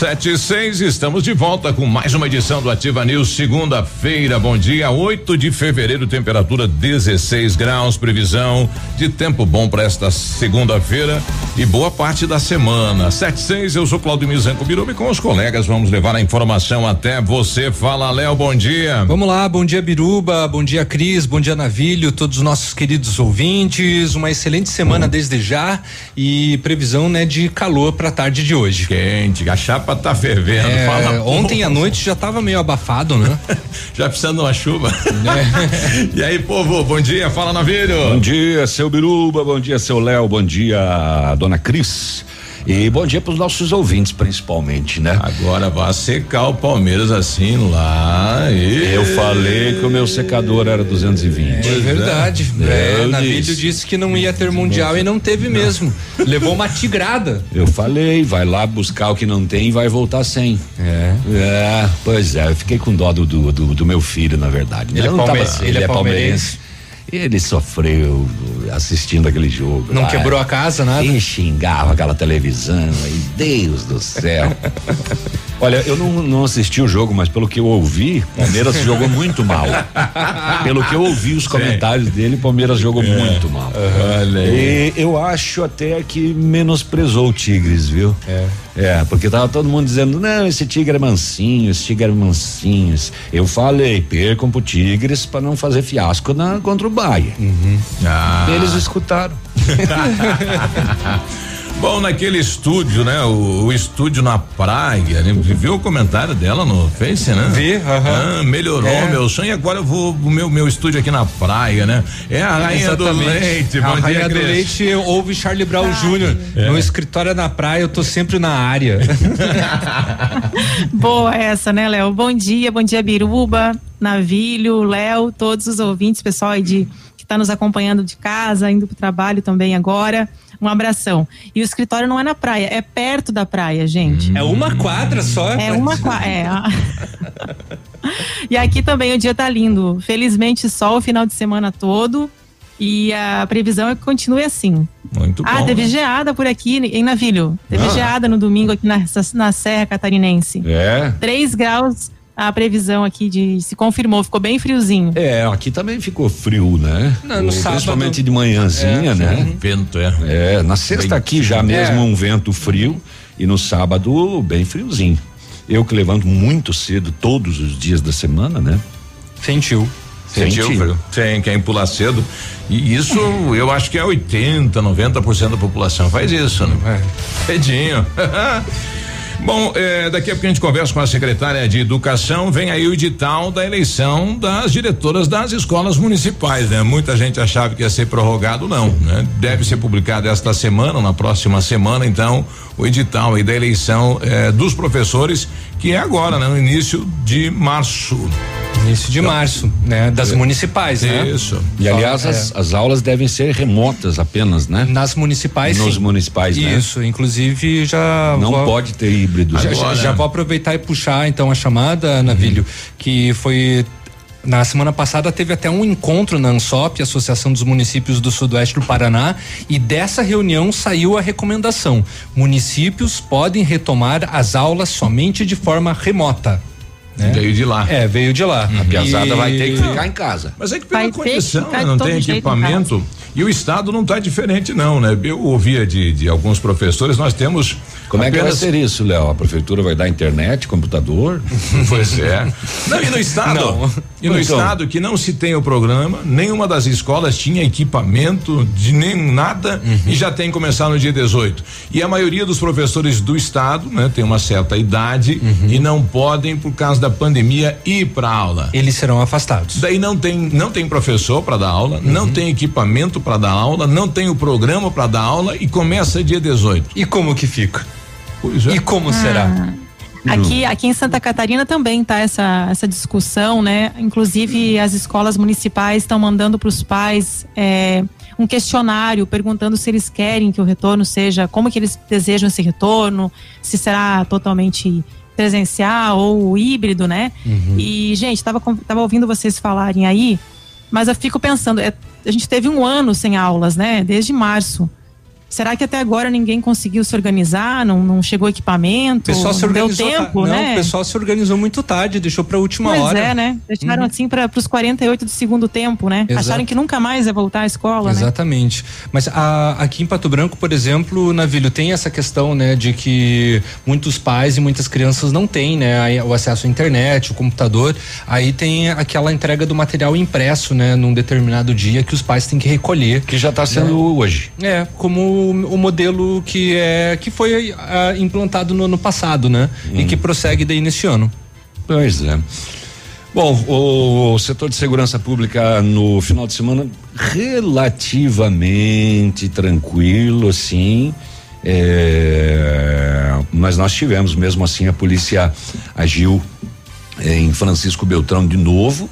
Sete e seis, estamos de volta com mais uma edição do Ativa News, segunda-feira, bom dia, 8 de fevereiro, temperatura 16 graus, previsão de tempo bom para esta segunda-feira e boa parte da semana. Sete e seis, eu sou Claudio Mizanco Biruba e com os colegas vamos levar a informação até você. Fala, Léo, bom dia. Vamos lá, bom dia Biruba, bom dia Cris, bom dia Navilho, todos os nossos queridos ouvintes, uma excelente semana uhum. desde já e previsão, né, de calor para a tarde de hoje. Quente, a chapa chapa tá fervendo. É, Fala, ontem à noite já tava meio abafado, né? já precisando de uma chuva. É. e aí, povo, bom dia, fala Navírio. Bom dia, seu Biruba, bom dia, seu Léo, bom dia, dona Cris. E bom dia para os nossos ouvintes, principalmente, né? Agora vai secar o Palmeiras assim lá. E... Eu falei que o meu secador era 220. É, é verdade. É, é, na vídeo disse que não ia ter mundial e não teve não. mesmo. Levou uma tigrada. Eu falei, vai lá buscar o que não tem e vai voltar sem. É. É, pois é, eu fiquei com dó do, do, do, do meu filho, na verdade. Ele, é, palmeirense, ele, ele é, é palmeirense. Ele sofreu assistindo aquele jogo. Não lá. quebrou a casa, nada? E xingava aquela televisão, aí, Deus do céu. Olha, eu não, não assisti o jogo, mas pelo que eu ouvi, Palmeiras jogou muito mal. pelo que eu ouvi os comentários Sim. dele, Palmeiras jogou é. muito mal. Olha e eu acho até que menosprezou o Tigres, viu? É. É, porque tava todo mundo dizendo, não, esse Tigre é mansinho, esse Tigre é mansinho. Eu falei, percam pro Tigres para não fazer fiasco na, contra o Bahia. Uhum. Ah. Eles escutaram. Bom, naquele estúdio, né? O, o estúdio na praia, né? Viu o comentário dela no Face, né? Vi, uh -huh. ah, melhorou é. meu sonho agora eu vou o meu, meu estúdio aqui na praia, né? É a rainha Exatamente. do leite. Bom a dia, rainha Cris. do leite ouve Charlie Brown ah, Jr. É. No escritório na praia, eu tô sempre na área. Boa essa, né, Léo? Bom dia, bom dia, Biruba, Navilho, Léo, todos os ouvintes, pessoal aí de que está nos acompanhando de casa, indo para o trabalho também agora. Um abração. E o escritório não é na praia, é perto da praia, gente. É uma quadra só? É uma quadra. É. e aqui também o dia tá lindo. Felizmente, sol o final de semana todo. E a previsão é que continue assim. Muito ah, bom. Ah, teve né? geada por aqui em Navilho. Teve ah. geada no domingo aqui na, na Serra Catarinense. É. 3 graus a previsão aqui de se confirmou, ficou bem friozinho. É, aqui também ficou frio, né? Não, no sábado. Principalmente de manhãzinha, é, né? Vento, é. É, na sexta bem aqui já mesmo é. um vento frio e no sábado bem friozinho. Eu que levanto muito cedo todos os dias da semana, né? Sentiu. Sentiu, Sentiu. Tem, quem pular cedo. E isso eu acho que é 80, 90% da população faz isso, né? É. Cedinho. Bom, é, daqui a pouco a gente conversa com a secretária de Educação. Vem aí o edital da eleição das diretoras das escolas municipais, né? Muita gente achava que ia ser prorrogado, não, né? Deve ser publicado esta semana, na próxima semana, então, o edital aí da eleição é, dos professores, que é agora, né? No início de março. Início de então, março, né? Das é, municipais, né? Isso. E aliás, é. as, as, aulas devem ser remotas apenas, né? Nas municipais, Nos sim. municipais, né? Isso, inclusive já. Não vou, pode ter híbrido. Já, já, já, vou aproveitar e puxar então a chamada, Navilho, uhum. que foi na semana passada teve até um encontro na ANSOP, Associação dos Municípios do Sudoeste do Paraná, e dessa reunião saiu a recomendação: municípios podem retomar as aulas somente de forma remota. Né? Veio de lá. É, veio de lá. A piazada vai ter que ficar em casa. Mas é que pela Vai que condição, né? de não tem equipamento. E o Estado não está diferente, não, né? Eu ouvia de, de alguns professores, nós temos. Como é que vai apenas- ser isso, Léo? A prefeitura vai dar internet, computador? Pois é. Não, e no estado? Não. E no Então. estado que não se tem o programa, nenhuma das escolas tinha equipamento de nem nada e já tem que começar no dia 18. E a maioria dos professores do estado, né, tem uma certa idade e não podem por causa da pandemia ir para aula. Eles serão afastados. Daí não tem não tem professor para dar aula, não tem equipamento para dar aula, não tem o programa para dar aula e começa dia 18. E como que fica? Pois é. E como será? Aqui, aqui em Santa Catarina também tá essa, essa discussão, né? Inclusive as escolas municipais estão mandando para os pais é, um questionário perguntando se eles querem que o retorno seja, como que eles desejam esse retorno, se será totalmente presencial ou híbrido, né? E gente, tava tava ouvindo vocês falarem aí, mas eu fico pensando, é, a gente teve um ano sem aulas, né? Desde março. Será que até agora ninguém conseguiu se organizar? Não, não chegou O equipamento? pessoal se não deu organizou. ta- tempo, não, né? o pessoal se organizou muito tarde, deixou pra última Pois hora. é, né? Deixaram assim para os 48 do segundo tempo, né? Exato. Acharam que nunca mais ia voltar à escola, né? Exatamente. Mas a- aqui em Pato Branco, por exemplo, Navilho, tem essa questão, né, de que muitos pais e muitas crianças não têm, né, o acesso à internet, o computador. Aí tem aquela entrega do material impresso, né, num determinado dia que os pais têm que recolher. Que já está sendo hoje. É, como o, o modelo que é que foi ah, implantado no ano passado, né? E que prossegue daí nesse ano. Pois é. Bom, o setor de segurança pública no final de semana relativamente tranquilo, assim. é, mas nós tivemos, mesmo assim, a polícia agiu eh, em Francisco Beltrão de novo,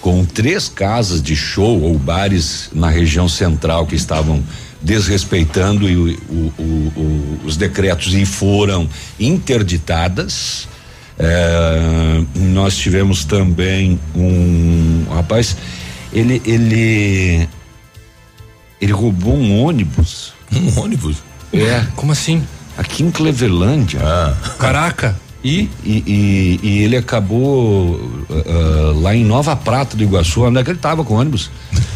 com três casas de show ou bares na região central que estavam desrespeitando o- o- o- o- os decretos e foram interditadas. É, nós tivemos também um rapaz, ele ele ele roubou um ônibus. Um ônibus. É, Como assim? aqui em Clevelândia. Ah, Caraca. E E, e- e ele acabou ah, lá em Nova Prata do Iguaçu, onde é que ele tava com o ônibus?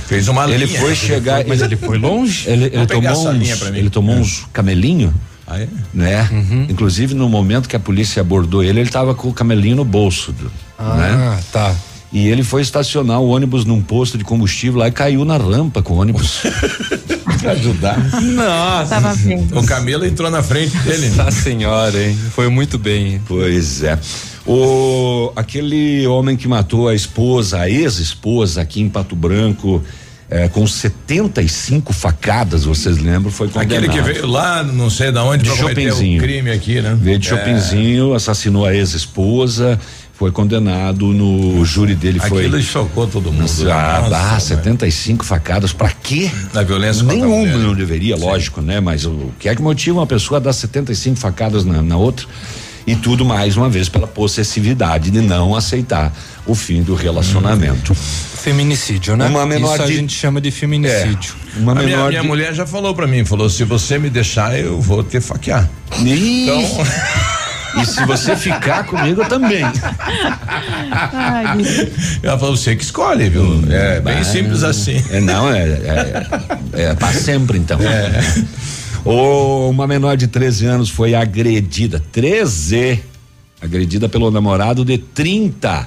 fez uma Ele linha. foi chegar. mas ele foi longe? Ele, ele tomou uns, ele tomou É. uns camelinho, Ah, é? né? Inclusive no momento que a polícia abordou ele, ele tava com o camelinho no bolso, do- né? Ah, tá. E ele foi estacionar o ônibus num posto de combustível lá e caiu na rampa com o ônibus. Pra ajudar. Nossa. Tava. O Camelo entrou na frente dele. Nossa senhora, hein? Foi muito bem. Pois é. O aquele homem que matou a esposa, a ex-esposa aqui em Pato Branco, eh, com 75 facadas, vocês lembram, foi condenado. Aquele que veio lá, não sei da onde, De pra cometer Chopinzinho. o crime aqui, né? Veio de É. Chopinzinho, assassinou a ex-esposa, foi condenado no júri dele foi Aquilo chocou todo mundo. ah, Nossa, dá mas 75 facadas, pra quê? Na violência a Nenhum não deveria, lógico, né? Mas o que é que motiva uma pessoa a dar 75 facadas na, na outra? E tudo mais uma vez pela possessividade de não aceitar o fim do relacionamento. Feminicídio, né? Uma menor Isso a de- gente chama de feminicídio. Uma A minha, menor minha de- mulher já falou pra mim, falou, se você me deixar, eu vou te faquear. Ih, Então, E se você ficar comigo eu também. Ai, Deus. ela falou, você que escolhe, viu? É bem simples assim. É, não, é, é, é pra sempre então. Ô, uma menor de 13 anos foi agredida, 13, agredida pelo namorado de 30.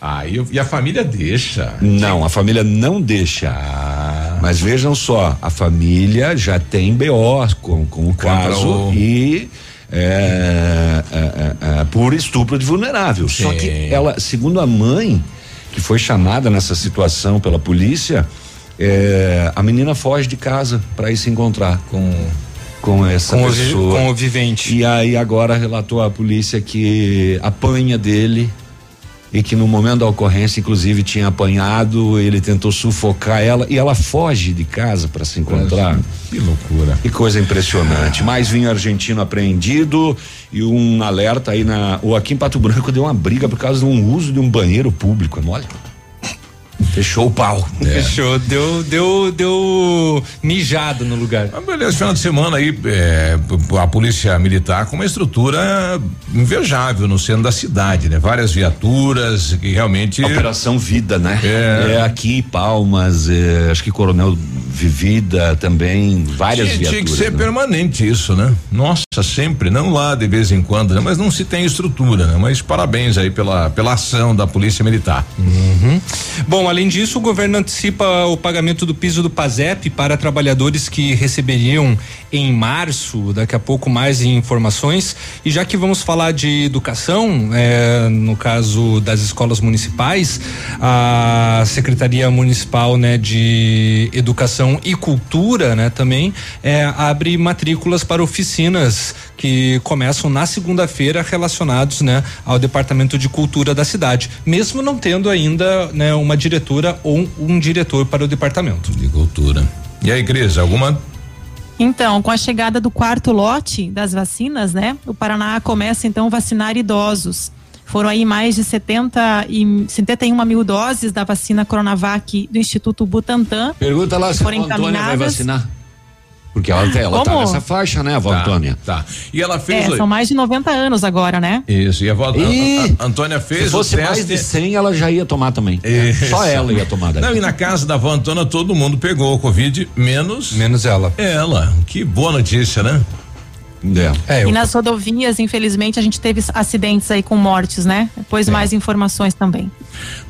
Aí eu- e a família deixa. Não, a família não deixa. Ah, Mas vejam só, a família já tem BO com, com o caso o- e é, é, é, é, por estupro de vulnerável. Só Sim. que ela, segundo a mãe, que foi chamada nessa situação pela polícia, é, a menina foge de casa para ir se encontrar com com essa Com o, pessoa. com o vivente. E aí agora relatou à polícia que apanha dele e que no momento da ocorrência, inclusive, tinha apanhado, ele tentou sufocar ela e ela foge de casa para se encontrar. que loucura. Que coisa impressionante. Mais vinho argentino apreendido e um alerta aí na. O aqui em Pato Branco deu uma briga por causa de um uso de um banheiro público, é mole? Fechou o pau. É. Fechou, deu, deu, deu mijado no lugar. Ah, beleza, final de semana aí, é, a polícia militar com uma estrutura invejável no centro da cidade, né? Várias viaturas que realmente. Operação Vida, né? É, é aqui, Palmas, é, acho que Coronel Vivida também, várias tinha, viaturas. Tinha que ser né? permanente isso, né? Nossa, sempre, não lá de vez em quando, né? Mas não se tem estrutura, né? Mas parabéns aí pela, pela ação da polícia militar. Uhum. Bom, além disso, o governo antecipa o pagamento do piso do PASEP para trabalhadores que receberiam em março. Daqui a pouco mais informações. E já que vamos falar de educação, é, no caso das escolas municipais, a Secretaria Municipal né, de Educação e Cultura né, também é, abre matrículas para oficinas que começam na segunda-feira relacionados né, ao Departamento de Cultura da cidade, mesmo não tendo ainda né, uma diretora ou um diretor para o departamento. De cultura. E aí, Cris, alguma então, com a chegada do quarto lote das vacinas, né? O Paraná começa então a vacinar idosos. Foram aí mais de 70 e 71 mil doses da vacina Coronavac do Instituto Butantan. Pergunta lá se a Antônia vai vacinar. Porque ela, ela tá nessa faixa, né, a avó tá, Antônia? Tá. E ela fez. É, são mais de 90 anos agora, né? Isso. E a avó e... Antônia fez. Se fosse mais de 100, ela já ia tomar também. Isso. Só ela ia tomar. Daí. Não, e na casa da avó Antônia todo mundo pegou o Covid, menos. Menos ela. Ela. Que boa notícia, né? É. É. E nas rodovias, infelizmente, a gente teve acidentes aí com mortes, né? Depois é. mais informações também.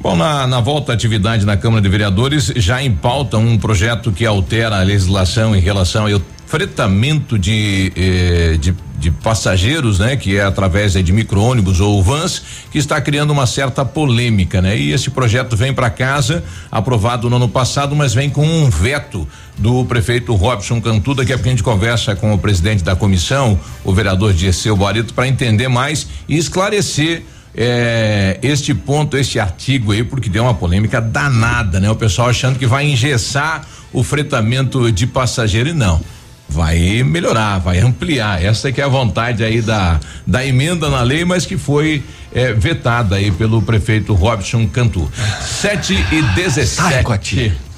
Bom, na, na volta à atividade na Câmara de Vereadores, já em pauta um projeto que altera a legislação em relação ao fretamento de, eh, de, de, passageiros, né? Que é através de micro-ônibus ou vans, que está criando uma certa polêmica, né? E esse projeto vem para casa, aprovado no ano passado, mas vem com um veto do prefeito Robson Cantu. Daqui a pouco a gente conversa com o presidente da comissão, o vereador Dirceu Barito, para entender mais e esclarecer é, este ponto, este artigo aí, porque deu uma polêmica danada, né? O pessoal achando que vai engessar o fretamento de passageiro e não vai melhorar, vai ampliar. Essa que é a vontade aí da, da emenda na lei, mas que foi é, vetada aí pelo prefeito Robson Cantu. 7 e 17.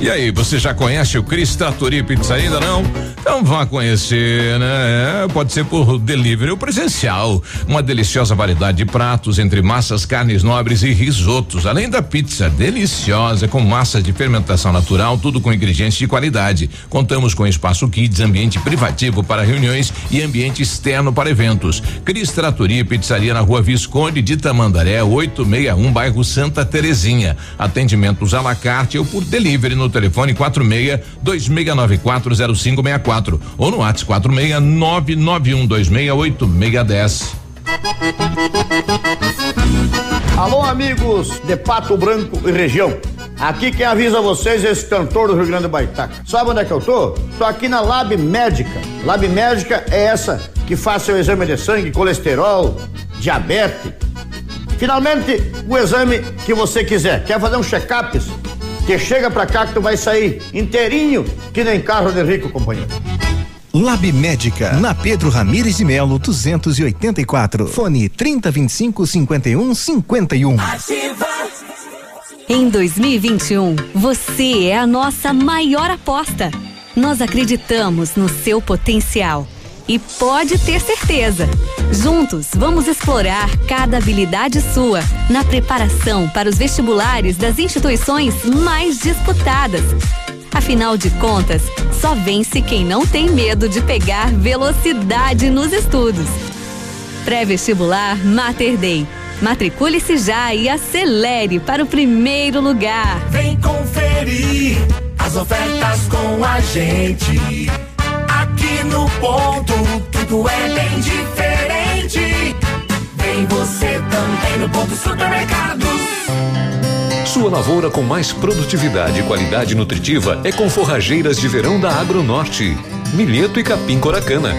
E aí, você já conhece o Cris Trattori Pizza ainda não? Então vá conhecer, né? É, pode ser por delivery ou presencial. Uma deliciosa variedade de pratos entre massas, carnes nobres e risotos, além da pizza deliciosa com massa de fermentação natural, tudo com ingredientes de qualidade. Contamos com espaço kids, ambiente privativo para reuniões e ambiente externo para eventos. Cris Trattori Pizzaria na Rua Visconde de Tamandaré, 861, bairro Santa Terezinha. Atendimentos à la carte ou por delivery no telefone 46 2694 0564 ou no WhatsApp 46 991268610. Alô, amigos de Pato Branco e região. Aqui quem avisa vocês é esse cantor do Rio Grande do Baitaca. Sabe onde é que eu tô? Tô aqui na Lab Médica. Lab Médica é essa que faz seu exame de sangue, colesterol, diabetes. Finalmente, o exame que você quiser. Quer fazer um check-up? Que chega pra cá que tu vai sair inteirinho que nem carro de rico, companheiro. Lab Médica, na Pedro Ramires de Melo, 284. Fone 3025 5151. Ativa. Em 2021, você é a nossa maior aposta. Nós acreditamos no seu potencial e pode ter certeza. Juntos, vamos explorar cada habilidade sua na preparação para os vestibulares das instituições mais disputadas. Afinal de contas, só vence quem não tem medo de pegar velocidade nos estudos. Pré-vestibular Mater Day. Matricule-se já e acelere para o primeiro lugar. Vem conferir as ofertas com a gente no ponto, tudo é bem diferente. Vem você também no ponto supermercados. Sua lavoura com mais produtividade e qualidade nutritiva é com forrageiras de verão da Agronorte. Milheto e capim coracana.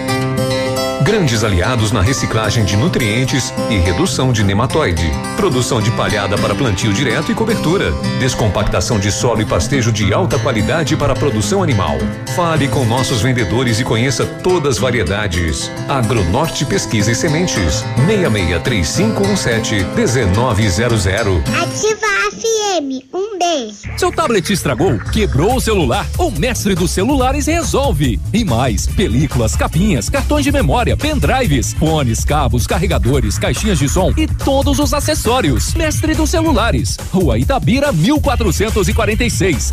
Grandes aliados na reciclagem de nutrientes e redução de nematóide. Produção de palhada para plantio direto e cobertura. Descompactação de solo e pastejo de alta qualidade para a produção animal. Fale com nossos vendedores e conheça todas as variedades. Agronorte Pesquisa e Sementes. 663517 1900. Ativa a FM. Um beijo. Seu tablet estragou? Quebrou o celular? O mestre dos celulares resolve. E mais, películas, capinhas, cartões de memória, pendrives, fones, cabos, carregadores, caixinhas de som e todos os acessórios. Mestre dos celulares. Rua Itabira, 1446.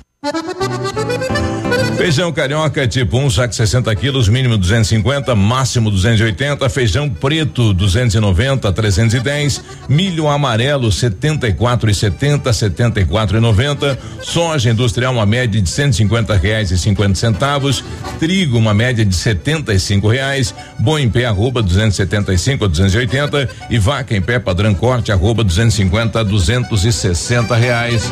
Feijão carioca tipo 1, um, saco 60 quilos, mínimo 250, máximo 280. Feijão preto 290 a 310. Milho amarelo 74 e 70, 74 e 90. Soja industrial uma média de 150 reais e 50 centavos. Trigo uma média de 75 reais. Boi em pé arroba 275 a 280 e vaca em pé padrão corte arroba 250 a 260 reais.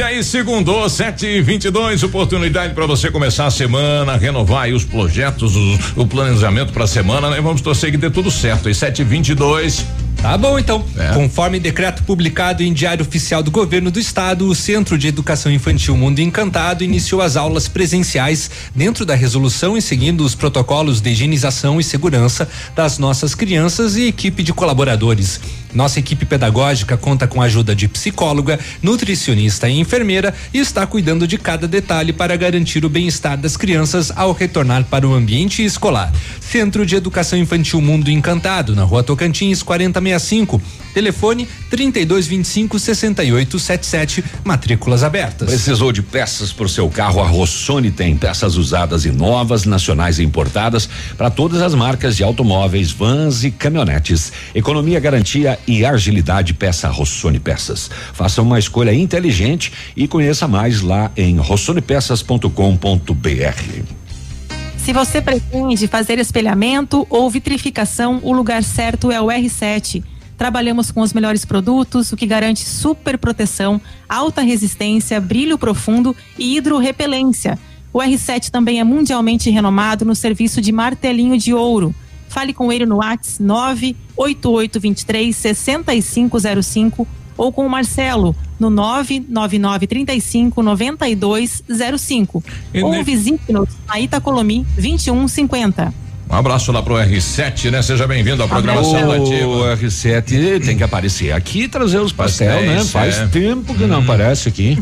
E aí, segundo, 7 e 22 oportunidade para você começar a semana, renovar aí os projetos, o, o planejamento para a semana, né? Vamos torcer que dê tudo certo. E 7 e 22 Tá bom, então. É. Conforme decreto publicado em Diário Oficial do Governo do Estado, o Centro de Educação Infantil Mundo Encantado iniciou as aulas presenciais dentro da resolução e seguindo os protocolos de higienização e segurança das nossas crianças e equipe de colaboradores. Nossa equipe pedagógica conta com a ajuda de psicóloga, nutricionista e enfermeira e está cuidando de cada detalhe para garantir o bem-estar das crianças ao retornar para o ambiente escolar. Centro de Educação Infantil Mundo Encantado, na Rua Tocantins, 4065. Telefone 3225 6877, matrículas abertas. Precisou de peças para o seu carro? A Rossoni tem peças usadas e novas, nacionais e importadas para todas as marcas de automóveis, vans e caminhonetes. Economia, garantia e agilidade. Peça Rossoni Peças. Faça uma escolha inteligente e conheça mais lá em rossonepeças.com.br. Se você pretende fazer espelhamento ou vitrificação, o lugar certo é o R7. Trabalhamos com os melhores produtos, o que garante super proteção, alta resistência, brilho profundo e hidrorrepelência. O R7 também é mundialmente renomado no serviço de martelinho de ouro. Fale com ele no WhatsApp 98823 6505 ou com o Marcelo no 99935 9205 ou visite-nos na Itacolomi 2150. Um abraço lá pro R7, né? Seja bem-vindo à programação Ativa. O R7 tem que aparecer aqui e trazer os pastéis, né? Faz é. tempo que hum. não aparece aqui.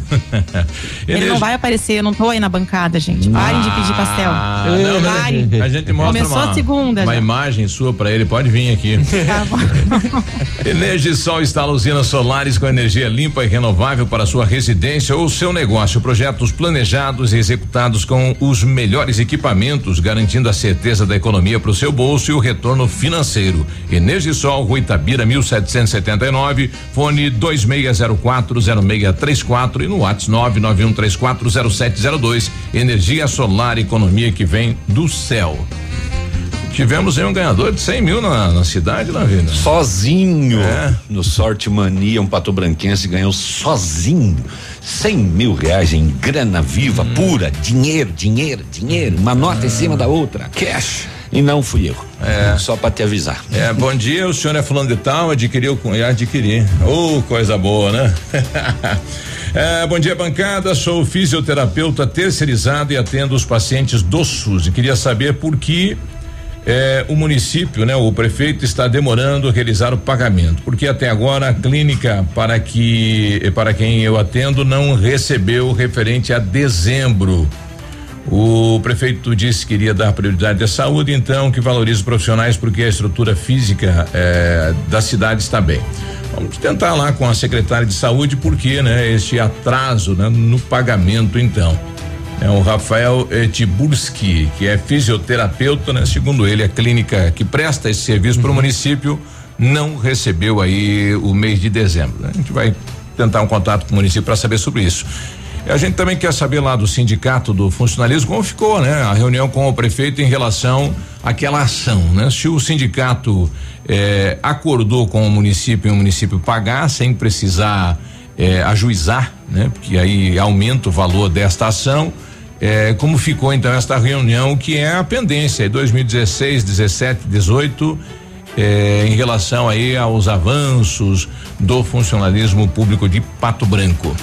Ele, Ele não vai aparecer, eu não tô aí na bancada, gente. Parem ah, de pedir pastel. Não, Parem. A gente mostra Começou uma, a segunda, uma imagem sua para ele, pode vir aqui. Tá Energisol instala usinas solares com energia limpa e renovável para sua residência ou seu negócio. Projetos planejados e executados com os melhores equipamentos, garantindo a certeza da economia economia para o seu bolso e o retorno financeiro. Energisol, Rui Itabira, 1779, fone 26040634 e no WhatsApp 991340702. Energia solar, economia que vem do céu. Tivemos aí um ganhador de 100 mil na, na cidade, na vida. Sozinho. É. No Sorte Mania, um patobranquense ganhou sozinho 100 mil reais em grana viva, Hum. pura, dinheiro, dinheiro, dinheiro, uma nota em cima da outra. Cash. E não fui eu. É. Só pra te avisar. É, bom dia, o senhor é fulano de tal, adquiriu, com- adquiri. Ô, coisa boa, né? É, bom dia, bancada. Sou fisioterapeuta terceirizado e atendo os pacientes do SUS. E queria saber por que é, o município, né, o prefeito está demorando a realizar o pagamento, porque até agora a clínica para que para quem eu atendo não recebeu referente a dezembro. O prefeito disse que iria dar prioridade à saúde, então que valorize os profissionais porque a estrutura física eh, da cidade está bem. Vamos tentar lá com a secretária de saúde porque, né, este atraso né, no pagamento, então. É o Rafael Tiburski, que é fisioterapeuta, né? Segundo ele, a clínica que presta esse serviço para o município não recebeu aí o mês de dezembro. né? A gente vai tentar um contato com o município para saber sobre isso. E A gente também quer saber lá do sindicato do funcionalismo como ficou, né? A reunião com o prefeito em relação àquela ação, né? Se o sindicato eh, acordou com o município e o município pagar sem precisar eh, ajuizar, né? Porque aí aumenta o valor desta ação. Eh, como ficou então esta reunião que é a pendência em 2016, 17, 18 eh, em relação aí aos avanços do funcionalismo público de Pato Branco.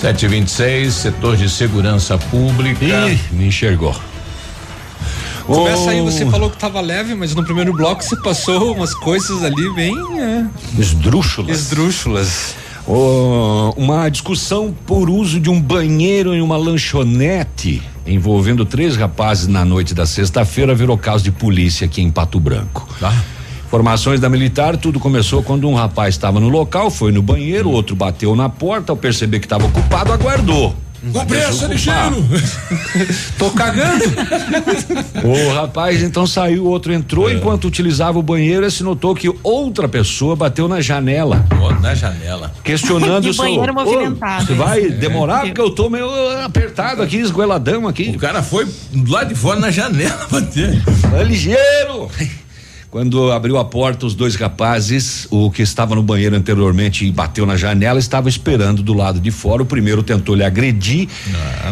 726, setor de segurança pública. Ih, me enxergou. Começa aí, você falou que tava leve, mas no primeiro bloco você passou umas coisas ali bem é, Esdrúxulas. esdrúxulas. Uma discussão por uso de um banheiro em uma lanchonete envolvendo três rapazes na noite da sexta-feira virou caso de polícia aqui em Pato Branco. Informações da militar, tudo começou quando um rapaz estava no local, foi no banheiro, outro bateu na porta, ao perceber que estava ocupado, aguardou. Com pressa, Desocupar. ligeiro! Tô cagando. O rapaz então saiu, o outro entrou, enquanto utilizava o banheiro, e se notou que outra pessoa bateu na janela. Na janela. Questionando o seu- banheiro movimentado, Você vai É. demorar porque eu tô meio apertado aqui, esgoeladão aqui. O cara foi lá de fora na janela bater. É ligeiro. Quando abriu a porta, os dois rapazes, o que estava no banheiro anteriormente e bateu na janela, estava esperando do lado de fora. O primeiro tentou lhe agredir.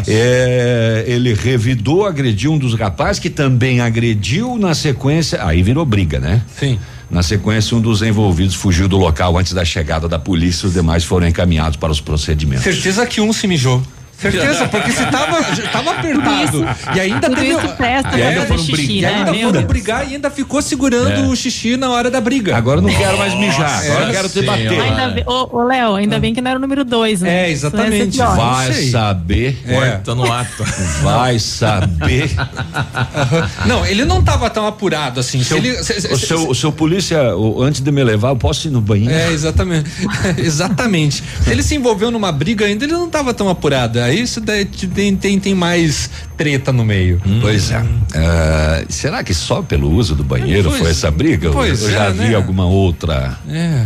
É, ele revidou, agrediu um dos rapazes, que também agrediu na sequência. Aí virou briga, né? Sim. Na sequência, um dos envolvidos fugiu do local antes da chegada da polícia. Os demais foram encaminhados para os procedimentos. Certeza que um se mijou. Certeza, porque se tava, tava apertado. E ainda Tudo teve. isso presta e ainda fazer foram xixi, brigar. E né? ainda foram brigar e ainda ficou segurando É. o xixi na hora da briga. Agora eu não quero mais mijar, agora eu quero te bater. Ainda ô, Léo, ainda bem que não era o número dois, né? É, exatamente. Vai saber. Corta no ato. Vai saber. Não, ele não tava tão apurado assim. Se ele, se- se- O se- seu, o seu polícia, o- antes de me levar, eu posso ir no banheiro? É, exatamente. exatamente. Se ele se envolveu numa briga ainda, ele não tava tão apurado. Aí isso daí tem, tem, tem mais treta no meio. Pois é. Ah, será que só pelo uso do banheiro Pois- foi essa briga? pois eu já é, vi né? alguma outra. É.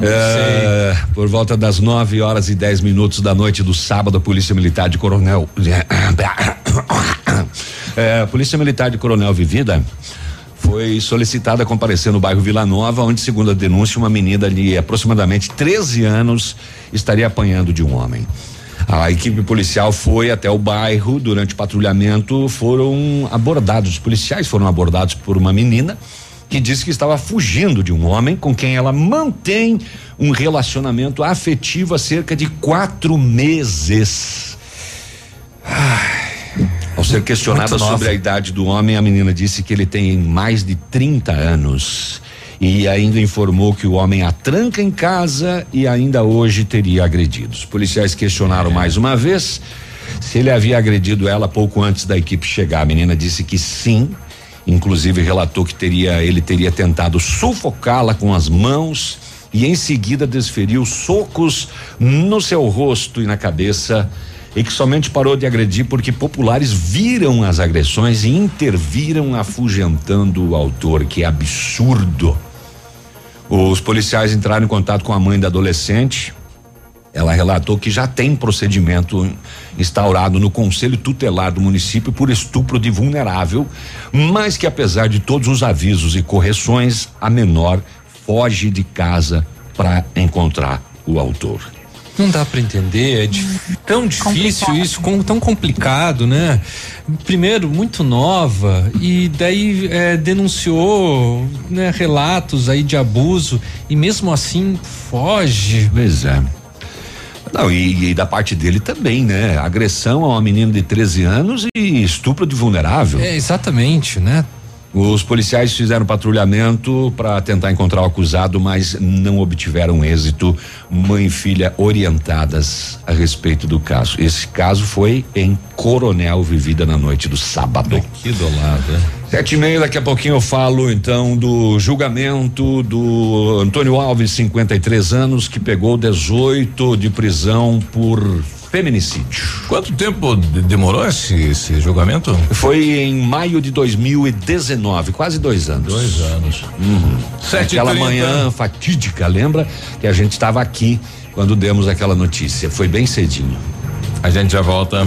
É, por volta das 9 horas e 10 minutos da noite do sábado, a Polícia Militar de Coronel. É, a Polícia Militar de Coronel Vivida foi solicitada a comparecer no bairro Vila Nova, onde, segundo a denúncia, uma menina de aproximadamente 13 anos estaria apanhando de um homem. A equipe policial foi até o bairro durante o patrulhamento, foram abordados, os policiais foram abordados por uma menina que disse que estava fugindo de um homem com quem ela mantém um relacionamento afetivo há cerca de quatro meses. Ai. Ao ser questionada sobre a idade do homem, a menina disse que ele tem mais de 30 anos. E ainda informou que o homem a tranca em casa e ainda hoje teria agredido. Os policiais questionaram mais uma vez se ele havia agredido ela pouco antes da equipe chegar. A menina disse que sim, inclusive relatou que teria ele teria tentado sufocá-la com as mãos e em seguida desferiu socos no seu rosto e na cabeça e que somente parou de agredir porque populares viram as agressões e interviram afugentando o autor, que é absurdo. Os policiais entraram em contato com a mãe da adolescente Ela relatou que já tem procedimento instaurado no Conselho Tutelar do município por estupro de vulnerável, mas que apesar de todos os avisos e correções, a menor foge de casa para encontrar o autor. Não dá para entender, é dif- tão difícil Complicado. isso, com- tão complicado, né? Primeiro, muito nova e daí é, denunciou né, relatos aí de abuso e mesmo assim foge. Pois é. Não, e, e da parte dele também, né? Agressão a uma menina de 13 anos e estupro de vulnerável. É, exatamente, né? Os policiais fizeram patrulhamento para tentar encontrar o acusado, mas não obtiveram êxito. Mãe e filha orientadas a respeito do caso. Esse caso foi em Coronel, vivida na noite do sábado. Que do lado, Sete e meia, daqui a pouquinho eu falo então do julgamento do Antônio Alves, 53 anos, que pegou 18 de prisão por feminicídio. Quanto tempo de- demorou esse, esse julgamento? Foi em maio de 2019, quase dois anos. Dois anos. Uhum. Sete Aquela manhã fatídica, lembra? Que a gente estava aqui quando demos aquela notícia. Foi bem cedinho. A gente já volta.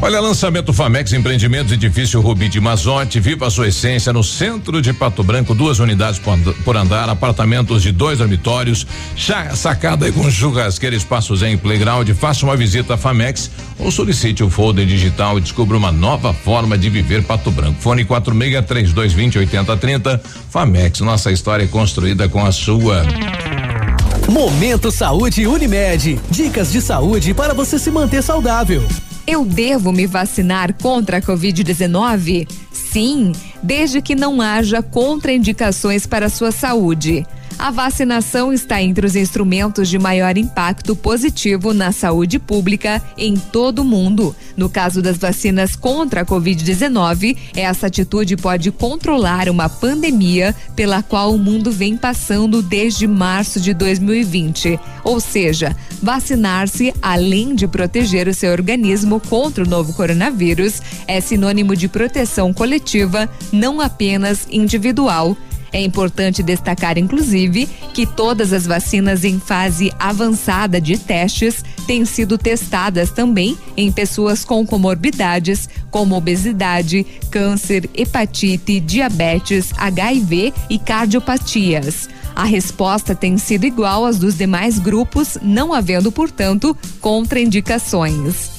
Olha, lançamento Famex Empreendimentos, edifício Rubi de Mazote, viva a sua essência no centro de Pato Branco, duas unidades por and- por andar, apartamentos de dois dormitórios, sacada com churrasqueira, espaços em playground, faça uma visita à Famex ou solicite o folder digital e descubra uma nova forma de viver Pato Branco. Fone 46 3220 8030. Famex, nossa história é construída com a sua. Momento Saúde Unimed. Dicas de saúde para você se manter saudável. Eu devo me vacinar contra a Covid-19? Sim, desde que não haja contraindicações para a sua saúde. A vacinação está entre os instrumentos de maior impacto positivo na saúde pública em todo o mundo. No caso das vacinas contra a Covid-19, essa atitude pode controlar uma pandemia pela qual o mundo vem passando desde março de 2020. Ou seja, vacinar-se, além de proteger o seu organismo contra o novo coronavírus, é sinônimo de proteção coletiva, não apenas individual. É importante destacar, inclusive, que todas as vacinas em fase avançada de testes têm sido testadas também em pessoas com comorbidades, como obesidade, câncer, hepatite, diabetes, HIV e cardiopatias. A resposta tem sido igual às dos demais grupos, não havendo, portanto, contraindicações.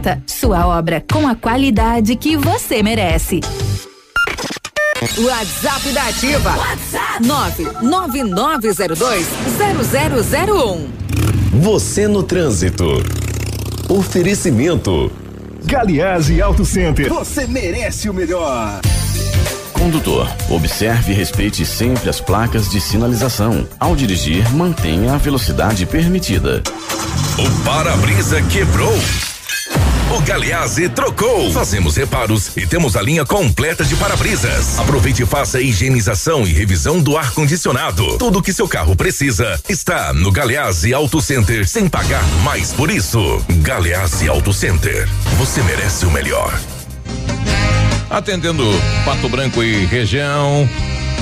Sua obra com a qualidade que você merece. WhatsApp da Ativa. WhatsApp 999020001. Você no trânsito. Oferecimento. Galiase Auto Center. Você merece o melhor. Condutor, observe e respeite sempre as placas de sinalização. Ao dirigir, mantenha a velocidade permitida. O para-brisa quebrou. O Galeazzi trocou. Fazemos reparos e temos a linha completa de para-brisas. Aproveite e faça a higienização e revisão do ar-condicionado. Tudo o que seu carro precisa está no Galeazzi Auto Center sem pagar mais por isso. Galeazzi Auto Center. Você merece o melhor. Atendendo Pato Branco e região,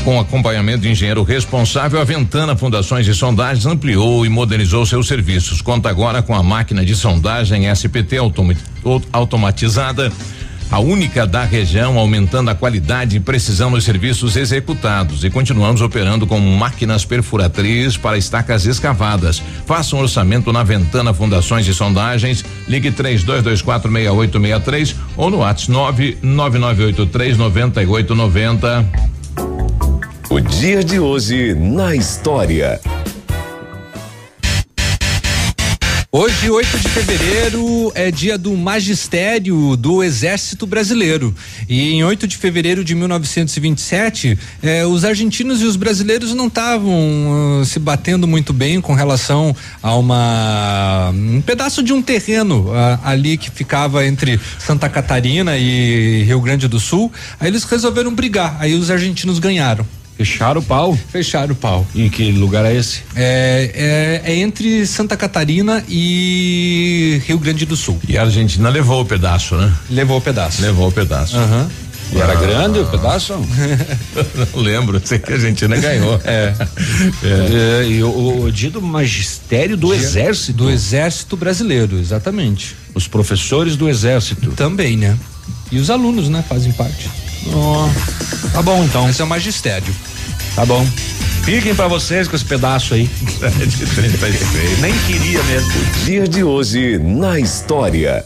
com acompanhamento de engenheiro responsável, a Ventana Fundações e Sondagens ampliou e modernizou seus serviços. Conta agora com a máquina de sondagem SPT automa- au- automatizada, a única da região, aumentando a qualidade e precisão dos serviços executados. E continuamos operando com máquinas perfuratriz para estacas escavadas. Faça um orçamento na Ventana Fundações e Sondagens. Ligue 32246863 ou no WhatsApp 999839890. O dia de hoje na história. Hoje, 8 de fevereiro, é dia do magistério do Exército Brasileiro. E em 8 de fevereiro de 1927, eh, os argentinos e os brasileiros não estavam ah, se batendo muito bem com relação a uma um pedaço de um terreno ah, ali que ficava entre Santa Catarina e Rio Grande do Sul. Aí eles resolveram brigar. Aí os argentinos ganharam. Fecharam o pau? Fecharam o pau. E que lugar é esse? É, é, é entre Santa Catarina e Rio Grande do Sul. E a Argentina levou o pedaço, né? Levou o pedaço. Levou o pedaço. Aham. E era grande o pedaço? Não lembro, sei que a Argentina ganhou. É. É, e o, o dia do magistério do Dia exército. Do exército brasileiro, exatamente. Os professores do exército. Também, né? E os alunos, né? Fazem parte. Tá bom então. Esse é o magistério. Tá bom. Fiquem pra vocês com esse pedaço aí. de 36. Nem queria mesmo. Dia de hoje na história.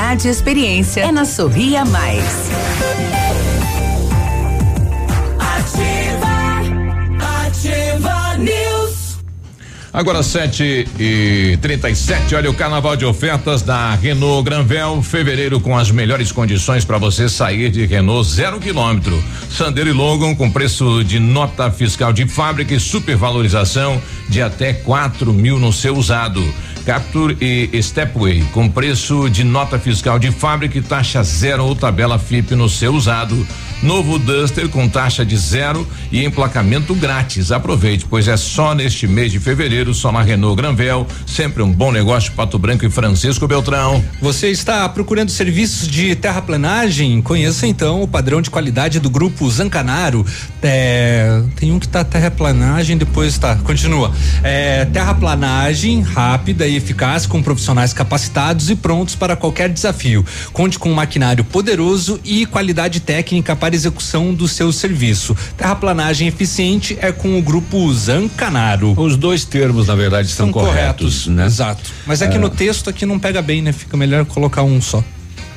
e experiência. É na Sorria Mais. Ativa, ativa News. Agora 7 e 37 olha o carnaval de ofertas da Renault Granvel, fevereiro com as melhores condições para você sair de Renault zero quilômetro. Sandero e Logan com preço de nota fiscal de fábrica e supervalorização de até 4 mil no seu usado. Capture e Stepway com preço de nota fiscal de fábrica e taxa zero ou tabela FIP no seu usado. Novo Duster com taxa de zero e emplacamento grátis. Aproveite, pois é só neste mês de fevereiro, só na Renault Granvel. Sempre um bom negócio, Pato Branco e Francisco Beltrão. Você está procurando serviços de terraplanagem? Conheça então o padrão de qualidade do grupo Zancanaro. É, tem um que tá terraplanagem, depois tá. Continua. É, terraplanagem rápida e eficaz com profissionais capacitados e prontos para qualquer desafio. Conte com um maquinário poderoso e qualidade técnica para execução do seu serviço. Terraplanagem eficiente é com o grupo Zancanaro. Os dois termos, na verdade, estão corretos, né? Exato. Mas é que Ah. no texto aqui não pega bem, né? Fica melhor colocar um só.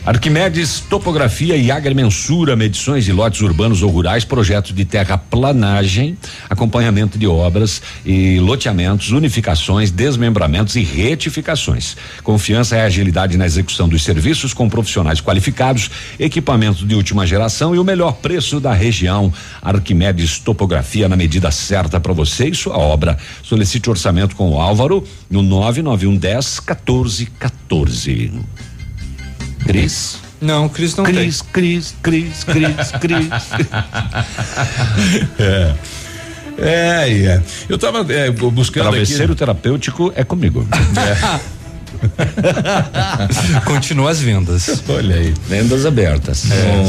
Arquimedes, topografia e agrimensura, medições de lotes urbanos ou rurais, projetos de terraplanagem, acompanhamento de obras e loteamentos, unificações, desmembramentos e retificações. Confiança e agilidade na execução dos serviços com profissionais qualificados, equipamentos de última geração e o melhor preço da região. Arquimedes Topografia na medida certa para você e sua obra. Solicite orçamento com o Álvaro no 99110 1414. Cris? Não, Cris não Cris, Cris, Cris, Cris, Cris. é. É, é. Eu tava é, buscando Travesseiro aqui. terapêutico é comigo. Continua as vendas. Olha aí. Vendas abertas. É.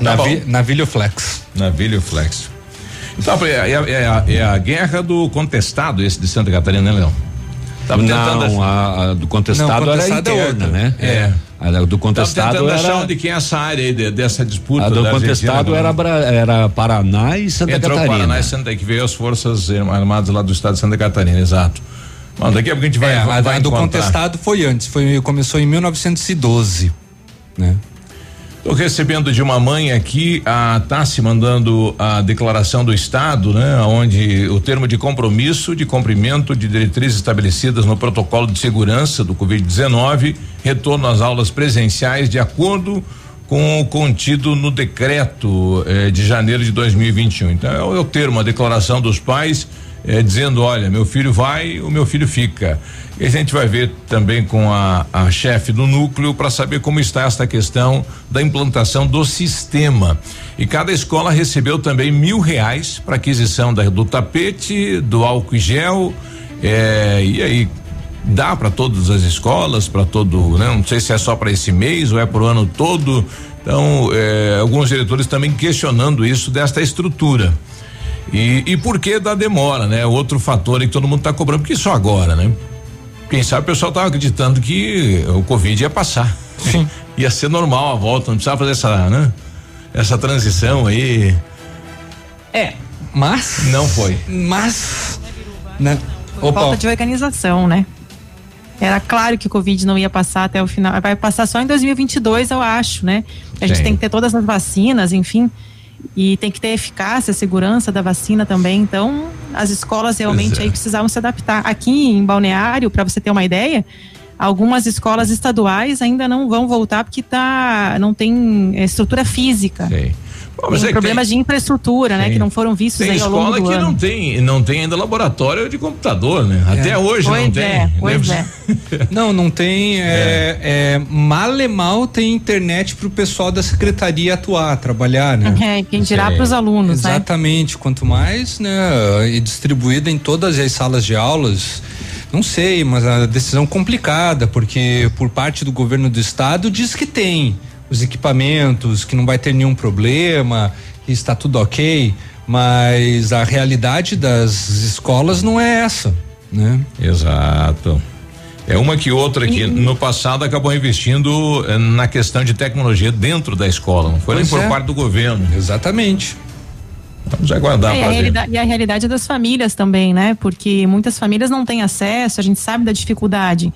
Navi, Navilho Flex. Navilho Flex. Então, é, é- é a, é a guerra do contestado esse de Santa Catarina, né, Leão? Tava tentando não, a, a do contestado, Não, era contestado é interna, outra. né? É. A do Tava contestado tentando era. achar onde que é essa área aí de- dessa disputa. A do da contestado Argentina, era, né? Bra- era Paraná e Santa Entrou Catarina. Paraná e Santa que veio as forças armadas lá do estado de Santa Catarina, exato. Bom, daqui a pouco a gente vai, É, vai, a, vai a do contestado foi antes, foi, começou em 1912, né? Estou recebendo de uma mãe aqui, a Tassi mandando a declaração do Estado, né? Onde o termo de compromisso de cumprimento de diretrizes estabelecidas no protocolo de segurança do Covid-19, retorno às aulas presenciais de acordo com o contido no decreto eh, de janeiro de 2021. Então é é o termo, a declaração dos pais eh, dizendo, olha, meu filho vai, o meu filho fica. E a gente vai ver também com a, a chefe do núcleo para saber como está esta questão da implantação do sistema. E cada escola recebeu também mil reais para aquisição da, do tapete, do álcool e gel. eh, e aí dá para todas as escolas, para todo, né? Não sei se é só para esse mês ou é para o ano todo. Então, eh, alguns diretores também questionando isso desta estrutura. E, e por que da demora, né? Outro fator aí que todo mundo está cobrando, porque só agora, né? Quem sabe o pessoal tava acreditando que o Covid ia passar. Sim. ia ser normal a volta, não precisava fazer essa, né? Essa transição aí. É, mas. Não foi. Mas. Né? Opa, Falta de organização, né? Era claro que o Covid não ia passar até o final. Vai passar só em 2022, eu acho, né? A gente Sim. tem que ter todas as vacinas, enfim. E tem que ter eficácia, segurança da vacina também. Então, as escolas realmente é. aí precisavam se adaptar. Aqui em Balneário, para você ter uma ideia, algumas escolas estaduais ainda não vão voltar porque tá, não tem eh, estrutura física. Sei. Bom, Tem é problemas de infraestrutura, né? Sim. Que não foram vistos Tem aí ao longo escola do que ano. não tem, não tem ainda laboratório de computador, né? Até hoje Pois não tem. é, pois né? Não, não tem. É, é, mal e mal tem internet para o pessoal da secretaria atuar, trabalhar, né? É, quem dirá para os alunos, né? Exatamente. Quanto mais, né, e distribuída em todas as salas de aulas. Não sei, mas a decisão complicada, porque por parte do governo do estado diz que tem os equipamentos, que não vai ter nenhum problema, que está tudo ok, mas a realidade das escolas não é essa, né? Exato. É uma que outra que no passado acabou investindo eh, na questão de tecnologia dentro da escola, não foi Pois nem por é. parte do governo. Exatamente. Vamos aguardar É, e, a realidade, e a realidade das famílias também, né? Porque muitas famílias não têm acesso, a gente sabe da dificuldade.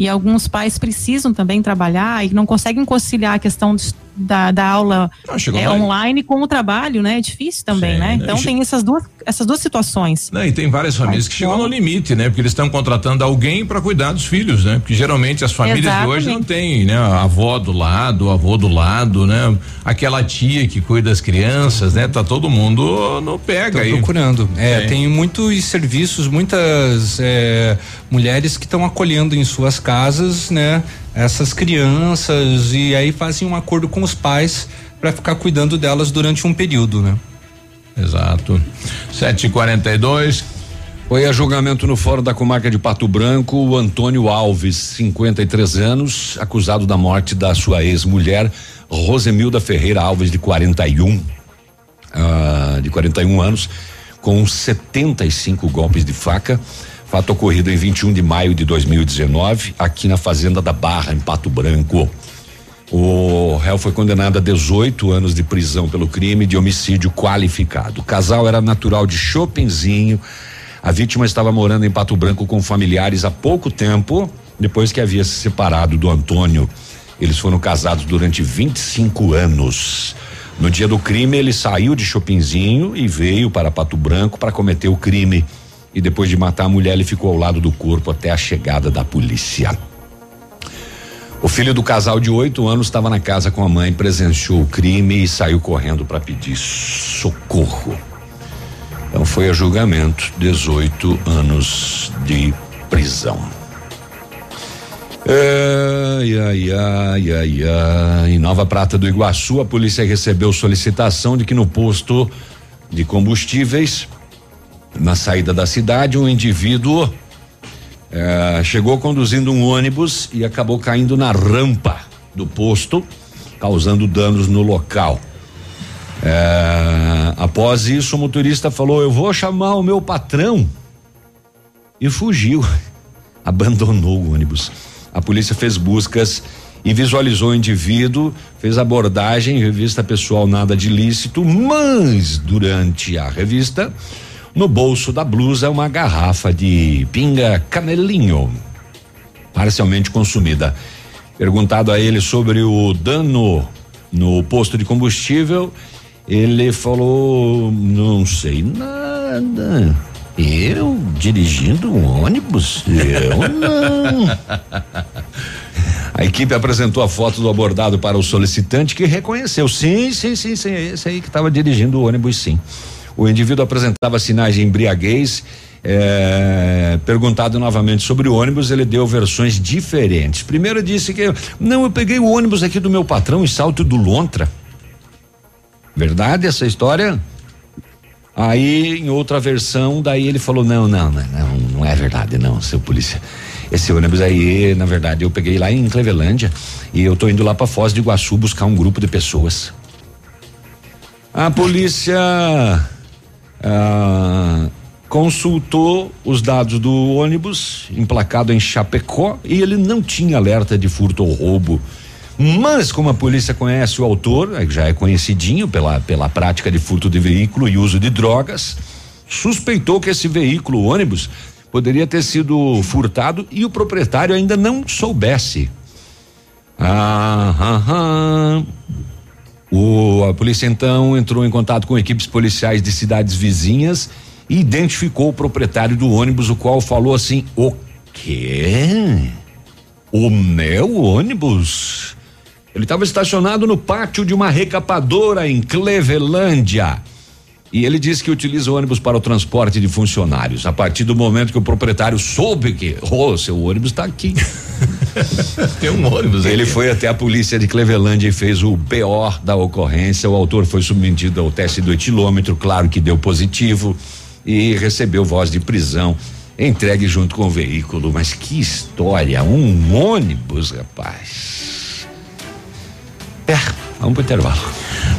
E alguns pais precisam também trabalhar e não conseguem conciliar a questão da, da aula Ah, é, online com o trabalho, né? É difícil também, Sim, né? né? Então tem essas duas, essas duas situações. Não, e tem várias famílias que chegam no limite, né? Porque eles estão contratando alguém para cuidar dos filhos, né? Porque geralmente as famílias de hoje não têm, né? A avó do lado, o avô do lado, né? Aquela tia que cuida das crianças, né? Tá todo mundo no pega Tô aí. procurando. É, Sim. tem muitos serviços, muitas é, mulheres que estão acolhendo em suas casas, né? Essas crianças e aí fazem um acordo com os pais para ficar cuidando delas durante um período, né? Exato. 7h42. Foi a julgamento no Fórum da Comarca de Pato Branco o Antônio Alves, 53 anos, acusado da morte da sua ex-mulher, Rosemilda Ferreira Alves, de 41, ah, de 41 anos, com 75 golpes de faca. Fato ocorrido em 21 de maio de 2019, aqui na Fazenda da Barra, em Pato Branco. O réu foi condenado a 18 anos de prisão pelo crime de homicídio qualificado. O casal era natural de Chopinzinho. A vítima estava morando em Pato Branco com familiares há pouco tempo, depois que havia se separado do Antônio. Eles foram casados durante 25 anos. No dia do crime, ele saiu de Chopinzinho e veio para Pato Branco para cometer o crime. E depois de matar a mulher, ele ficou ao lado do corpo até a chegada da polícia. O filho do casal de oito anos estava na casa com a mãe, presenciou o crime e saiu correndo para pedir socorro. Então foi a julgamento, 18 anos de prisão. Ai, ai, ai, ai, ai. Em Nova Prata do Iguaçu, a polícia recebeu solicitação de que no posto de combustíveis, na saída da cidade, um indivíduo eh, chegou conduzindo um ônibus e acabou caindo na rampa do posto, causando danos no local. Eh, após isso, o motorista falou: Eu vou chamar o meu patrão. E fugiu. abandonou o ônibus. A polícia fez buscas e visualizou o indivíduo, fez abordagem, revista pessoal nada de ilícito, mas durante a revista, no bolso da blusa, uma garrafa de pinga canelinho, parcialmente consumida. Perguntado a ele sobre o dano no posto de combustível, ele falou: Não sei nada. Eu dirigindo um ônibus? Eu não. A equipe apresentou a foto do abordado para o solicitante que reconheceu. Sim, sim, sim, sim. Esse aí que estava dirigindo o ônibus, sim. O indivíduo apresentava sinais de embriaguez. É, perguntado novamente sobre o ônibus, ele deu versões diferentes. Primeiro disse que não, eu peguei o ônibus aqui do meu patrão em Salto do Lontra. Verdade essa história? Aí, em outra versão, daí ele falou: não, não, não, não, não é verdade, não, seu polícia. Esse ônibus aí, na verdade, eu peguei lá em Clevelândia e eu tô indo lá para Foz do Iguaçu buscar um grupo de pessoas. A polícia ah, consultou os dados do ônibus emplacado em Chapecó e ele não tinha alerta de furto ou roubo. Mas como a polícia conhece o autor, é já é conhecidinho pela pela prática de furto de veículo e uso de drogas, suspeitou que esse veículo, ônibus, poderia ter sido furtado e o proprietário ainda não soubesse. Ah, ah, ah. O, a polícia então entrou em contato com equipes policiais de cidades vizinhas e identificou o proprietário do ônibus, o qual falou assim: O quê? O meu ônibus? Ele estava estacionado no pátio de uma recapadora em Clevelândia. E ele disse que utiliza o ônibus para o transporte de funcionários. A partir do momento que o proprietário soube que, oh, seu ônibus está aqui. Tem um ônibus Ele aqui. foi até a polícia de Cleveland e fez o BO da ocorrência. O autor foi submetido ao teste do etilômetro, claro que deu positivo e recebeu voz de prisão. Entregue junto com o veículo. Mas que história! Um ônibus, rapaz. É, vamos pro intervalo.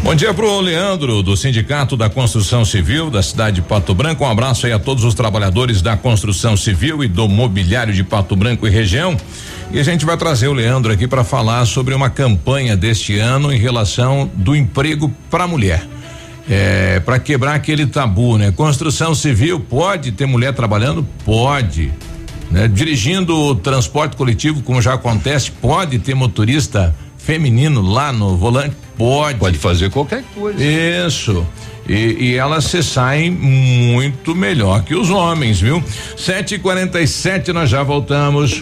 Bom dia pro Leandro, do Sindicato da Construção Civil da cidade de Pato Branco. Um abraço aí a todos os trabalhadores da construção civil e do mobiliário de Pato Branco e região. E a gente vai trazer o Leandro aqui para falar sobre uma campanha deste ano em relação do emprego para mulher. É, para quebrar aquele tabu, né? Construção civil pode ter mulher trabalhando? Pode. Né? Dirigindo o transporte coletivo, como já acontece, pode ter motorista feminino lá no volante? Pode. Pode fazer qualquer coisa. Isso. E, e, elas se saem muito melhor que os homens, viu? 7h47, nós já voltamos.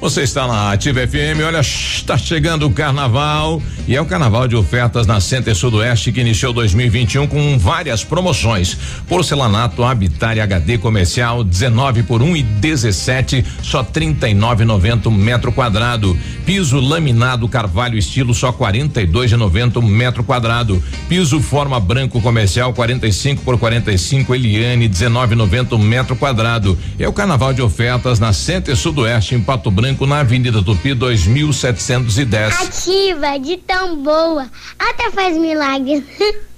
Você está na Ativa FM, olha, está chegando o carnaval e é o carnaval de ofertas na Center Sudoeste que iniciou 2021 com várias promoções. Porcelanato Habitat HD comercial 19 por 1 um e 17, só 39,90 metro quadrado. Piso laminado Carvalho estilo só 42,90 metro quadrado. Piso forma branco comercial 45 por 45 Eliane 19,90 metro quadrado. É o carnaval de ofertas na Center Sudoeste em Pato Branco na Avenida Tupi 2710. Ativa de tão boa, até faz milagres.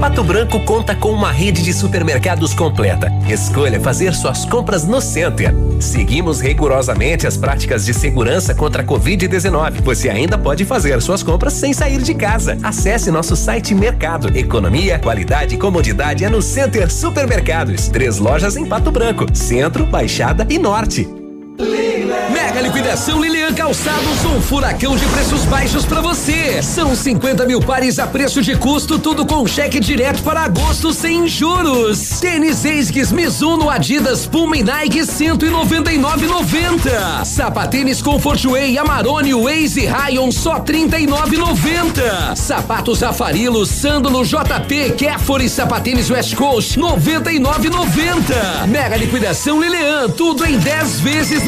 Pato Branco conta com uma rede de supermercados completa. Escolha fazer suas compras no Center. Seguimos rigorosamente as práticas de segurança contra a Covid-19. Você ainda pode fazer suas compras sem sair de casa. Acesse nosso site Mercado. Economia, qualidade e comodidade é no Center Supermercados. Três lojas em Pato Branco: Centro, Baixada e Norte. Mega liquidação Lilian Calçados, um furacão de preços baixos para você. São 50 mil pares a preço de custo, tudo com cheque direto para agosto sem juros. Tênis Esgues, Mizuno, Adidas, Puma e Nike 199,90. Sapatênis Comfort Way, Amarone, Waze, Rayon só 39,90. Sapatos Afarilo, Sândalo, JP, Kéfora e Sapatênis West Coast 99,90. Mega liquidação Lilian, tudo em 10 vezes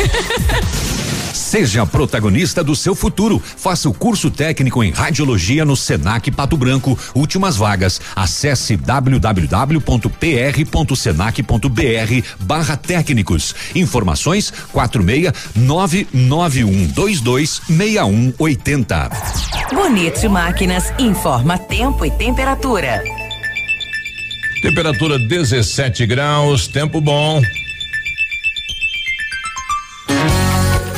Seja protagonista do seu futuro. Faça o curso técnico em radiologia no Senac Pato Branco. Últimas vagas. Acesse www.pr.senac.br barra técnicos. Informações quatro meia nove nove um dois dois meia um oitenta. Bonito Máquinas informa tempo e temperatura. Temperatura 17 graus, tempo bom.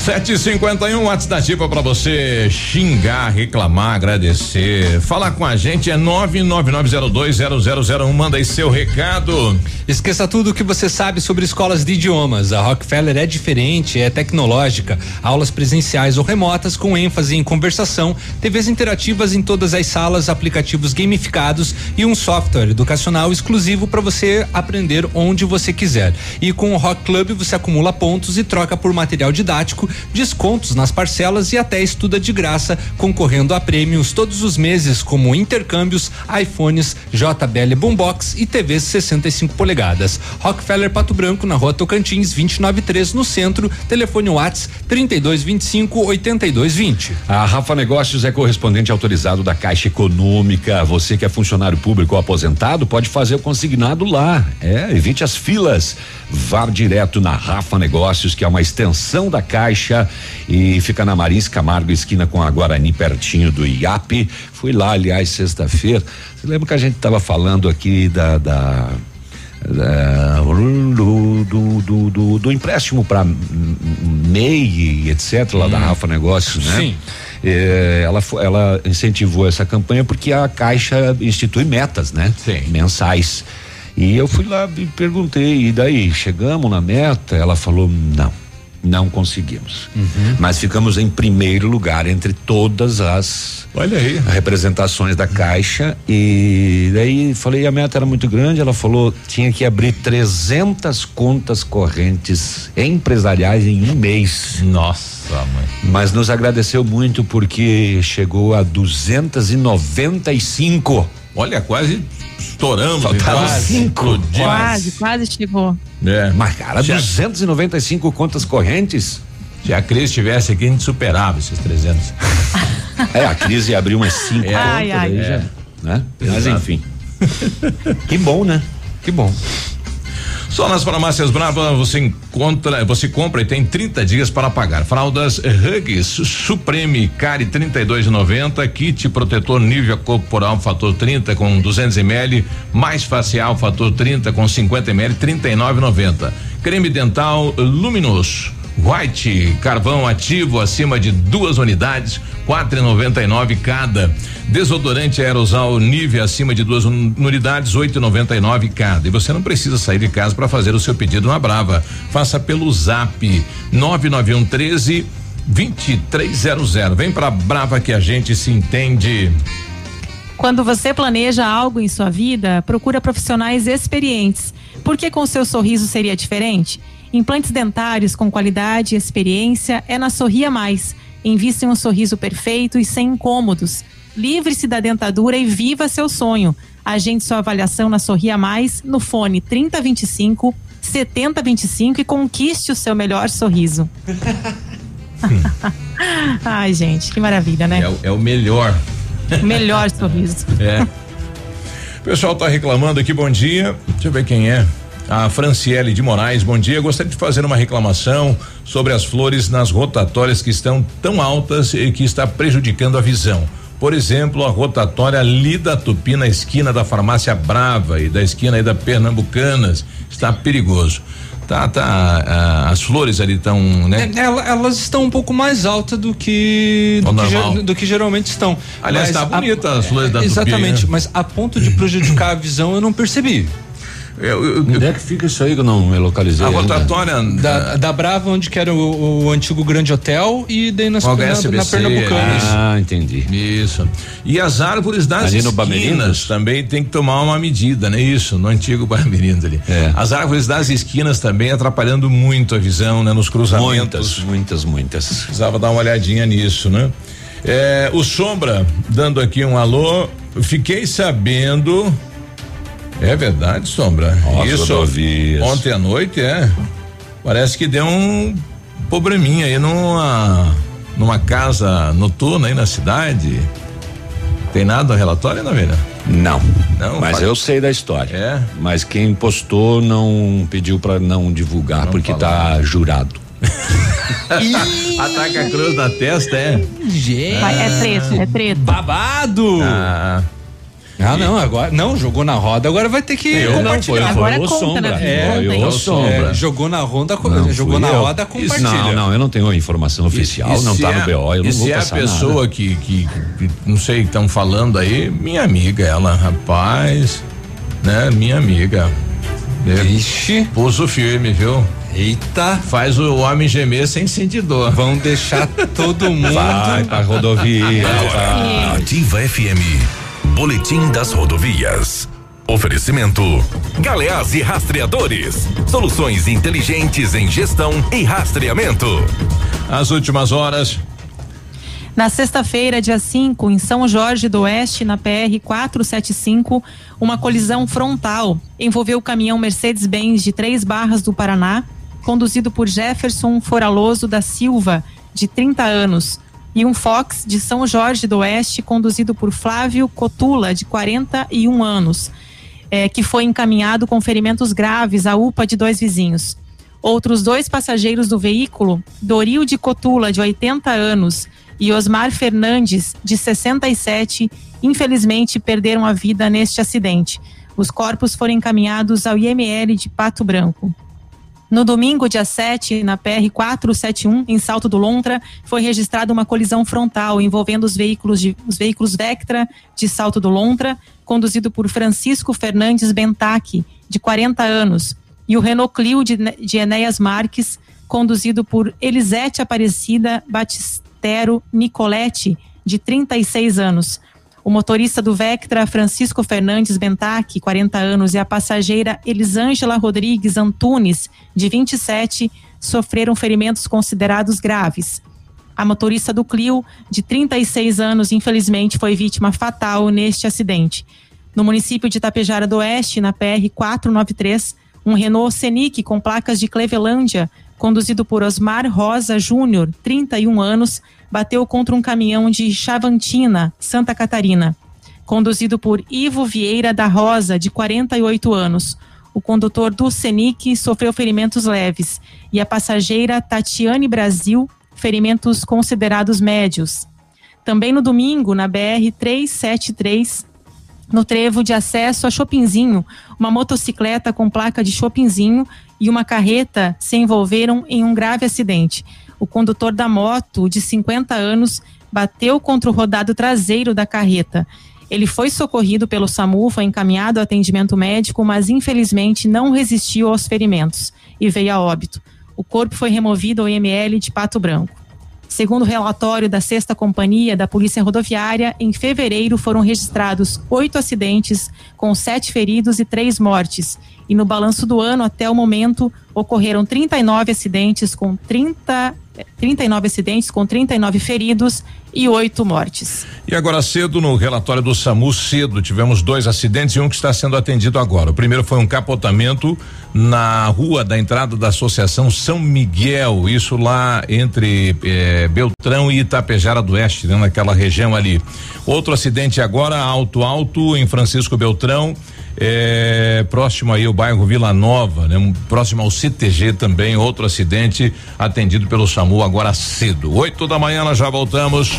751 WhatsApp da Ativa pra você xingar, reclamar, agradecer. Falar com a gente é 999020001. Manda aí seu recado. Esqueça tudo o que você sabe sobre escolas de idiomas. A Rockefeller é diferente, é tecnológica. Aulas presenciais ou remotas com ênfase em conversação, TVs interativas em todas as salas, aplicativos gamificados e um software educacional exclusivo para você aprender onde você quiser. E com o Rock Club você acumula pontos e troca por material didático, descontos nas parcelas e até estuda de graça, concorrendo a prêmios todos os meses, como intercâmbios, iPhones, JBL Boombox e TVs 65 polegadas. Rockefeller Pato Branco, na rua Tocantins, 293, no centro. Telefone Whats 3225 8220. A Rafa Negócios é correspondente autorizado da Caixa Econômica. Você que é funcionário público ou aposentado pode fazer o consignado lá. É, evite as filas. Vá direto na Rafa Negócios, que é uma extensão da Caixa e fica na Marins Camargo, esquina com a Guarani, pertinho do IAP. Fui lá, aliás, sexta-feira. Você lembra que a gente estava falando aqui da, da do, do, do, do, do empréstimo para MEI etc lá da Rafa Negócios, né? Sim. É, ela, ela incentivou essa campanha porque a Caixa institui metas, né? Sim. Mensais. E eu fui lá e perguntei, e daí, chegamos na meta? Ela falou, não, não conseguimos. Mas ficamos em primeiro lugar entre todas as Olha aí. representações da Caixa e daí falei a meta era muito grande, ela falou tinha que abrir 300 contas correntes empresariais em um mês. Nossa, mãe. Mas nos agradeceu muito porque chegou a 295. Olha, quase estouramos. Faltaram então. cinco. Quase, quase chegou. É. Mas cara, a- 295 contas correntes. Se a Cris estivesse aqui, a gente superava esses 300. É, a crise abriu umas cinco É. contas Ai, ai. aí já, É. né? Mas enfim. que bom, né? Que bom. Só nas farmácias Brava você encontra, você compra e tem 30 dias para pagar. Fraldas Hugs Supreme Care 32,90, kit protetor nível corporal fator 30 com 200 ml, mais facial fator 30 com 50 ml 39,90. Creme dental Luminous White, carvão ativo acima de duas unidades, quatro e noventa e nove cada. Desodorante aerosol nível acima de duas unidades, oito e noventa e nove cada. E você não precisa sair de casa para fazer o seu pedido na Brava. Faça pelo Zap nove nove um treze vinte e três zero zero. Vem pra Brava que a gente se entende. Quando você planeja algo em sua vida, procura profissionais experientes. Porque com seu sorriso seria diferente? Implantes dentários com qualidade e experiência é na Sorria Mais. Invista em um sorriso perfeito e sem incômodos. Livre-se da dentadura e viva seu sonho. Agende sua avaliação na Sorria Mais no fone 3025 7025 e conquiste o seu melhor sorriso. Ai, gente, que maravilha, né? É, o- é o melhor. O melhor sorriso. É. O pessoal tá reclamando aqui, bom dia. Deixa eu ver quem é. A Franciele de Moraes, bom dia. Gostaria de fazer uma reclamação sobre as flores nas rotatórias que estão tão altas e que está prejudicando a visão. Por exemplo, a rotatória ali da Tupi na esquina da farmácia Brava e da esquina aí da Pernambucanas está perigoso. Tá, tá. as flores ali estão, né? É, ela- elas estão um pouco mais altas do que do que, do que geralmente estão. Aliás, Mas tá a- bonita as flores da Tupi, Exatamente, né? mas a ponto de prejudicar a visão eu não percebi. Onde é que fica isso aí que eu não me localizei? A ainda? rotatória Da, da Brava, onde que era o, o antigo grande hotel, e daí nas, na, na HSBC, Pernambucanas. Ah, entendi. Isso. E as árvores das Ali no esquinas também tem que tomar uma medida, né? Isso, no antigo Bamerindos ali. É. As árvores das esquinas também atrapalhando muito a visão, né? Nos cruzamentos. Muitas, muitas, muitas. Precisava dar uma olhadinha nisso, né? É, o Sombra, dando aqui um alô, fiquei sabendo. É verdade, Sombra? Nossa, Isso. rodovias. Ontem à noite, é. Parece que deu um probleminha aí numa, numa casa noturna aí na cidade. Tem nada no relatório, Naveira? Não. Não, Mas faz- eu sei da história. É. Mas quem postou não pediu pra não divulgar, porque tá jurado. Ataca a cruz na testa, é? Vai, é treta, é treta. Babado! Ah. Ah, não, agora. Não, jogou na roda, agora vai ter que. Eu não, compartilhar. foi- foi Agora o conta, Sombra. né? É, Foi o? Sombra. É, jogou na ronda, Não, jogou na eu. roda, compartilha. Não, não, eu não tenho informação oficial, E não se tá é- no BO, eu e não se vou é a passar pessoa nada. que, que, que não sei, estão falando aí, minha amiga, ela, rapaz, né? Minha amiga. É, Ixi. Pulso firme, viu? Eita. Faz o homem gemer sem sentir dor. Vão deixar todo mundo. Vai pra rodovia. vai. Ativa FM. Boletim das rodovias. Oferecimento: Galeás e Rastreadores. Soluções inteligentes em gestão e rastreamento. As últimas horas. Na sexta-feira, dia 5, em São Jorge do Oeste, na PR 475, uma colisão frontal envolveu o caminhão Mercedes-Benz de Três Barras do Paraná, conduzido por Jefferson Foraloso da Silva, de 30 anos, e um Fox de São Jorge do Oeste, conduzido por Flávio Cotula, de 41 anos, eh, que foi encaminhado com ferimentos graves à UPA de dois vizinhos. Outros dois passageiros do veículo, Doril de Cotula, de 80 anos, e Osmar Fernandes, de 67, infelizmente perderam a vida neste acidente. Os corpos foram encaminhados ao IML de Pato Branco. No domingo, dia 7, na PR 471, em Salto do Lontra, foi registrada uma colisão frontal envolvendo os veículos, de, os veículos Vectra de Salto do Lontra, conduzido por Francisco Fernandes Bentaque, de 40 anos, e o Renault Clio de, de Enéas Marques, conduzido por Elisete Aparecida Batistero Nicoletti, de 36 anos. O motorista do Vectra, Francisco Fernandes Bentaque, 40 anos, e a passageira Elisângela Rodrigues Antunes, de 27, sofreram ferimentos considerados graves. A motorista do Clio, de 36 anos, infelizmente foi vítima fatal neste acidente. No município de Tapejara do Oeste, na PR 493, um Renault Scenic com placas de Clevelândia, conduzido por Osmar Rosa Júnior, 31 anos, bateu contra um caminhão de Chavantina, Santa Catarina. Conduzido por Ivo Vieira da Rosa, de 48 anos. o condutor do Senic sofreu ferimentos leves e a passageira Tatiane Brasil, ferimentos considerados médios. Também no domingo, na BR 373, no trevo de acesso a Chopinzinho, uma motocicleta com placa de Chopinzinho e uma carreta se envolveram em um grave acidente. O condutor da moto, de 50 anos, bateu contra o rodado traseiro da carreta. Ele foi socorrido pelo SAMU, foi encaminhado ao atendimento médico, mas infelizmente não resistiu aos ferimentos e veio a óbito. O corpo foi removido ao IML de Pato Branco. Segundo o relatório da Sexta Companhia da Polícia Rodoviária, em fevereiro foram registrados oito acidentes, com sete feridos e três mortes. E no balanço do ano, até o momento, ocorreram 39 acidentes com 30 39 acidentes com 39 feridos e oito mortes. E agora cedo no relatório do SAMU cedo tivemos dois acidentes e um que está sendo atendido agora. O primeiro foi um capotamento na rua da entrada da Associação São Miguel, isso lá entre eh, Beltrão e Itapejara do Oeste, né, naquela região ali. Outro acidente agora alto alto em Francisco Beltrão é, próximo aí o bairro Vila Nova, né? Próximo ao CTG também, outro acidente atendido pelo SAMU agora cedo. Oito da manhã nós já voltamos.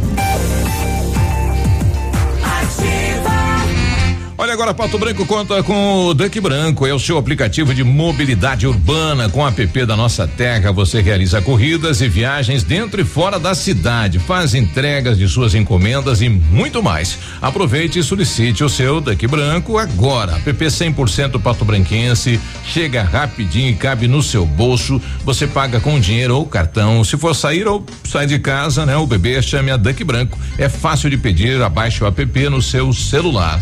Olha agora, Pato Branco conta com o Duck Branco, é o seu aplicativo de mobilidade urbana com app da nossa terra. Você realiza corridas e viagens dentro e fora da cidade, faz entregas de suas encomendas e muito mais. Aproveite e solicite o seu Duck Branco agora. App 100% Pato Branquense, chega rapidinho e cabe no seu bolso. Você paga com dinheiro ou cartão. Se for sair ou sair de casa, né? O bebê chame a Duck Branco. É fácil de pedir, abaixe o app no seu celular.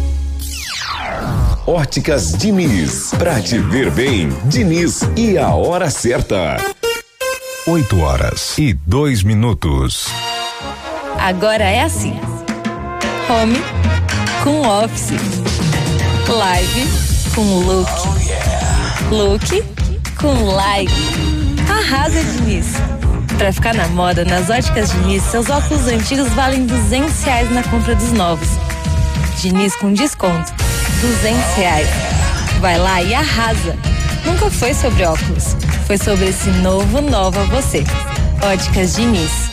Óticas Diniz. Pra te ver bem, Diniz e a hora certa. 8 horas e dois minutos. Agora é assim: home com office, live com look, look com live. Arrasa, Diniz. Pra ficar na moda, nas óticas Diniz, seus óculos antigos valem 200 reais na compra dos novos. Diniz com desconto. 200 reais. Vai lá e arrasa. Nunca foi sobre óculos. Foi sobre esse novo Nova Você. Óticas Diniz.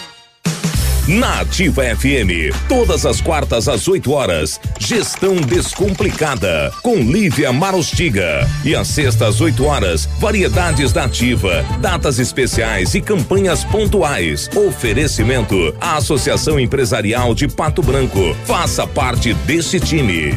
Na Ativa FM, todas as quartas às 8 horas, Gestão Descomplicada, com Lívia Marostiga. E às sextas às 8 horas, variedades da Ativa, datas especiais e campanhas pontuais. Oferecimento à Associação Empresarial de Pato Branco. Faça parte desse time.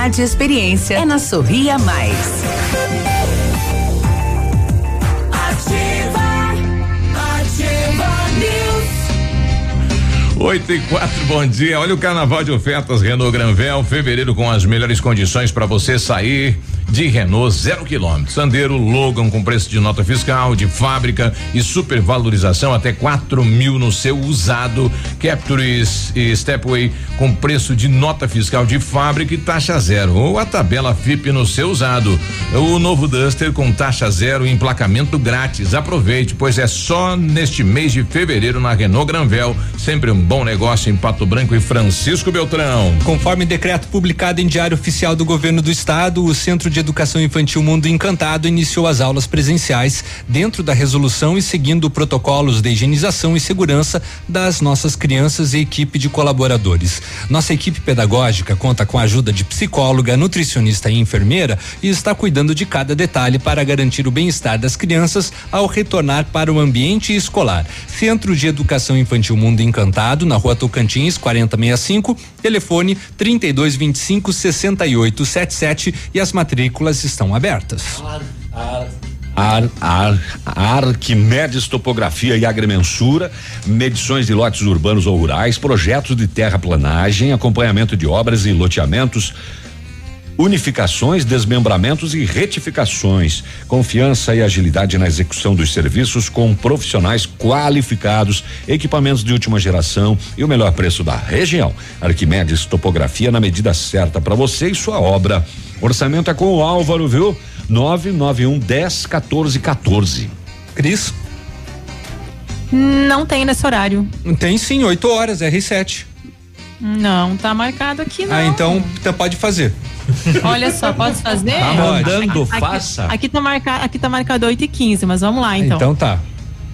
e experiência. É na Sorria Mais. Oito e quatro, bom dia. Olha o carnaval de ofertas Renault Granvel, fevereiro com as melhores condições para você sair de Renault zero quilômetros. Sandero Logan com preço de nota fiscal, de fábrica e supervalorização até quatro mil no seu usado. Capture e Stepway com preço de nota fiscal de fábrica e taxa zero. Ou a tabela FIP no seu usado. O novo Duster com taxa zero e emplacamento grátis. Aproveite, pois é só neste mês de fevereiro na Renault Granvel. Sempre um bom negócio em Pato Branco e Francisco Beltrão. Conforme decreto publicado em Diário Oficial do Governo do Estado, o Centro de Educação Infantil Mundo Encantado iniciou as aulas presenciais dentro da resolução e seguindo protocolos de higienização e segurança das nossas crianças e equipe de colaboradores. Nossa equipe pedagógica conta com a ajuda de psicóloga, nutricionista e enfermeira e está cuidando de cada detalhe para garantir o bem-estar das crianças ao retornar para o ambiente escolar. Centro de Educação Infantil Mundo Encantado, na rua Tocantins, 4065, telefone 3225 6877 e as matrículas estão abertas. Ar, ar, Arquimedes Topografia e Agrimensura, medições de lotes urbanos ou rurais, projetos de terraplanagem, acompanhamento de obras e loteamentos, unificações, desmembramentos e retificações. Confiança e agilidade na execução dos serviços com profissionais qualificados, equipamentos de última geração e o melhor preço da região. Arquimedes Topografia na medida certa para você e sua obra. Orçamento é com o Álvaro, viu? 991 10 14 14. Cris? Não tem nesse horário. Tem sim, 8 horas, R7. Não, tá marcado aqui não. Ah, então, então pode fazer. Olha só, posso fazer? Tá mandando, aqui, faça. Aqui, aqui tá marcado, aqui tá marcado 8 e 15 mas vamos lá então. Então tá.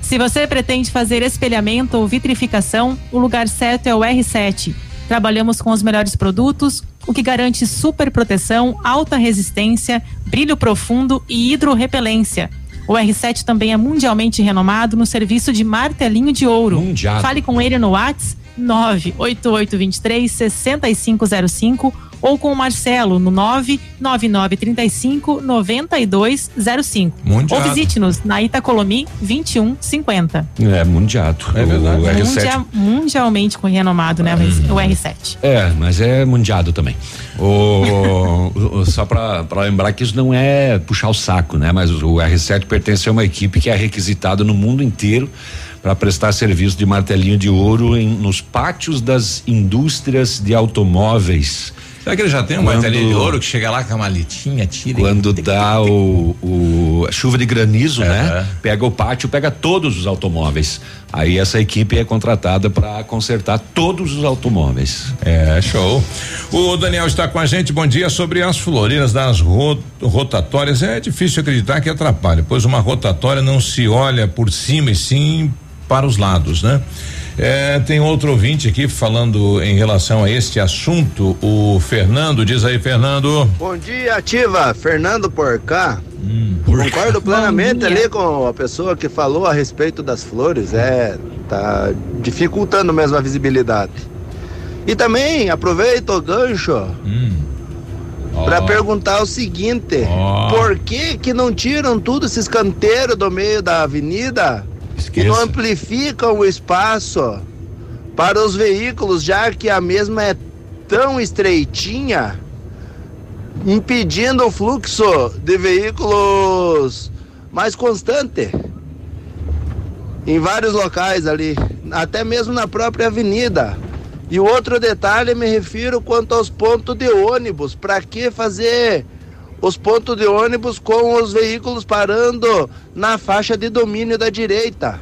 Se você pretende fazer espelhamento ou vitrificação, o lugar certo é o R7. Trabalhamos com os melhores produtos, o que garante super proteção, alta resistência, brilho profundo e hidrorrepelência. O R7 também é mundialmente renomado no serviço de martelinho de ouro. Mundial. Fale com ele no WhatsApp 98823 6505 ou com o Marcelo no 99935 9205. Mundial. Ou visite-nos na Itacolomi 2150. É, mundiado. É verdade. O R7 Mundia- mundialmente renomado, né? O R7. É, mas é mundiado também. O, o- só para lembrar que isso não é puxar o saco, né? Mas o R7 pertence a uma equipe que é requisitada no mundo inteiro para prestar serviço de martelinho de ouro em, nos pátios das indústrias de automóveis. Será que ele já tem um martelinho de ouro que chega lá com a maletinha, tira? Quando dá o, o a chuva de granizo, É, né? é. Pega o pátio, pega todos os automóveis. Aí essa equipe é contratada para consertar todos os automóveis. É, show. O Daniel está com a gente. Bom dia. Sobre as floreiras das ro- rotatórias, é difícil acreditar que atrapalha, pois uma rotatória não se olha por cima e sim para os lados, né? É, tem outro ouvinte aqui falando em relação a este assunto. O Fernando diz aí, Fernando. Bom dia, ativa. Fernando Porcá. Concordo plenamente ali com a pessoa que falou a respeito das flores. É, tá dificultando mesmo a visibilidade. E também aproveito o gancho para perguntar o seguinte: Ó. por que que não tiram tudo esses canteiros do meio da avenida que não amplificam o espaço para os veículos, já que a mesma é tão estreitinha, impedindo o fluxo de veículos mais constante em vários locais ali, até mesmo na própria avenida. E outro detalhe me refiro quanto aos pontos de ônibus. Para que fazer os pontos de ônibus com os veículos parando na faixa de domínio da direita?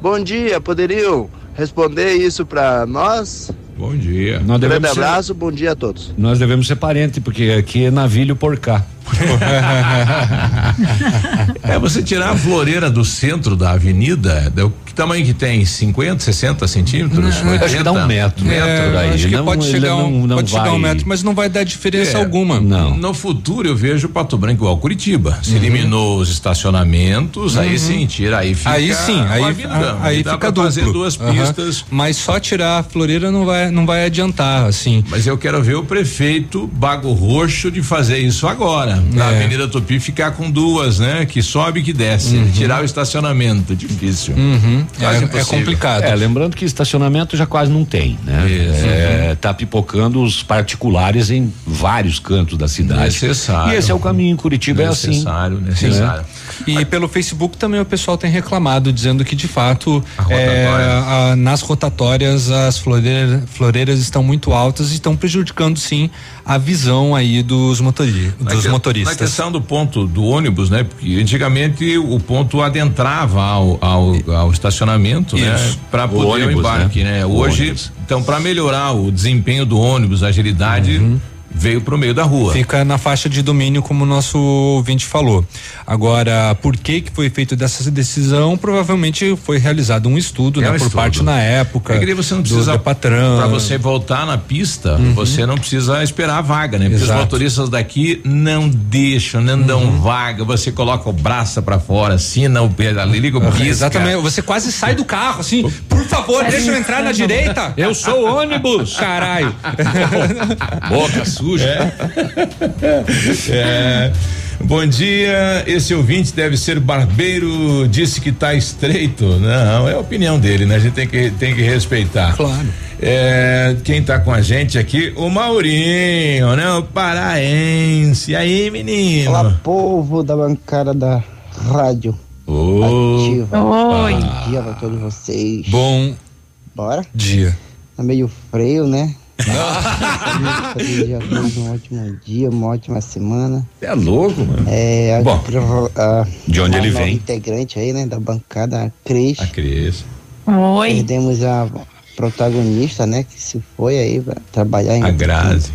Bom dia, poderiam responder isso para nós? Bom dia. Nós Grande devemos ser- abraço, bom dia a todos. Nós devemos ser parente, porque aqui é navilho por cá. É você tirar a floreira do centro da avenida, da- que tamanho que tem? 50, 60 centímetros? Não, 80? acho que dá um metro. É, acho que pode chegar, um, pode chegar um metro, mas não vai dar diferença É, alguma. No futuro eu vejo Pato Branco igual Curitiba. Se Uhum. eliminou os estacionamentos, aí Uhum. sim, tira, aí fica. aí sim, aí, avenida. aí Dá fica pra fazer duplo. duas pistas. Mas só tirar a floreira não vai, não vai adiantar, assim. Mas eu quero ver o prefeito Bago Roxo de fazer isso agora. Na É. Avenida Tupi ficar com duas, né? Que sobe e que desce. Tirar o estacionamento, difícil. Uhum. Quase É- é complicado. É, lembrando que estacionamento já quase não tem, né? É, tá pipocando os particulares em vários cantos da cidade. Necessário. E esse é o caminho em Curitiba, é assim. Necessário, Né? necessário. E pelo Facebook também o pessoal tem reclamado, dizendo que de fato rotatória. é, a- nas rotatórias as floreiras, floreiras estão muito altas e estão prejudicando sim a visão aí dos, motori Na dos que- motoristas. Na questão do ponto do ônibus, né? Porque antigamente o ponto adentrava ao, ao, ao estacionamento, né? Isso. Para O poder o, ônibus, embarque, né? né? O Hoje, então, para melhorar o desempenho do ônibus, a agilidade, veio pro meio da rua. Fica na faixa de domínio, como o nosso ouvinte falou. Agora, por que que foi feito dessa decisão? Provavelmente foi realizado um estudo, É né, um por estudo. parte na época. É que você não do precisa patrão. Para você voltar na pista, Uhum. você não precisa esperar a vaga, né? Porque os Exato. motoristas daqui não deixam, não dão Uhum. vaga. Você coloca o braço para fora, assina o pé, liga o Uhum, pisca. Exatamente, você quase sai do carro, assim, por favor, deixa eu entrar na direita. Eu sou ônibus. Caralho. Boca suja. É. Bom dia, esse ouvinte deve ser barbeiro, disse que tá estreito. Não, é a opinião dele, né? A gente tem que, tem que respeitar. Claro. É, quem tá com a gente aqui, o Maurinho, né? O paraense. E aí, menino? Olá, povo da bancada da rádio. Ativa. Oi. Bom dia pra todos vocês. Bom Bora? dia. Tá meio freio, né? Desejo a todos um ótimo dia, uma ótima semana. É louco, mano. É, a, Bom, a, de onde uma ele vem? integrante aí, né, da bancada, a Cris. A Cris. Oi. Perdemos a protagonista, né, que se foi aí pra trabalhar em A Grazi.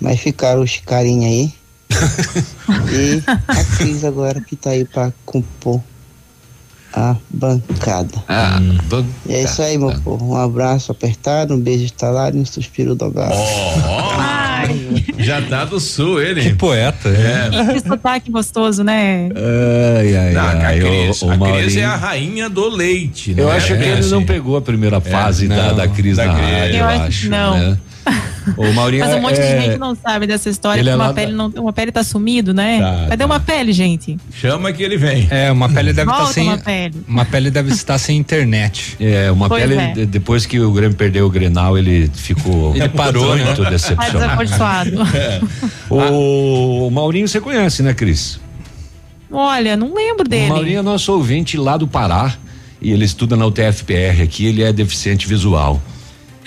Mas ficaram os carinha aí. e a Cris agora que tá aí pra compor a bancada. Ah, E é isso aí, meu povo. Um abraço apertado, um beijo estalado e um suspiro dobrado. Já tá do sul, ele. Que poeta. É. Que sotaque gostoso, né? Ai, ai, Não, a ai. Cris, o, o a Cris Maurinho- é a rainha do leite, né? Eu acho que É, ele não assim. pegou a primeira fase da, não, da Cris da na Cris. rádio, Eu eu acho que acho. não. Né? O Maurinho Mas um monte é, de gente não sabe dessa história, Ele que é uma pele, da- não, uma pele tá sumido, né? Tá, Cadê uma pele, gente? Chama que ele vem. É, uma pele deve estar Volta sem. uma pele. Uma pele deve estar sem internet. É, uma Pois pele, é. de- depois que o Grêmio perdeu o Grenal, ele ficou Ele parou, né? muito Tá decepcionado. desaforçado. O Maurinho você conhece, né, Cris? Olha, não lembro O dele. Maurinho é nosso ouvinte lá do Pará e ele estuda na UTFPR aqui, ele é deficiente visual.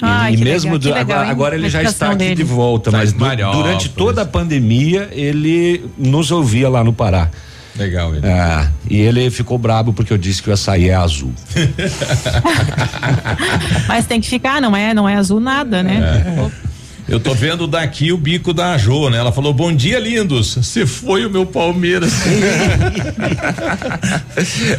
E- Ai, e, mesmo legal, legal, agora, agora ele já está aqui dele. de volta, Tá mas Mariópolis. durante toda a pandemia ele nos ouvia lá no Pará. Legal, ele. Ah, e ele ficou brabo porque eu disse que o açaí é azul. Mas tem que ficar, não é? Não é azul nada, né? É. Eu tô vendo daqui o bico da Jo, né? Ela falou: Bom dia, lindos. Você foi o meu Palmeiras.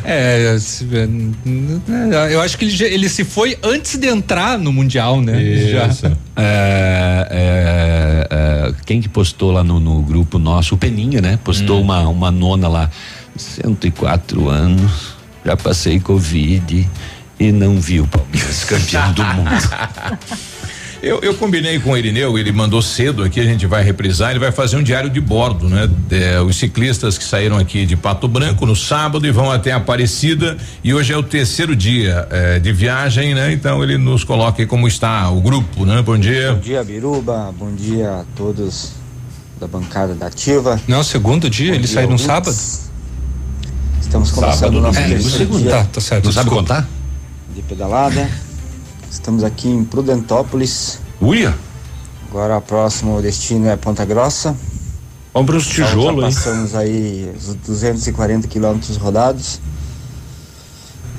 É, é, eu acho que ele, já- ele se foi antes de entrar no Mundial, né? Isso. É, é, é, quem que postou lá no, no grupo nosso? O Peninha, né? Postou uma, uma nona lá. 104 anos, já passei Covid e não vi o Palmeiras campeão do mundo. Eu, eu combinei com o Irineu, ele mandou cedo aqui, a gente vai reprisar, ele vai fazer um diário de bordo, né? É, os ciclistas que saíram aqui de Pato Branco no sábado e vão até Aparecida e hoje é o terceiro dia é, de viagem, né? Então ele nos coloca aí como está o grupo, né? Bom dia. Bom dia, Biruba. Bom dia a todos da bancada da Ativa. Não, é segundo dia, Bom ele dia, saiu no sábado? Estamos começando Sábado, o nosso é, terceiro segundo. dia Tá, tá certo, Não sabe contar? De pedalada. Estamos aqui em Prudentópolis. Uia! Agora o próximo destino é Ponta Grossa. Vamos para os Já tijolos, hein? Passamos aí os 240 quilômetros rodados.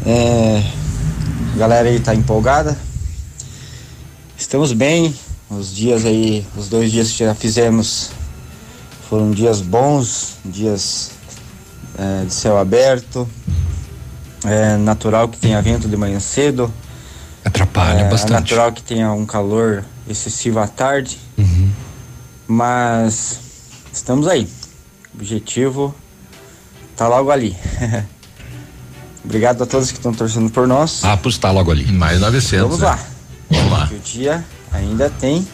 É, a galera aí tá empolgada. Estamos bem. Os dias aí, os dois dias que já fizemos foram dias bons, dias é, de céu aberto. É natural que tenha vento de manhã cedo. Atrapalha é, bastante. É natural que tenha um calor excessivo à tarde. Mas estamos aí. O objetivo tá logo ali. Obrigado a todos que estão torcendo por nós. Ah, pois tá logo ali. Mais 900. Vamos né? lá. Vamos lá. Que o dia ainda tem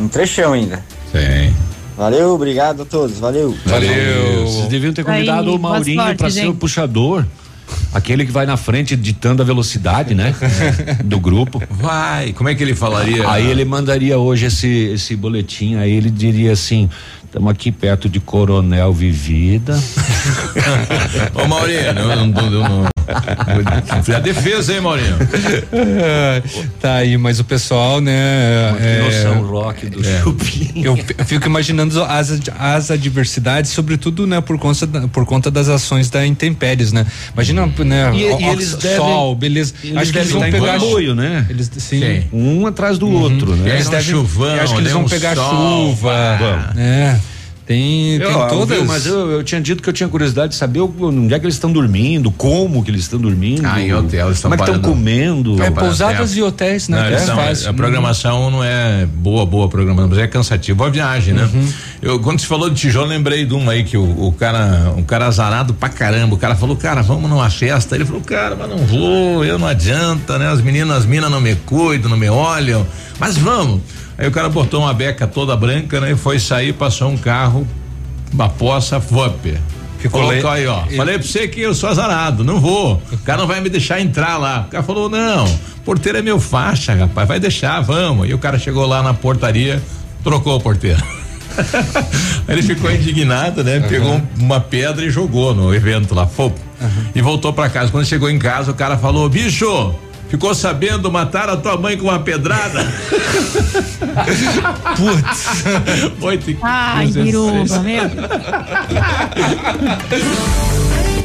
um trechão ainda. Sim. Valeu, obrigado a todos. Valeu. Vocês deviam ter convidado Aí, o Maurinho para ser o puxador. Aquele que vai na frente ditando a velocidade, né? Do grupo. Vai, como é que ele falaria? Aí ele mandaria hoje esse, esse boletim, aí ele diria assim: estamos aqui perto de Coronel Vivida. Ô Maurinho, não, não, não, não, não. Foi a defesa, hein, Maurinho? tá aí, mas o pessoal, né? que noção rock do Chupim. Eu, fico imaginando as, as adversidades, sobretudo, né, por conta, por conta das ações da intempéries, né? Imagina, né? E- ó- e eles devem- sol, beleza. eles Acho que eles vão pegar comboio, né? Eles, sim. Sim. Um atrás do outro, né? Eles devem, chuvão, acho que eles né, vão um pegar sol, chuva. pá. É. Tem, Eu, tem ó, todas. viu, mas eu, eu tinha dito que eu tinha curiosidade de saber o- onde é que eles estão dormindo, como que eles estão dormindo. Ah, em hotel, eles estão Como é que estão comendo. É, pousadas e hotéis, né? Não, é são- fácil. a programação não é boa, boa programação, mas é cansativo. Boa viagem, né? Uhum. Eu, quando você falou de tijolo, lembrei de uma aí que o, o cara, um cara azarado pra caramba. O cara falou, cara, vamos numa festa. Ele falou, cara, mas não vou, eu não adianta, né? As meninas, as minas não me cuidam, não me olham, mas vamos. Aí o cara botou uma beca toda branca, né? E foi sair, passou um carro, uma poça, VUP. Ficou Colocou aí, ó. Ele- Falei pra você que eu sou azarado, não vou. O cara não vai me deixar entrar lá. O cara falou, não, porteiro é meu faixa, rapaz, vai deixar, vamos. E o cara chegou lá na portaria, trocou o porteiro. Aí ele ficou indignado, né? Pegou um- uma pedra e jogou no evento lá, fô. E voltou pra casa. Quando chegou em casa, o cara falou: bicho, ficou sabendo matar a tua mãe com uma pedrada? Putz. Oito e Ai, 16. Biruba, meu.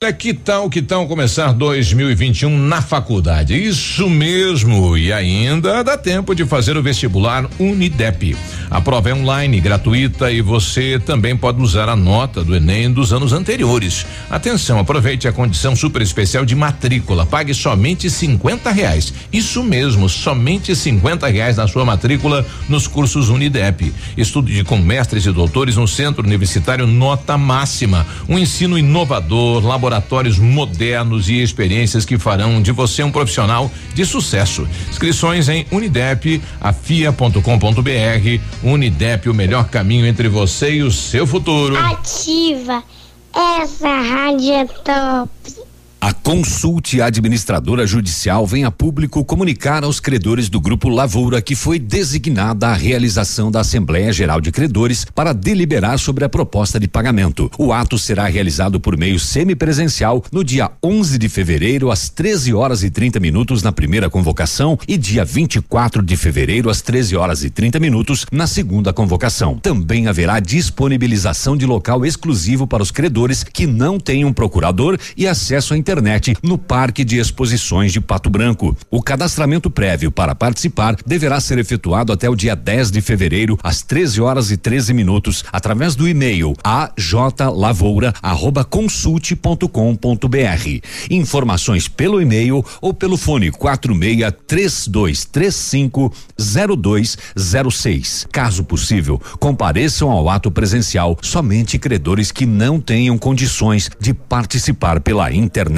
Olha, que tal, que tal começar 2021 na faculdade? Isso mesmo, e ainda dá tempo de fazer o vestibular Unidep. A prova é online, gratuita e você também pode usar a nota do Enem dos anos anteriores. Atenção, aproveite a condição super especial de matrícula. Pague somente 50 reais. Isso mesmo, somente 50 reais na sua matrícula nos cursos Unidep. Estude com mestres e doutores no Centro Universitário Nota Máxima. Um ensino inovador, laboratórios modernos e experiências que farão de você um profissional de sucesso. Inscrições em Unidep, afia.com.br. Unidep, o melhor caminho entre você e o seu futuro. Ativa. Essa rádio é top. A Consulte Administradora Judicial vem a público comunicar aos credores do Grupo Lavoura que foi designada a realização da Assembleia Geral de Credores para deliberar sobre a proposta de pagamento. O ato será realizado por meio semipresencial no dia 11 de fevereiro, às 13 horas e 30 minutos na primeira convocação e dia 24 de fevereiro, às 13 horas e 30 minutos na segunda convocação. Também haverá disponibilização de local exclusivo para os credores que não tenham procurador e acesso à internet internet no Parque de Exposições de Pato Branco. O cadastramento prévio para participar deverá ser efetuado até o dia 10 de fevereiro, às 13 horas e 13 minutos, através do e-mail ajlavoura@consulte.com.br. Informações pelo e-mail ou pelo fone 46 3235 0206. Caso possível, compareçam ao ato presencial somente credores que não tenham condições de participar pela internet.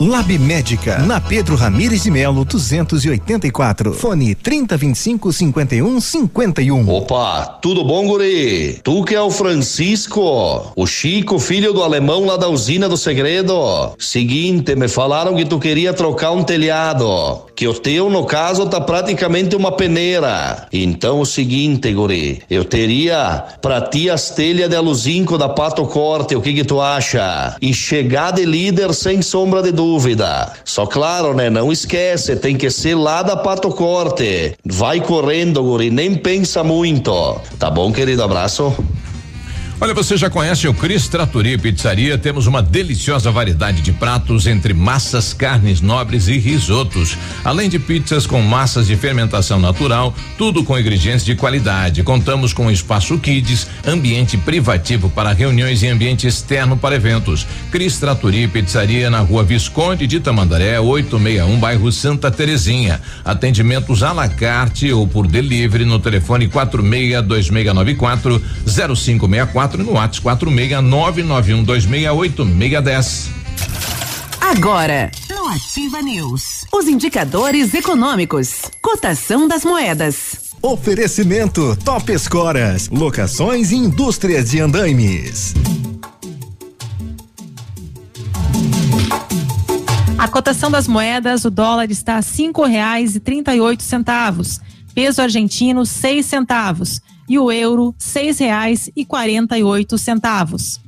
Lab Médica, na Pedro Ramires de Melo, 284. Fone 3025 51 51. Opa, tudo bom, guri? Tu que é o Francisco, o Chico, filho do alemão lá da usina do segredo. Seguinte, me falaram que tu queria trocar um telhado, que o teu, no caso, tá praticamente uma peneira. Então, o seguinte, guri, eu teria pra ti as telhas de aluzinco da Pato Corte, o que que tu acha? E chegar de líder sem sombra de dúvida. Só claro, né? Não esquece, tem que ser lá da Pato Corte. Vai correndo, guri, nem pensa muito. Tá bom, querido? Abraço. Olha, você já conhece o Cris Trattori Pizzaria? Temos uma deliciosa variedade de pratos entre massas, carnes nobres e risotos, além de pizzas com massas de fermentação natural, tudo com ingredientes de qualidade. Contamos com espaço kids, ambiente privativo para reuniões e ambiente externo para eventos. Cris Trattori Pizzaria na Rua Visconde de Tamandaré, 861, bairro Santa Terezinha. Atendimentos à la carte ou por delivery no telefone 46 2694 0564 e no WhatsApp 46991268610. Agora, no Ativa News, os indicadores econômicos, cotação das moedas. Oferecimento Top Escoras, locações e indústrias de andaimes. A cotação das moedas, o dólar está a cinco reais e trinta e oito centavos, peso argentino seis centavos e o euro R$ 6,48.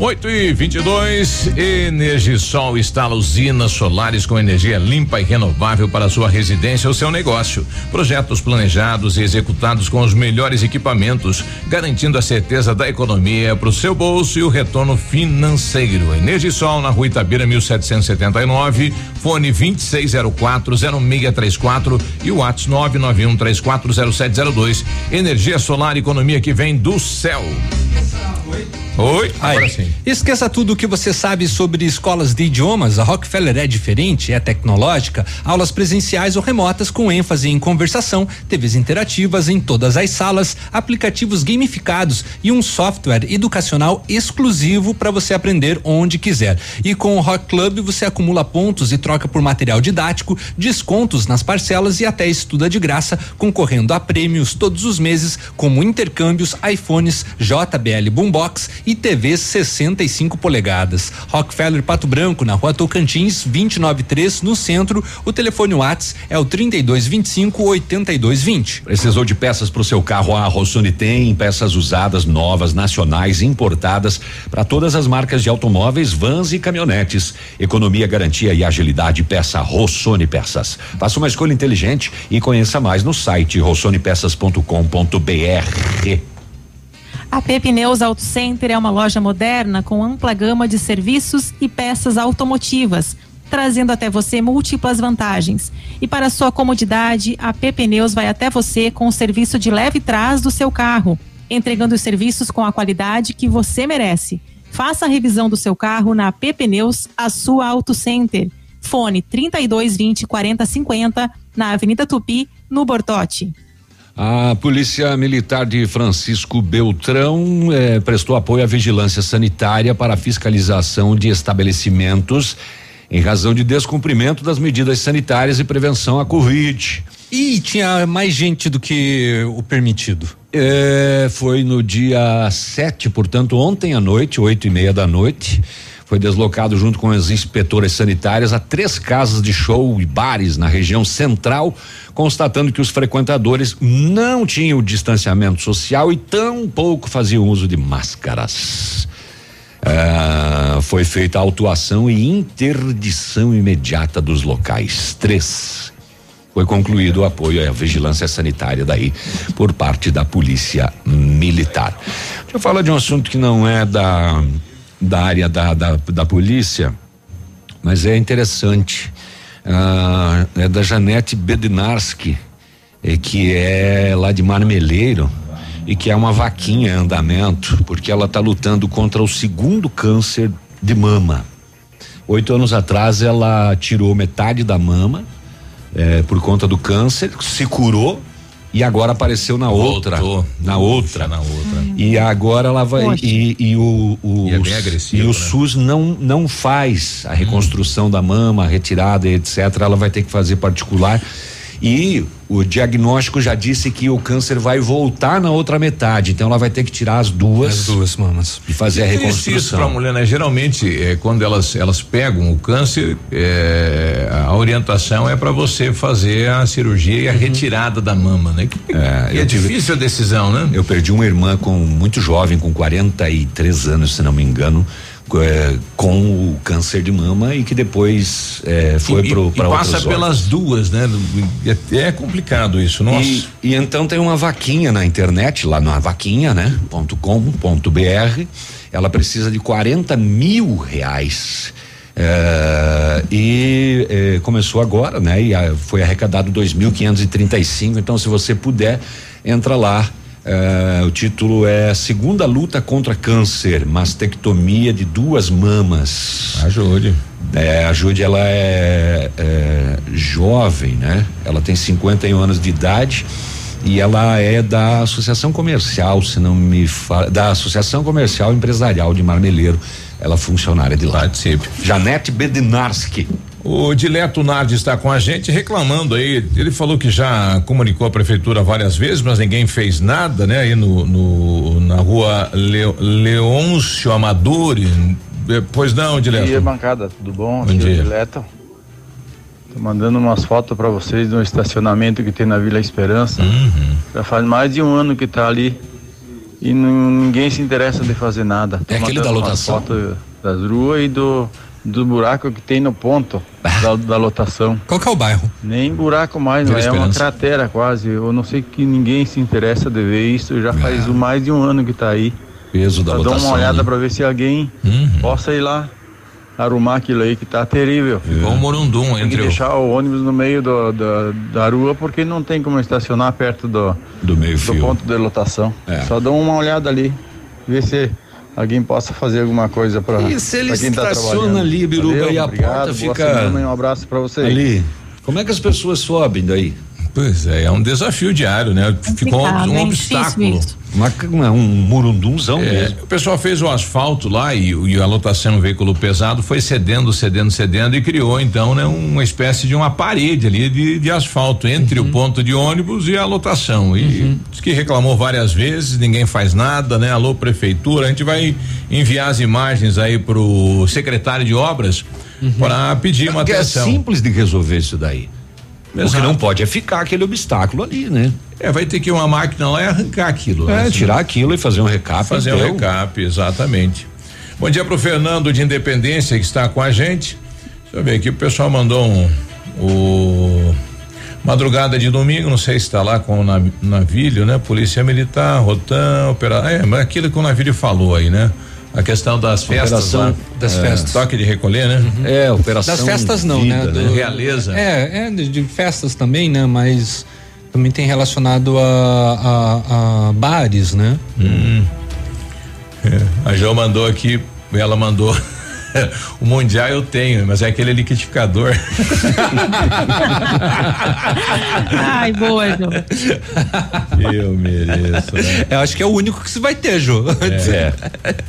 8 e 22 Energisol instala usinas solares com energia limpa e renovável para sua residência ou seu negócio. Projetos planejados e executados com os melhores equipamentos, garantindo a certeza da economia para o seu bolso e o retorno financeiro. Energisol na rua Itabira 1779, fone 26040634 e o WhatsApp 991340702. Energia solar, economia que vem do céu. Oi, agora Aí. sim. Esqueça tudo o que você sabe sobre escolas de idiomas. A Rockefeller é diferente, é tecnológica. Aulas presenciais ou remotas com ênfase em conversação, TVs interativas em todas as salas, aplicativos gamificados e um software educacional exclusivo para você aprender onde quiser. E com o Rock Club você acumula pontos e troca por material didático, descontos nas parcelas e até estuda de graça, concorrendo a prêmios todos os meses, como intercâmbios, iPhones, JBL Boombox e TVs 65 polegadas. Rockefeller Pato Branco, na rua Tocantins, 293, no centro. O telefone Whats é o 3225 8220. Precisou de peças para o seu carro? A Rossoni tem peças usadas, novas, nacionais, importadas para todas as marcas de automóveis, vans e caminhonetes. Economia, garantia e agilidade. Peça Rossoni Peças. Faça uma escolha inteligente e conheça mais no site rossonepeças.com.br. A P Pneus Auto Center é uma loja moderna com ampla gama de serviços e peças automotivas, trazendo até você múltiplas vantagens. E para sua comodidade, a P Pneus vai até você com o serviço de leve trás do seu carro, entregando os serviços com a qualidade que você merece. Faça a revisão do seu carro na P Pneus, a sua Auto Center. Fone 3220 4050 na Avenida Tupi, no Bortote. A Polícia Militar de Francisco Beltrão eh, prestou apoio à vigilância sanitária para a fiscalização de estabelecimentos em razão de descumprimento das medidas sanitárias e prevenção à Covid. E tinha mais gente do que o permitido. É, foi no dia 7, portanto, ontem à noite, oito e meia da noite. Foi deslocado junto com as inspetoras sanitárias a três casas de show e bares na região central, constatando que os frequentadores não tinham distanciamento social e tampouco faziam uso de máscaras. Ah, foi feita autuação e interdição imediata dos locais. Três. Foi concluído o apoio à vigilância sanitária daí por parte da polícia militar. Deixa eu falar de um assunto que não é da da área da, da, da polícia, mas é interessante. Ah, é da Janete Bednarski, é, que é lá de Marmeleiro e que é uma vaquinha em andamento, porque ela está lutando contra o segundo câncer de mama. Oito anos atrás ela tirou metade da mama eh, por conta do câncer, se curou e agora apareceu na outra, na outra, na outra. E agora ela vai e, e o, o E é e o né? SUS não não faz a reconstrução da mama, a retirada, etc. Ela vai ter que fazer particular. E o diagnóstico já disse que o câncer vai voltar na outra metade, então ela vai ter que tirar as duas. As duas mamas. E fazer a Triste isso reconstrução. pra mulher, né? Geralmente, é, quando elas, elas pegam o câncer, é, a orientação é para você fazer a cirurgia e a retirada da mama, né? Que, É, e é tive- difícil a decisão, né? Eu perdi uma irmã com muito jovem, com 43 anos, se não me engano, é, com o câncer de mama e que depois é, foi para passa pelas duas, né? É, é complicado isso, nossa. E, e então tem uma vaquinha na internet, lá na vaquinha, né? Ponto com, ponto br. Ela precisa de 40 mil reais. É, e é, começou agora, né? E ah, foi arrecadado 2.535. Então, se você puder, entra lá. É, o título é Segunda Luta contra Câncer, Mastectomia de Duas Mamas. Ajude. É, ajude, ela é, é jovem, né? Ela tem 51 anos de idade e ela é da Associação Comercial, se não me fala, da Associação Comercial Empresarial de Marmeleiro. Ela é funcionária de lá. Participe. Janete Bednarski. O Dileto Nardi está com a gente reclamando aí. Ele falou que já comunicou a prefeitura várias vezes, mas ninguém fez nada, né? Aí no, no- na rua Leo, Leôncio Amadori. Eh, Pois não, Bom dia, Dileto. bancada, tudo bom? Bom Aqui é o dia. Dileto. Tô mandando umas fotos para vocês do estacionamento que tem na Vila Esperança. Uhum. Já faz mais de um ano que tá ali e não- ninguém se interessa de fazer nada. Tô É aquele da lotação? fotos das ruas e do, do buraco que tem no ponto da, da lotação. Qual que é o bairro? Nem buraco mais, não, é uma cratera quase. Eu não sei que ninguém se interessa de ver isso. Já faz mais de um ano que tá aí. Peso da Só lotação. uma olhada né? para ver se alguém Uhum. possa ir lá arrumar aquilo aí que tá terrível. Igual o Morundum, Tem que entre deixar o ônibus no meio do, da, da rua porque não tem como estacionar perto do, do meio do ponto de lotação. É. Só dá uma olhada ali, ver se alguém possa fazer alguma coisa para E se ele pra quem tá estaciona trabalhando. ali, Biruba, Valeu, e a obrigado, porta fica semana um abraço para vocês. ali. Como é que as pessoas sobem daí? Pois é, é um desafio diário, né? Ficou um, um é difícil obstáculo. isso. Uma, um murundunzão É, mesmo. o pessoal fez o asfalto lá e, e a lotação no veículo pesado foi cedendo, cedendo, cedendo e criou então né, uma espécie de uma parede ali de, de asfalto entre Uhum. o ponto de ônibus e a lotação. E diz que reclamou várias vezes, ninguém faz nada, né? Alô, prefeitura, a gente vai enviar as imagens aí pro secretário de obras para pedir uma Porque é atenção. simples de resolver isso daí. O que Exato. não pode é ficar aquele obstáculo ali, né? É, vai ter que ir uma máquina lá e arrancar aquilo. É, né? tirar aquilo e fazer um recap. Fazer então. um recap, exatamente. Bom dia pro Fernando de Independência que está com a gente. Deixa eu ver aqui, o pessoal mandou um. O madrugada de domingo, não sei se está lá com o nav- navilho, né? Polícia Militar, Rotan, opera, é, mas aquilo que o navilho falou aí, né? A questão das festas Operação lá, das é, festas. Toque de recolher, né? É, operação. Das festas não, vida, né? Do- Realeza. É, é de, de festas também, né? Mas também tem relacionado a, a- a bares, né? Hum. É, a Jo mandou aqui, ela mandou. o Mundial eu tenho, mas é aquele liquidificador. Ai, boa, Jô. eu mereço, né? Eu acho que é o único que se vai ter, Jô. É.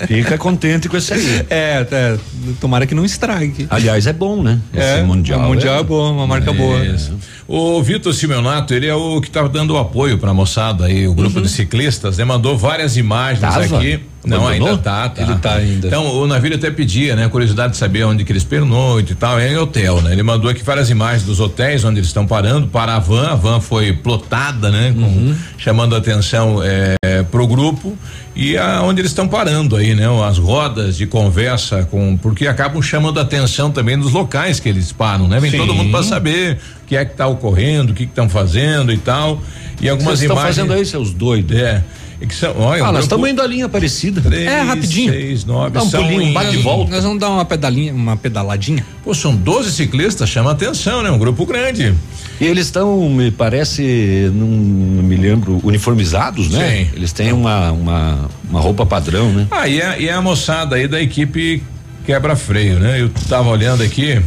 Fica contente com esse aí. É, é, tomara que não estrague. Aliás, é bom, né? É, Esse mundial. o mundial é, bom, uma marca boa. Isso. O Vitor Simeonato, ele é o que estava dando apoio para a moçada aí, o grupo de ciclistas, né? Mandou várias imagens Tava? aqui. Não, ainda tá, tá. Ele tá ainda. Então, o navio até pedia, né? Curiosidade de saber onde que eles pernoitam e tal, é em hotel, né? Ele mandou aqui várias imagens dos hotéis onde eles estão parando para a van, a van foi plotada, né? Com- Uhum. chamando atenção é, pro grupo e a, onde eles estão parando aí, né? As rodas de conversa com, porque acabam chamando a atenção também dos locais que eles param, né? Vem Sim. todo mundo para saber o que é que tá ocorrendo, o que estão fazendo e tal. E algumas Vocês estão imagens. fazendo aí, seus doidos. É. que são, olha, Ah, um nós estamos indo à linha parecida. Três, É, rapidinho. Seis, nove, Dá um pulinho, bate e volta. Nós vamos dar uma pedalinha, uma pedaladinha. Pô, são 12 ciclistas, chama atenção, né? Um grupo grande. E eles estão, me parece, não, não me lembro, uniformizados, né? Sim. Eles têm uma, uma, uma roupa padrão, né? Ah, e é, e é a moçada aí da equipe quebra-freio, né? Eu tava olhando aqui.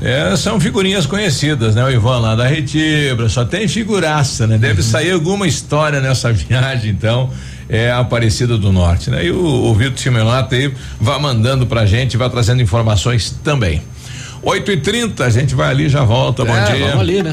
É, são figurinhas conhecidas, né? O Ivan lá da Retibra, só tem figuraça, né? Deve sair alguma história nessa viagem, então. É a Aparecida do Norte, né? E o, o Vitor Simeonato aí vai mandando pra gente, vai trazendo informações também. 8 e 30 a gente vai ali e já volta. Bom é, dia. Vamos ali, né?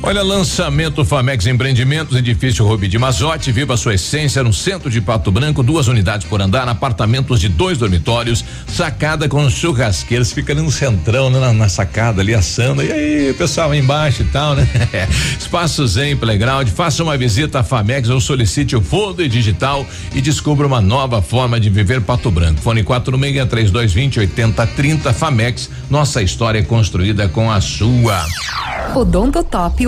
Olha, lançamento Famex Empreendimentos, edifício Rubi de Mazote, viva sua essência no centro de Pato Branco, duas unidades por andar, apartamentos de dois dormitórios, sacada com churrasqueiras, fica ali no centrão, né, na, na sacada ali assando, e aí, pessoal, embaixo e tal, né? Espaço Zen Playground, faça uma visita à Famex ou solicite o Folder Digital e descubra uma nova forma de viver Pato Branco. Fone 46 3220 8030 Famex, nossa história é construída com a sua. Odontotop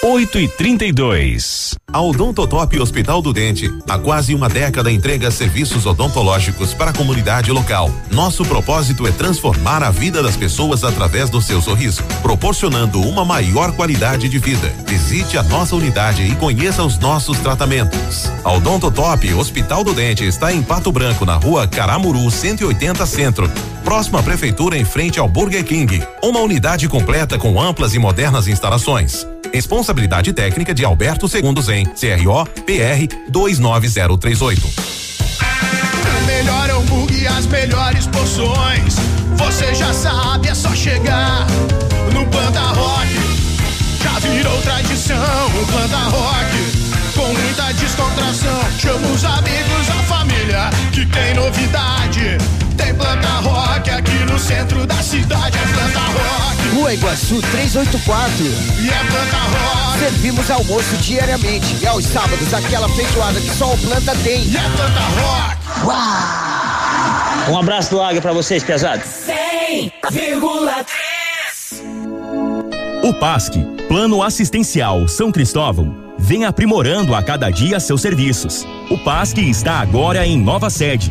8 e 32 A Odontotop Hospital do Dente, há quase uma década entrega serviços odontológicos para a comunidade local. Nosso propósito é transformar a vida das pessoas através do seu sorriso, proporcionando uma maior qualidade de vida. Visite a nossa unidade e conheça os nossos tratamentos. A Odontotop Hospital do Dente está em Pato Branco, na rua Caramuru 180 Centro, próximo à prefeitura em frente ao Burger King. Uma unidade completa com amplas e modernas instalações. Responsabilidade técnica de Alberto Segundo Zen, CRO PR 29038. O melhor hambúrguer e as melhores porções. Você já sabe, é só chegar no Panda Rock. Já virou tradição o Panda Rock. Com muita descontração, chama os amigos, a família, que tem novidade. Tem Planta Rock aqui no centro da cidade, é Planta Rock. O Rua Iguaçu 384. E é planta rock. Servimos almoço diariamente e aos sábados aquela feijoada que só o planta tem. E é planta rock. Uau! Um abraço do Águia pra vocês, pesados. 100,3 O PASC, Plano Assistencial São Cristóvão, vem aprimorando a cada dia seus serviços. O PASC está agora em nova sede,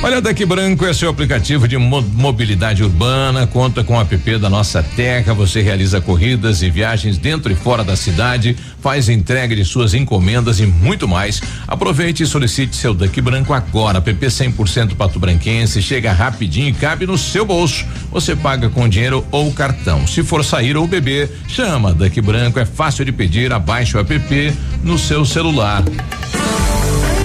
Olha, Daqui Branco é seu aplicativo de mo mobilidade urbana, conta com o app da Nossa Terra, você realiza corridas e viagens dentro e fora da cidade, faz entrega de suas encomendas e muito mais. Aproveite e solicite seu Daqui Branco agora, app 100% pato branquense, chega rapidinho e cabe no seu bolso. Você paga com dinheiro ou cartão. Se for sair ou beber, chama Daqui Branco, é fácil de pedir, abaixe o app no seu celular.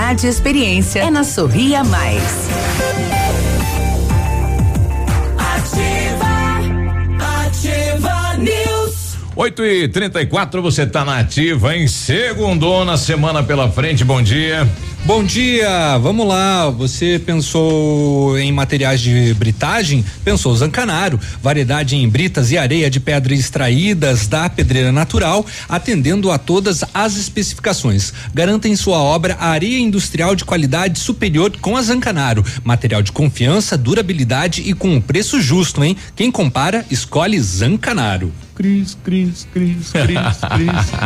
e experiência é na Sorria Mais. Ativa, ativa News. 8 e 34 você tá na ativa em segundona semana pela frente. Bom dia. Bom dia, vamos lá. Você pensou em materiais de britagem? Pensou Zancanaro, variedade em britas e areia de pedra extraídas da pedreira natural, atendendo a todas as especificações. Garanta em sua obra a areia industrial de qualidade superior com a Zancanaro. Material de confiança, durabilidade e com um preço justo, hein? Quem compara, escolhe Zancanaro. Cris, Cris, Cris, Cris, Cris,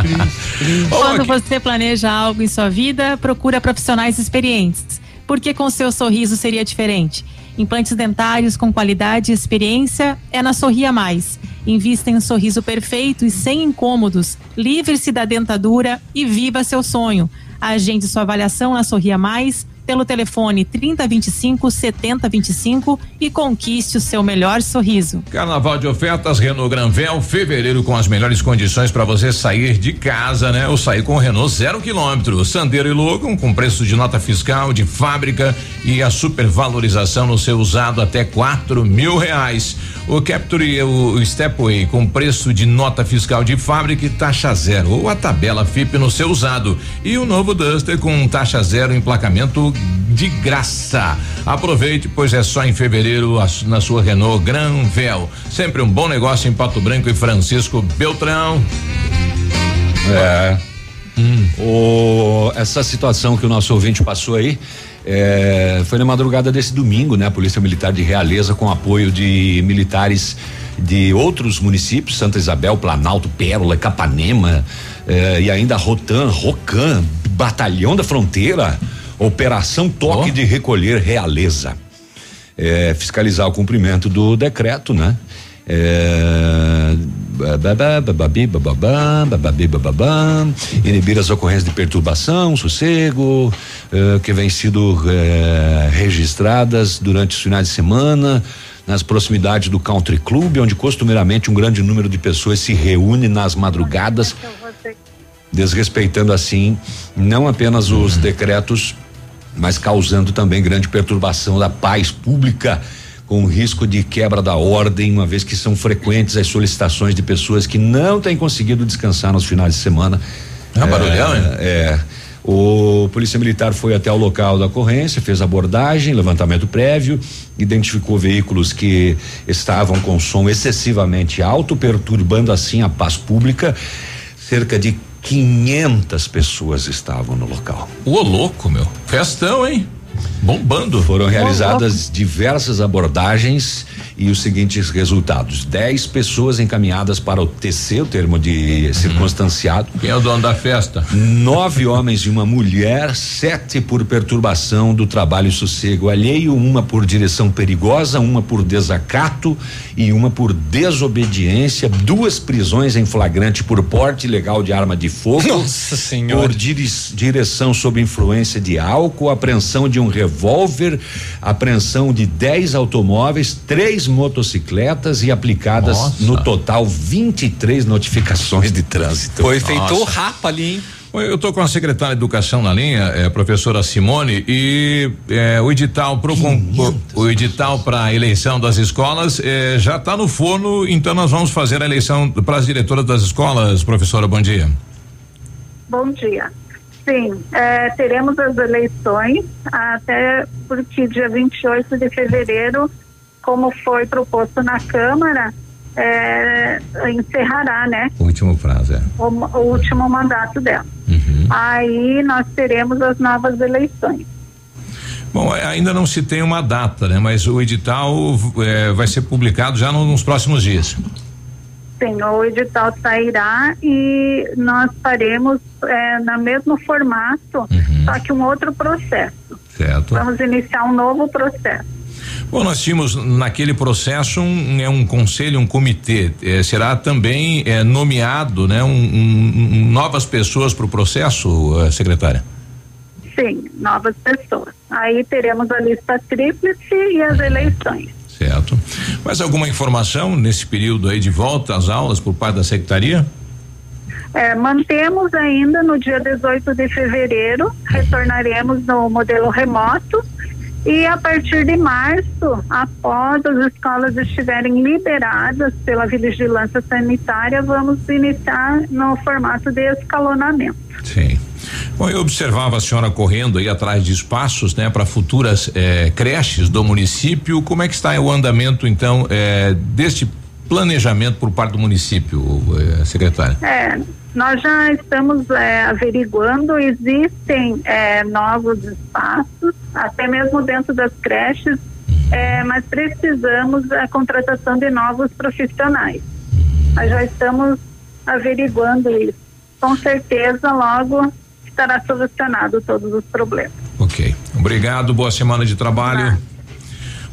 Cris, Cris. Quando você planeja algo em sua vida, procura profissionais experientes. Porque com seu sorriso seria diferente. Implantes dentários com qualidade e experiência é na Sorria Mais. Invista em um sorriso perfeito e sem incômodos. Livre-se da dentadura e viva seu sonho. Agende sua avaliação na Sorria Mais pelo telefone 3025 7025 e conquiste o seu melhor sorriso. Carnaval de ofertas Renault Granvel, fevereiro com as melhores condições para você sair de casa, né? Ou sair com o Renault zero quilômetro, Sandero e Logan com preço de nota fiscal de fábrica e a supervalorização no seu usado até quatro mil reais. O Capture o Stepway com preço de nota fiscal de fábrica e taxa zero ou a tabela FIP no seu usado e o novo Duster com taxa zero emplacamento de graça. Aproveite, pois é só em fevereiro na sua Renault Granvel. Sempre um bom negócio em Pato Branco e Francisco Beltrão. É. O, essa situação que o nosso ouvinte passou aí é, foi na madrugada desse domingo, né? A Polícia Militar de Realeza, com apoio de militares de outros municípios, Santa Isabel, Planalto, Pérola, Capanema eh, e ainda Rotan, Rocan, Batalhão da Fronteira, Operação Toque de Recolher Realeza. Eh, fiscalizar o cumprimento do decreto, né? É, inibir as ocorrências de perturbação, sossego, eh, que vem sido eh, registradas durante os finais de semana nas proximidades do Country Club, onde costumeiramente um grande número de pessoas se reúne nas madrugadas, desrespeitando assim não apenas os decretos, mas causando também grande perturbação da paz pública com risco de quebra da ordem, uma vez que são frequentes as solicitações de pessoas que não têm conseguido descansar nos finais de semana. É barulhão, hein? É. O Polícia Militar foi até o local da ocorrência, fez abordagem, levantamento prévio, identificou veículos que estavam com som excessivamente alto, perturbando assim a paz pública. Cerca de 500 pessoas estavam no local. Ô, louco, meu. Festão, hein? Bombando. Foram realizadas diversas abordagens e os seguintes resultados: 10 pessoas encaminhadas para o TC, o termo de circunstanciado. Quem é o dono da festa? Nove homens e uma mulher, sete por perturbação do trabalho e sossego alheio, uma por direção perigosa, uma por desacato e uma por desobediência, duas prisões em flagrante por porte ilegal de arma de fogo. Nossa senhora. Por dire- direção sob influência de álcool, apreensão de um revólver, apreensão de 10 automóveis, três motocicletas e aplicadas Nossa. no total 23 notificações de trânsito. Foi feito o rapa ali, hein? Eu estou com a secretária de Educação na linha, é, professora Simone, e é, o edital pro con- o, o edital para a eleição das escolas é, já está no forno, então nós vamos fazer a eleição para as diretoras das escolas, professora. Bom dia. Bom dia. Sim, eh, teremos as eleições até porque dia 28 de fevereiro, como foi proposto na Câmara, eh, encerrará, né, Último prazo, é. o, o último mandato dela. Aí nós teremos as novas eleições. Bom, é, ainda não se tem uma data, né? Mas o edital é, vai ser publicado já no- nos próximos dias. Sim, o edital sairá e nós faremos eh, no mesmo formato, só que um outro processo. Certo. Vamos iniciar um novo processo. Bom, nós tínhamos naquele processo um, é um conselho, um comitê. eh, será também eh, nomeado, né? Um, um- novas pessoas para o processo, eh, secretária. Sim, novas pessoas. Aí teremos a lista tríplice e as eleições. Certo. Mais alguma informação nesse período aí de volta às aulas por parte da secretaria? É, mantemos ainda no dia 18 de fevereiro, retornaremos no modelo remoto e a partir de março, após as escolas estiverem liberadas pela vigilância sanitária, vamos iniciar no formato de escalonamento. Sim. Bom, eu observava a senhora correndo aí atrás de espaços, né, para futuras eh, creches do município. Como é que está o andamento, então, eh, deste planejamento por parte do município, eh, secretária? É, nós já estamos é, averiguando, existem é, novos espaços, até mesmo dentro das creches, é, mas precisamos da contratação de novos profissionais. Nós já estamos averiguando isso. Com certeza, logo estará solucionado todos os problemas. Ok. Obrigado, boa semana de trabalho.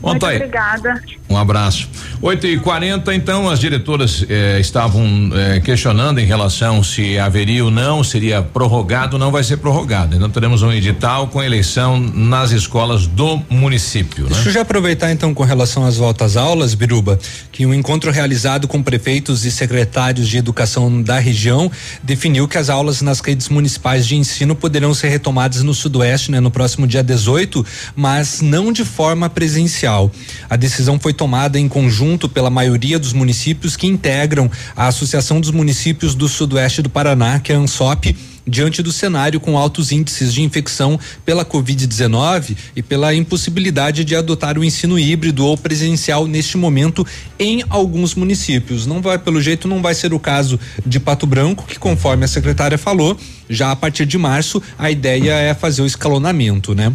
Bom, Muito tá obrigada. Um abraço. 8 e 40 então, as diretoras eh, estavam eh, questionando em relação se haveria ou não, seria prorrogado, não vai ser prorrogado. Então teremos um edital com eleição nas escolas do município. Deixa eu Né? já aproveitar então com relação às voltas aulas, Biruba, que um encontro realizado com prefeitos e secretários de educação da região definiu que as aulas nas redes municipais de ensino poderão ser retomadas no Sudoeste, né, no próximo dia 18, mas não de forma presencial. A decisão foi tomada em conjunto pela maioria dos municípios que integram a Associação dos Municípios do Sudoeste do Paraná, que é a ANSOP, diante do cenário com altos índices de infecção pela Covid-19 e pela impossibilidade de adotar o ensino híbrido ou presencial neste momento em alguns municípios. Não vai, pelo jeito, não vai ser o caso de Pato Branco, que conforme a secretária falou, já a partir de março a ideia é fazer o escalonamento, né?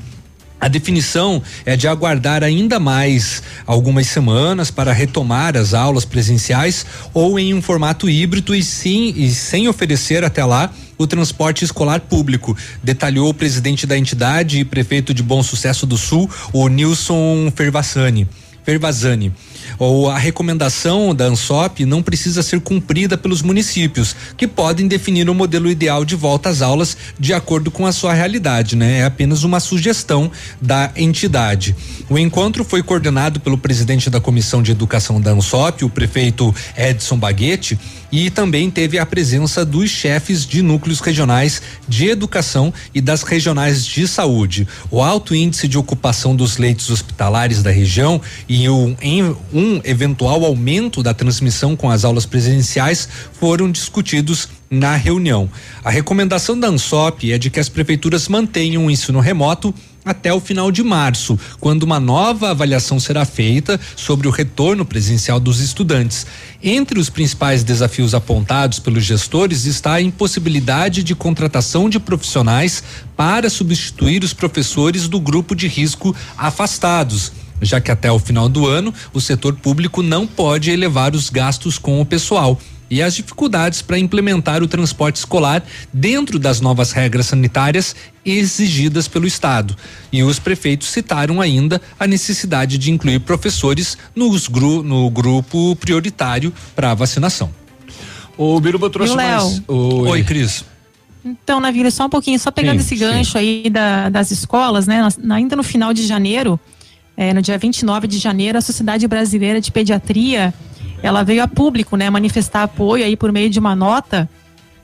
A definição é de aguardar ainda mais algumas semanas para retomar as aulas presenciais ou em um formato híbrido e sim e sem oferecer até lá o transporte escolar público, detalhou o presidente da entidade e prefeito de Bom Sucesso do Sul, o Nilson Fervasani. Fervazani. Ou a recomendação da ANSOP não precisa ser cumprida pelos municípios, que podem definir o modelo ideal de volta às aulas de acordo com a sua realidade, né? É apenas uma sugestão da entidade. O encontro foi coordenado pelo presidente da Comissão de Educação da ANSOP, o prefeito Edson Baguete, e também teve a presença dos chefes de núcleos regionais de educação e das regionais de saúde. O alto índice de ocupação dos leitos hospitalares da região e um, em, um eventual aumento da transmissão com as aulas presenciais foram discutidos na reunião. A recomendação da ANSOP é de que as prefeituras mantenham o ensino remoto até o final de março, quando uma nova avaliação será feita sobre o retorno presencial dos estudantes. Entre os principais desafios apontados pelos gestores está a impossibilidade de contratação de profissionais para substituir os professores do grupo de risco afastados já que até o final do ano o setor público não pode elevar os gastos com o pessoal e as dificuldades para implementar o transporte escolar dentro das novas regras sanitárias exigidas pelo Estado. E os prefeitos citaram ainda a necessidade de incluir professores nos gru, no grupo prioritário para vacinação. O Biruba trouxe E mais. Oi, Oi Cris. Então, Navírio, só um pouquinho, só pegando Sim, esse sim. gancho aí da- das escolas, né? Ainda no final de janeiro, eh, no dia 29 de janeiro, a Sociedade Brasileira de Pediatria, ela veio a público, né, manifestar apoio aí por meio de uma nota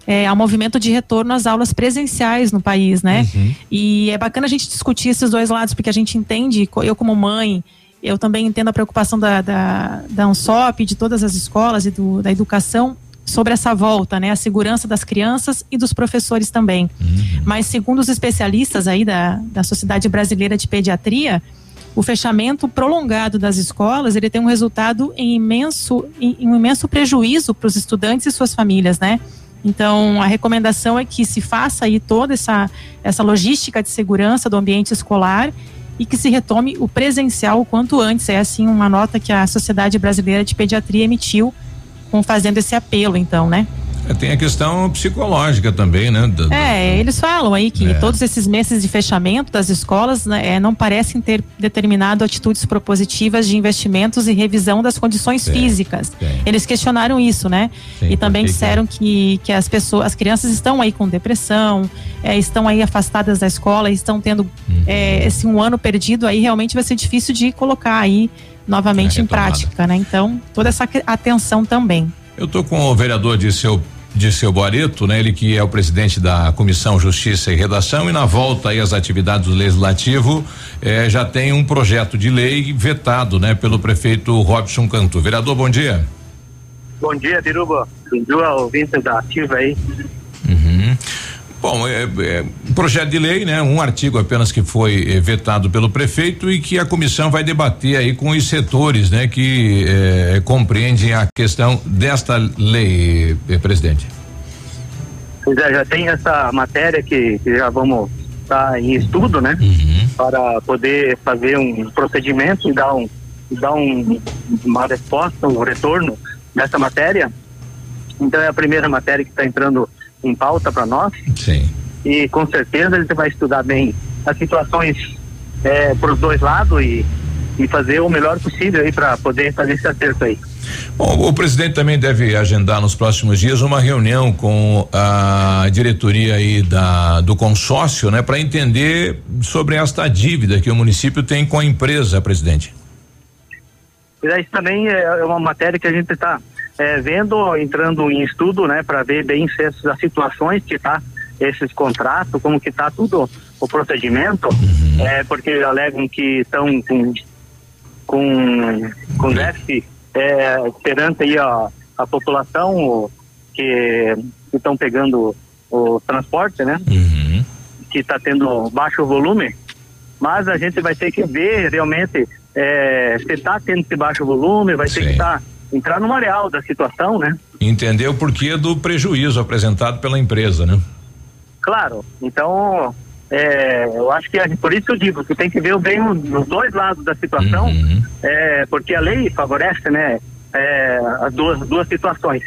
eh, ao movimento de retorno às aulas presenciais no país, né? E é bacana a gente discutir esses dois lados, porque a gente entende, eu como mãe, eu também entendo a preocupação da, da, da ANSOP, de todas as escolas e do, da educação sobre essa volta, né? A segurança das crianças e dos professores também. Mas segundo os especialistas aí da, da Sociedade Brasileira de Pediatria, o fechamento prolongado das escolas, ele tem um resultado em imenso, em, um imenso prejuízo para os estudantes e suas famílias, né? Então, a recomendação é que se faça aí toda essa, essa logística de segurança do ambiente escolar e que se retome o presencial o quanto antes. É assim uma nota que a Sociedade Brasileira de Pediatria emitiu com fazendo esse apelo, então, né? É, Tem a questão psicológica também, né? É, eles falam aí que É. todos esses meses de fechamento das escolas né, é, não parecem ter determinado atitudes propositivas de investimentos e revisão das condições físicas. Eles questionaram isso, né? Sim, e também disseram que, que as pessoas, as crianças estão aí com depressão, é, estão aí afastadas da escola, estão tendo Uhum. é, esse um ano perdido aí realmente vai ser difícil de colocar aí novamente em retomada. prática, né? Então, toda essa atenção também. Eu tô com o vereador de seu de seu Boareto, né? Ele que é o presidente da Comissão Justiça e Redação e na volta aí às atividades do Legislativo eh, já tem um projeto de lei vetado, né? Pelo prefeito Robson Cantu. Vereador, bom dia. Bom dia, Biruba. Bom dia, ouvinte da Ativa aí. Uhum. Bom, é, é projeto de lei, né? Um artigo apenas que foi eh, vetado pelo prefeito e que a comissão vai debater aí com os setores, né? Que eh, compreendem a questão desta lei, eh, presidente. Pois é, já tem essa matéria que, que já vamos estar em estudo, né? Para poder fazer um procedimento e dar, um, dar um, uma resposta, um retorno dessa matéria. Então é a primeira matéria que está entrando em pauta para nós. Sim. E com certeza a gente vai estudar bem as situações é, por os dois lados e, e fazer o melhor possível aí para poder fazer esse acerto aí. Bom, o presidente também deve agendar nos próximos dias uma reunião com a diretoria aí da do consórcio, né, para entender sobre esta dívida que o município tem com a empresa, presidente. Isso também é uma matéria que a gente está vendo, entrando em estudo, né, para ver bem se essas situações que tá esses contratos, como que tá tudo o procedimento, é, porque alegam que estão com com com déficit é, perante aí a, a população o- que estão pegando o transporte, né? Que está tendo baixo volume, mas a gente vai ter que ver realmente é, se está tendo esse baixo volume, vai ter que tá, entrar numa real da situação, né? Entender o porquê do prejuízo apresentado pela empresa, né? Claro, então é, eu acho que a- por isso eu digo que tem que ver bem os, os dois lados da situação, é, porque a lei favorece, né, é, as duas, duas situações.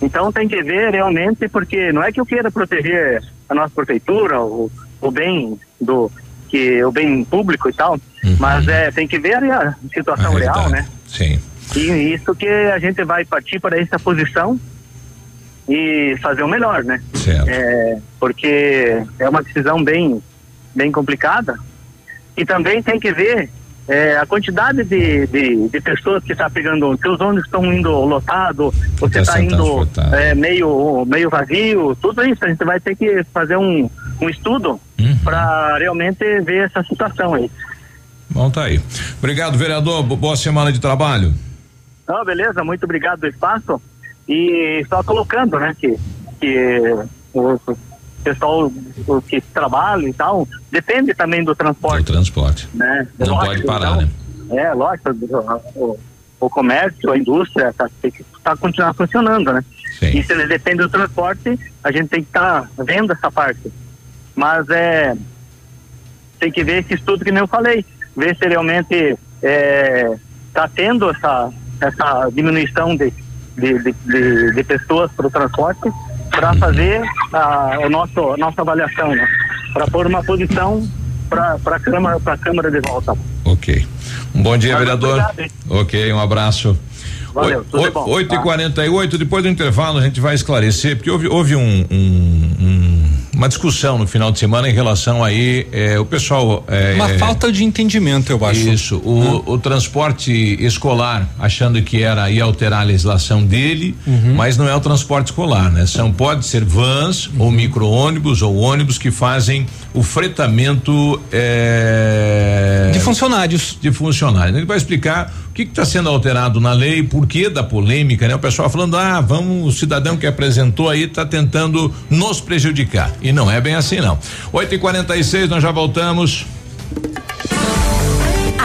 Então tem que ver realmente, porque não é que eu queira proteger a nossa prefeitura, o, o bem do que o bem público e tal, mas é tem que ver a situação real, né? Sim. E isso que a gente vai partir para essa posição e fazer o melhor, né? Certo. É, porque é uma decisão bem, bem complicada. E também tem que ver é, a quantidade de, de, de pessoas que está pegando, os ônibus estão indo lotado, você Tá está sendo indo é, meio, meio vazio, tudo isso. A gente vai ter que fazer um, um estudo para realmente ver essa situação aí. Bom, tá aí. Obrigado, vereador. Bo- Boa semana de trabalho. Não, beleza, muito obrigado do espaço. E só colocando, né, que, que o pessoal o que trabalha e tal, depende também do transporte. Do transporte. Né? Não Lógico, pode parar, então, né? É, lógico, o, o, comércio, a indústria tá, tem que tá, continuar funcionando, né? E se ele depende do transporte, a gente tem que estar vendo essa parte. Mas é tem que ver esse estudo que nem eu falei, ver se realmente está tendo essa, essa diminuição de, de, de, de, de pessoas para o transporte para fazer a, o nosso, a nossa avaliação, né? para pôr uma posição para a Câmara, a Câmara de volta. Ok. Um bom dia, Mas vereador. obrigado, ok, um abraço. Valeu, tudo bom, 8 e tá? 48 depois do intervalo a gente vai esclarecer, porque houve, houve um- um- uma discussão no final de semana em relação aí, eh, o pessoal. eh, Uma falta de entendimento, eu acho. Isso, o, o transporte escolar, achando que era ia alterar a legislação dele, Uhum. mas não é o transporte escolar, né? São, pode ser vans ou micro-ônibus ou ônibus que fazem o fretamento eh, De funcionários. De funcionários. Ele vai explicar que está sendo alterado na lei, por que da polêmica, né? O pessoal falando, ah, vamos, o cidadão que apresentou aí está tentando nos prejudicar. E não é bem assim, não. 8 e 46 nós já voltamos.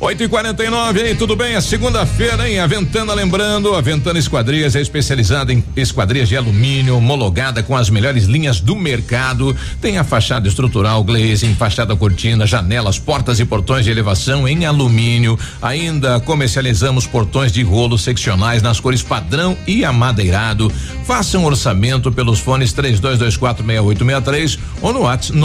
8 e 49 aí, tudo bem? É segunda-feira, hein? A Ventana lembrando, a Ventana Esquadrias é especializada em esquadrias de alumínio, homologada com as melhores linhas do mercado. Tem a fachada estrutural, glazing, fachada cortina, janelas, portas e portões de elevação em alumínio. Ainda comercializamos portões de rolo seccionais nas cores padrão e amadeirado. Faça um orçamento pelos fones 32246863 ou no WhatsApp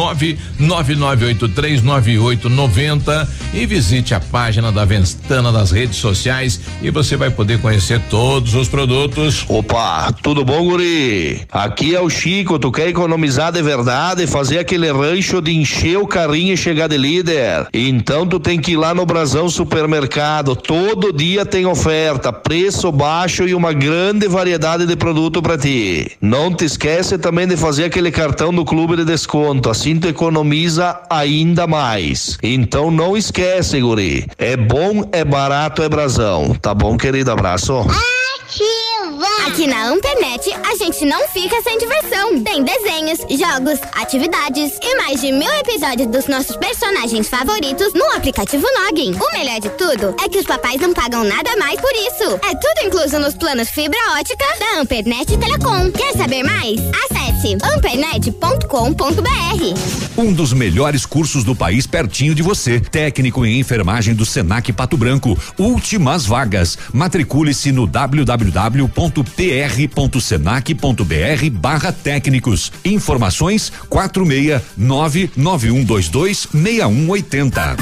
999839890 e visite a página da Ventana nas redes sociais e você vai poder conhecer todos os produtos. Opa, tudo bom, guri? Aqui é o Chico, tu quer economizar de verdade, fazer aquele rancho de encher o carrinho e chegar de líder? Então tu tem que ir lá no Brasão Supermercado, todo dia tem oferta, preço baixo e uma grande variedade de produto pra ti. Não te esquece também de fazer aquele cartão do clube de desconto, assim tu economiza ainda mais. Então não esquece, guri. É bom, é barato, é Brasão. Tá bom, querido? Abraço. Aqui na Ampernet, a gente não fica sem diversão. Tem desenhos, jogos, atividades e mais de mil episódios dos nossos personagens favoritos no aplicativo Login. O melhor de tudo é que os papais não pagam nada mais por isso. É tudo incluso nos planos fibra ótica da Ampernet Telecom. Quer saber mais? Acesse ampernet.com.br. Um dos melhores cursos do país pertinho de você. Técnico em enfermagem do Senac Pato Branco. Últimas vagas. Matricule-se no www.pr.senac.br barra técnicos. Informações 469 9122 6180.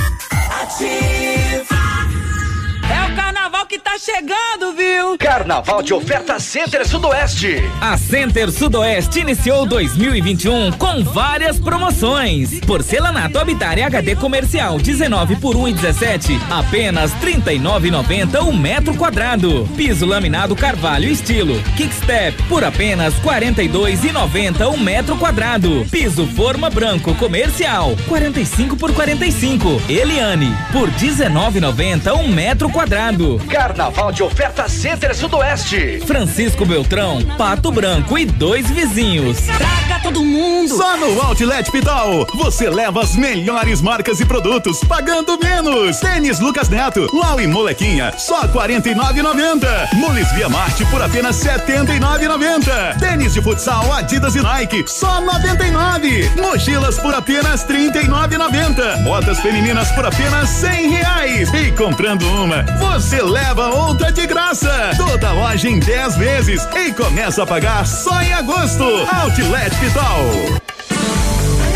É o carnaval que tá chegando, viu? Carnaval de oferta Center Sudoeste. A Center Sudoeste iniciou 2021 com várias promoções. Porcelanato Habitat HD comercial 19 por 1,17, apenas 39,90 um metro quadrado. Piso laminado Carvalho estilo Kickstep por apenas 42,90 um metro quadrado. Piso forma branco comercial 45 por 45. Eliane por 19,90 um metro quadrado. Carnaval de oferta Center Sudoeste. Francisco Beltrão, Pato Branco e dois vizinhos. Traga todo mundo! Só no Outlet Pitol, você leva as melhores marcas e produtos, pagando menos. Tênis Lucas Neto, Lau e Molequinha, só 49,90. Mules Via Marte por apenas 79,90. Tênis de futsal Adidas e Nike, só 99. Mochilas por apenas 39,90. Botas femininas por apenas 100 reais. E comprando uma, você leva outra de graça. Toda loja em 10 vezes e começa a pagar só em agosto. Outlet Pitol.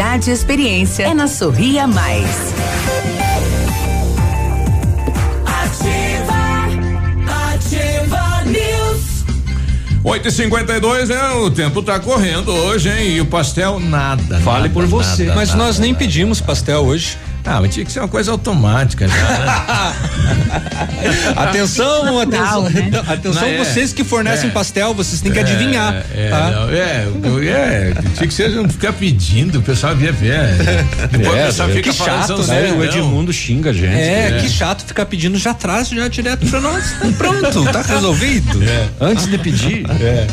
e experiência. É na Sorria Mais. Ativa News. 8 e 52 né? O tempo tá correndo hoje, hein? E o pastel, nada. Fale nada, por você. nada, Mas nada, nós nem nada. pedimos pastel hoje. Ah, mas tinha que ser uma coisa automática já. né? Atenção, atenção. Atenção, Não, é. vocês que fornecem É. pastel, vocês têm que É, adivinhar. É, tá? não, é, é, tinha que ser não ficar pedindo, o pessoal via ver. Depois É, o pessoal que fica falando chato, né? O. Edmundo xinga a gente. É, que chato ficar pedindo já traz já direto pra nós. Pronto, tá resolvido. Antes de pedir. É.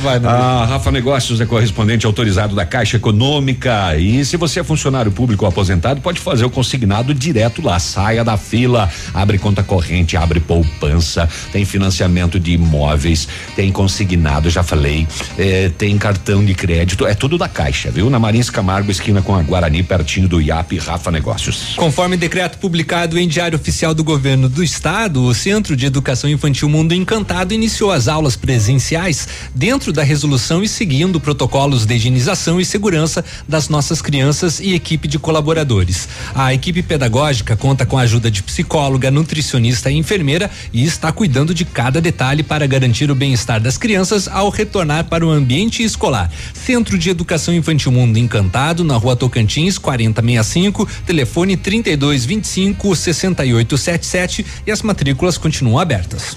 Vai, a Rafa Negócios é correspondente autorizado da Caixa Econômica. E se você é funcionário público ou aposentado, pode fazer o consignado direto lá. Saia da fila, abre conta corrente, abre poupança, tem financiamento de imóveis, tem consignado, já falei, eh, tem cartão de crédito, é tudo da Caixa, viu? Na Marins Camargo, esquina com a Guarani, pertinho do IAP, Rafa Negócios. Conforme decreto publicado em Diário Oficial do Governo do Estado, o Centro de Educação Infantil Mundo Encantado iniciou as aulas presenciais dentro da resolução e seguindo protocolos de higienização e segurança das nossas crianças e equipe de colaboradores. A equipe pedagógica conta com a ajuda de psicóloga, nutricionista e enfermeira e está cuidando de cada detalhe para garantir o bem-estar das crianças ao retornar para o ambiente escolar. Centro de Educação Infantil Mundo Encantado, na rua Tocantins, 4065, telefone 3225 6877 e as matrículas continuam abertas.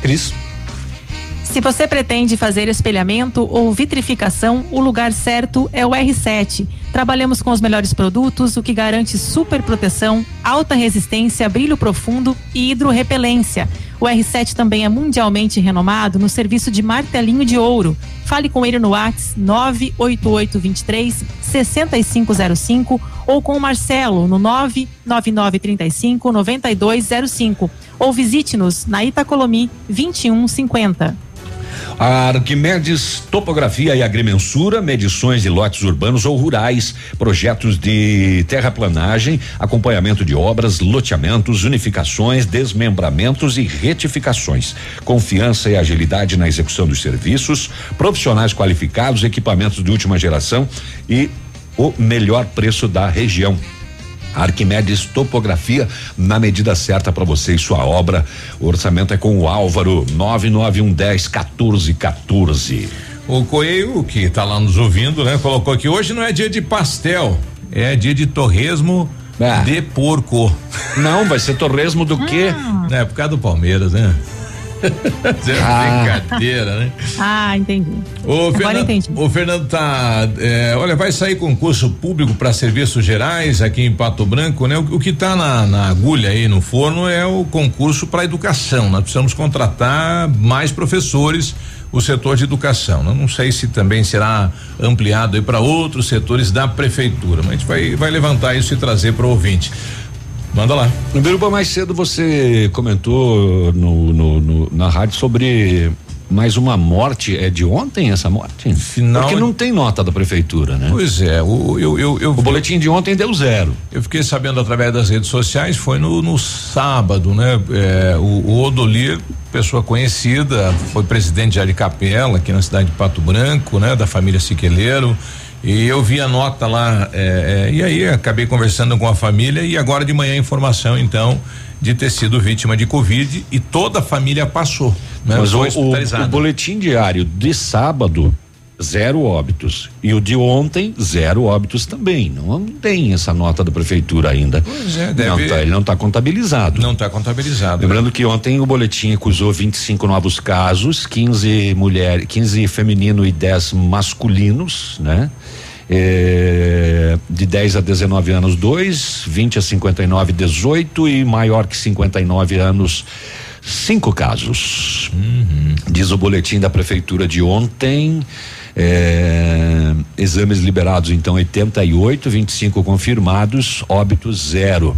Cris. Se você pretende fazer espelhamento ou vitrificação, o lugar certo é o R7. Trabalhamos com os melhores produtos, o que garante super proteção, alta resistência, brilho profundo e hidrorrepelência. O R7 também é mundialmente renomado no serviço de martelinho de ouro. Fale com ele no WhatsApp 98823 6505 ou com o Marcelo no 99935 9205 ou visite-nos na Itacolomi 2150. A Arquimedes Topografia e Agrimensura, medições de lotes urbanos ou rurais, projetos de terraplanagem, acompanhamento de obras, loteamentos, unificações, desmembramentos e retificações. Confiança e agilidade na execução dos serviços, profissionais qualificados, equipamentos de última geração e o melhor preço da região. Arquimedes Topografia na medida certa para você e sua obra. O orçamento é com o Álvaro 99110 1414. O Coelho, que tá lá nos ouvindo, né? Colocou que hoje não é dia de pastel, é dia de torresmo de porco. Não, vai ser torresmo do quê? É, por causa do Palmeiras, né? Isso é Ah. brincadeira, né? Ah, entendi. O Agora Fernando, entendi. o Fernando tá, é, olha, vai sair concurso público para serviços gerais aqui em Pato Branco, né? O, o que tá na, na agulha aí no forno é o concurso para educação. Nós precisamos contratar mais professores, o setor de educação. Eu não sei se também será ampliado aí para outros setores da prefeitura, mas a gente vai, vai levantar isso e trazer para o ouvinte. Manda lá. No Biruba, mais cedo você comentou no, no- no- na rádio sobre mais uma morte. É de ontem essa morte? Final Porque não tem nota da prefeitura, né? Pois é, o, eu, eu, eu- o boletim de ontem deu zero. Eu fiquei sabendo através das redes sociais, foi no, no sábado, né? É, o, o Odolir, pessoa conhecida, foi presidente de Aricapela, aqui na cidade de Pato Branco, né? Da família Siqueleiro. E eu vi a nota lá, é, é, e aí acabei conversando com a família e agora de manhã a informação, então, de ter sido vítima de Covid e toda a família passou. Né? Mas o, Foi o- o boletim diário de sábado, zero óbitos. E o de ontem, zero óbitos também. Não tem essa nota da prefeitura ainda. Pois é, não deve- tá, ele não está contabilizado. Não está contabilizado. Lembrando que ontem o boletim acusou 25 novos casos, 15 mulheres, 15 feminino e 10 masculinos, né? É, de 10 a 19 anos, dois, 20 a 59, 18 e maior que 59 anos, cinco casos. Diz o boletim da prefeitura de ontem. É, exames liberados, então, 88, 25 confirmados, óbitos zero.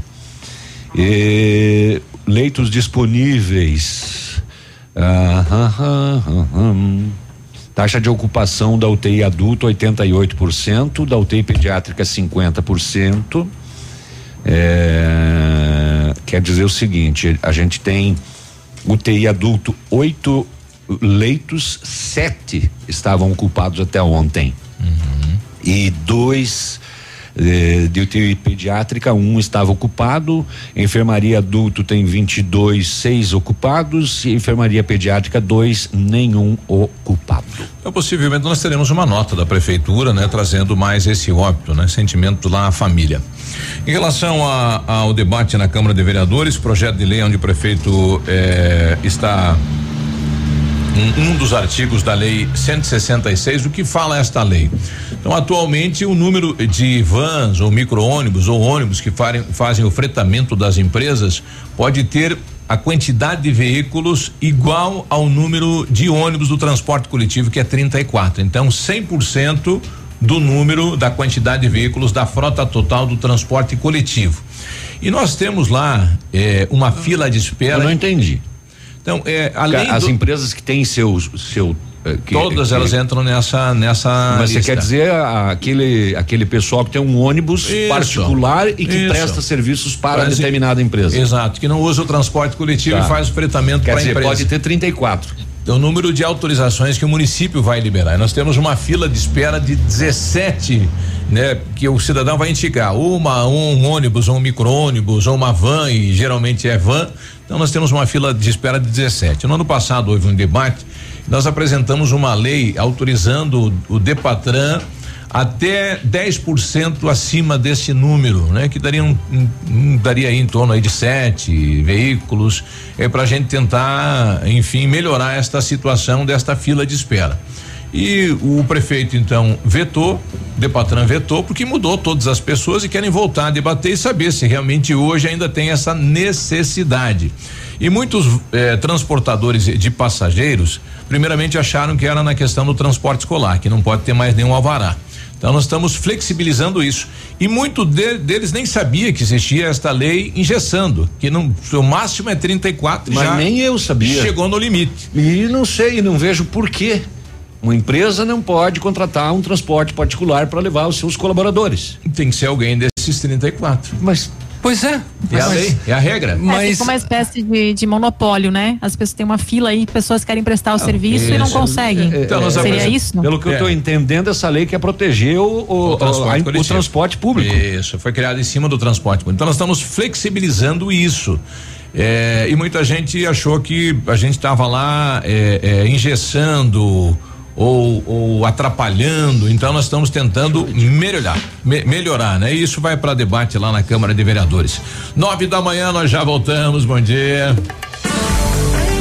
E, leitos disponíveis. Ah, ah, ah, ah, Taxa de ocupação da UTI adulto 88%, da UTI pediátrica 50%. É, quer dizer o seguinte, a gente tem UTI adulto oito leitos, sete estavam ocupados até ontem. Uhum. E dois eh, de UTI pediátrica, um estava ocupado, enfermaria adulto tem 22, seis ocupados, e enfermaria pediátrica, dois, nenhum ocupado. Então, possivelmente nós teremos uma nota da prefeitura, né, trazendo mais esse óbito, né, sentimento lá à família. Em relação a, ao debate na Câmara de Vereadores, projeto de lei onde o prefeito eh, está um, um, dos artigos da lei 166, o que fala esta lei? Então, atualmente, o número de vans ou micro-ônibus ou ônibus que farem, fazem o fretamento das empresas pode ter a quantidade de veículos igual ao número de ônibus do transporte coletivo, que é 34. Então, 100% do número da quantidade de veículos da frota total do transporte coletivo. E nós temos lá eh, uma fila de espera. Eu não entendi. Então, é, além as do, empresas que têm seu seu eh, que, todas que, elas entram nessa nessa Mas lista. você quer dizer aquele aquele pessoal que tem um ônibus Isso, particular e que isso. presta serviços para Parece- determinada empresa. Exato, que não usa o transporte coletivo Tá. e faz o fretamento para a empresa. pode ter 34. É o número de autorizações que o município vai liberar. Nós temos uma fila de espera de 17, né? Que o cidadão vai indicar uma, um ônibus, ou um micro-ônibus, ou uma van, e geralmente é van. Então nós temos uma fila de espera de 17. No ano passado houve um debate, nós apresentamos uma lei autorizando o Depatran até 10% acima desse número, né? Que daria um- um- daria aí em torno aí de sete veículos, é para a gente tentar, enfim, melhorar esta situação desta fila de espera. E o prefeito então vetou, Depatran vetou, porque mudou todas as pessoas e querem voltar a debater e saber se realmente hoje ainda tem essa necessidade. E muitos eh, transportadores de passageiros, primeiramente acharam que era na questão do transporte escolar, que não pode ter mais nenhum alvará. Então nós estamos flexibilizando isso. E muito de- deles nem sabia que existia esta lei engessando, que não, o máximo é 34 Mas já nem eu sabia. Chegou no limite. E não sei, não vejo por quê. Uma empresa não pode contratar um transporte particular para levar os seus colaboradores. Tem que ser alguém desses 34. Mas Pois é. É a lei, é a regra. É, fica uma espécie de, de monopólio, né? As pessoas têm uma fila aí, pessoas querem prestar o serviço e não isso. conseguem. É, é, Seria é, isso? Pelo que eu estou entendendo, essa lei quer proteger o, o, O transporte a- o transporte público. Isso, foi criado em cima do transporte público. Então nós estamos flexibilizando isso. É, e muita gente achou que a gente estava lá é, é, engessando ou, ou atrapalhando. Então nós estamos tentando melhorar, me- melhorar, né? E isso vai para debate lá na Câmara de Vereadores. Nove da manhã nós já voltamos. Bom dia.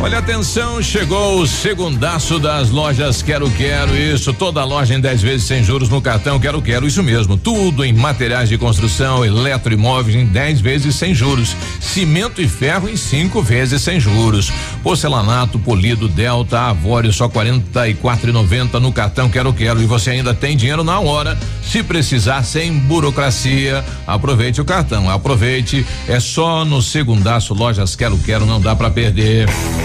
Olha, atenção, chegou o segundaço das lojas Quero Quero. Isso, toda loja em 10 vezes sem juros no cartão Quero Quero. Isso mesmo, tudo em materiais de construção, eletroimóveis em 10 vezes sem juros. Cimento e ferro em 5 vezes sem juros. Porcelanato, polido, Delta, Avório, só R$ 44,90 no cartão Quero Quero. E você ainda tem dinheiro na hora. Se precisar, sem burocracia, aproveite o cartão. Aproveite, é só no segundaço lojas Quero Quero, não dá para perder.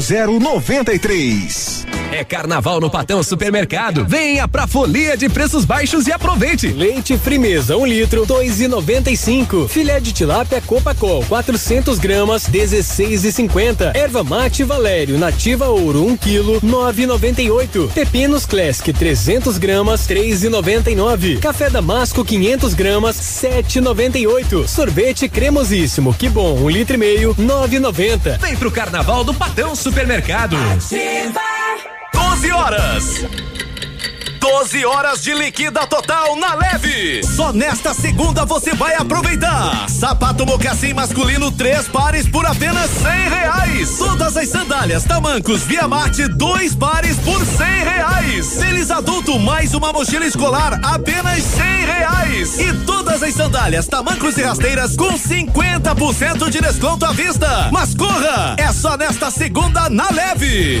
0093. É carnaval no Patão Supermercado. Venha pra folia de preços baixos e aproveite. Leite Frimeza, 1 um litro, dois e noventa e cinco. Filé de tilápia Copacol, 400 gramas, 16,50. Erva mate Valério, nativa ouro, 1 um quilo, 9,98. Pepinos Classic, 300 gramas, 3,99. Café Damasco, 500 gramas, 7,98. Sorvete cremosíssimo, que bom, 1 um litro e meio, 9,90. Vem pro carnaval do Patão Supermercado. Ativa. 12 horas. 12 horas de liquida total na leve. Só nesta segunda você vai aproveitar. Sapato mocassim masculino, três pares por apenas cem reais. Todas as sandálias tamancos Via Marte, dois pares por cem reais. Tênis adulto mais uma mochila escolar, apenas cem reais. E todas as sandálias tamancos e rasteiras com 50% de desconto à vista. Mas corra, é só nesta segunda na leve.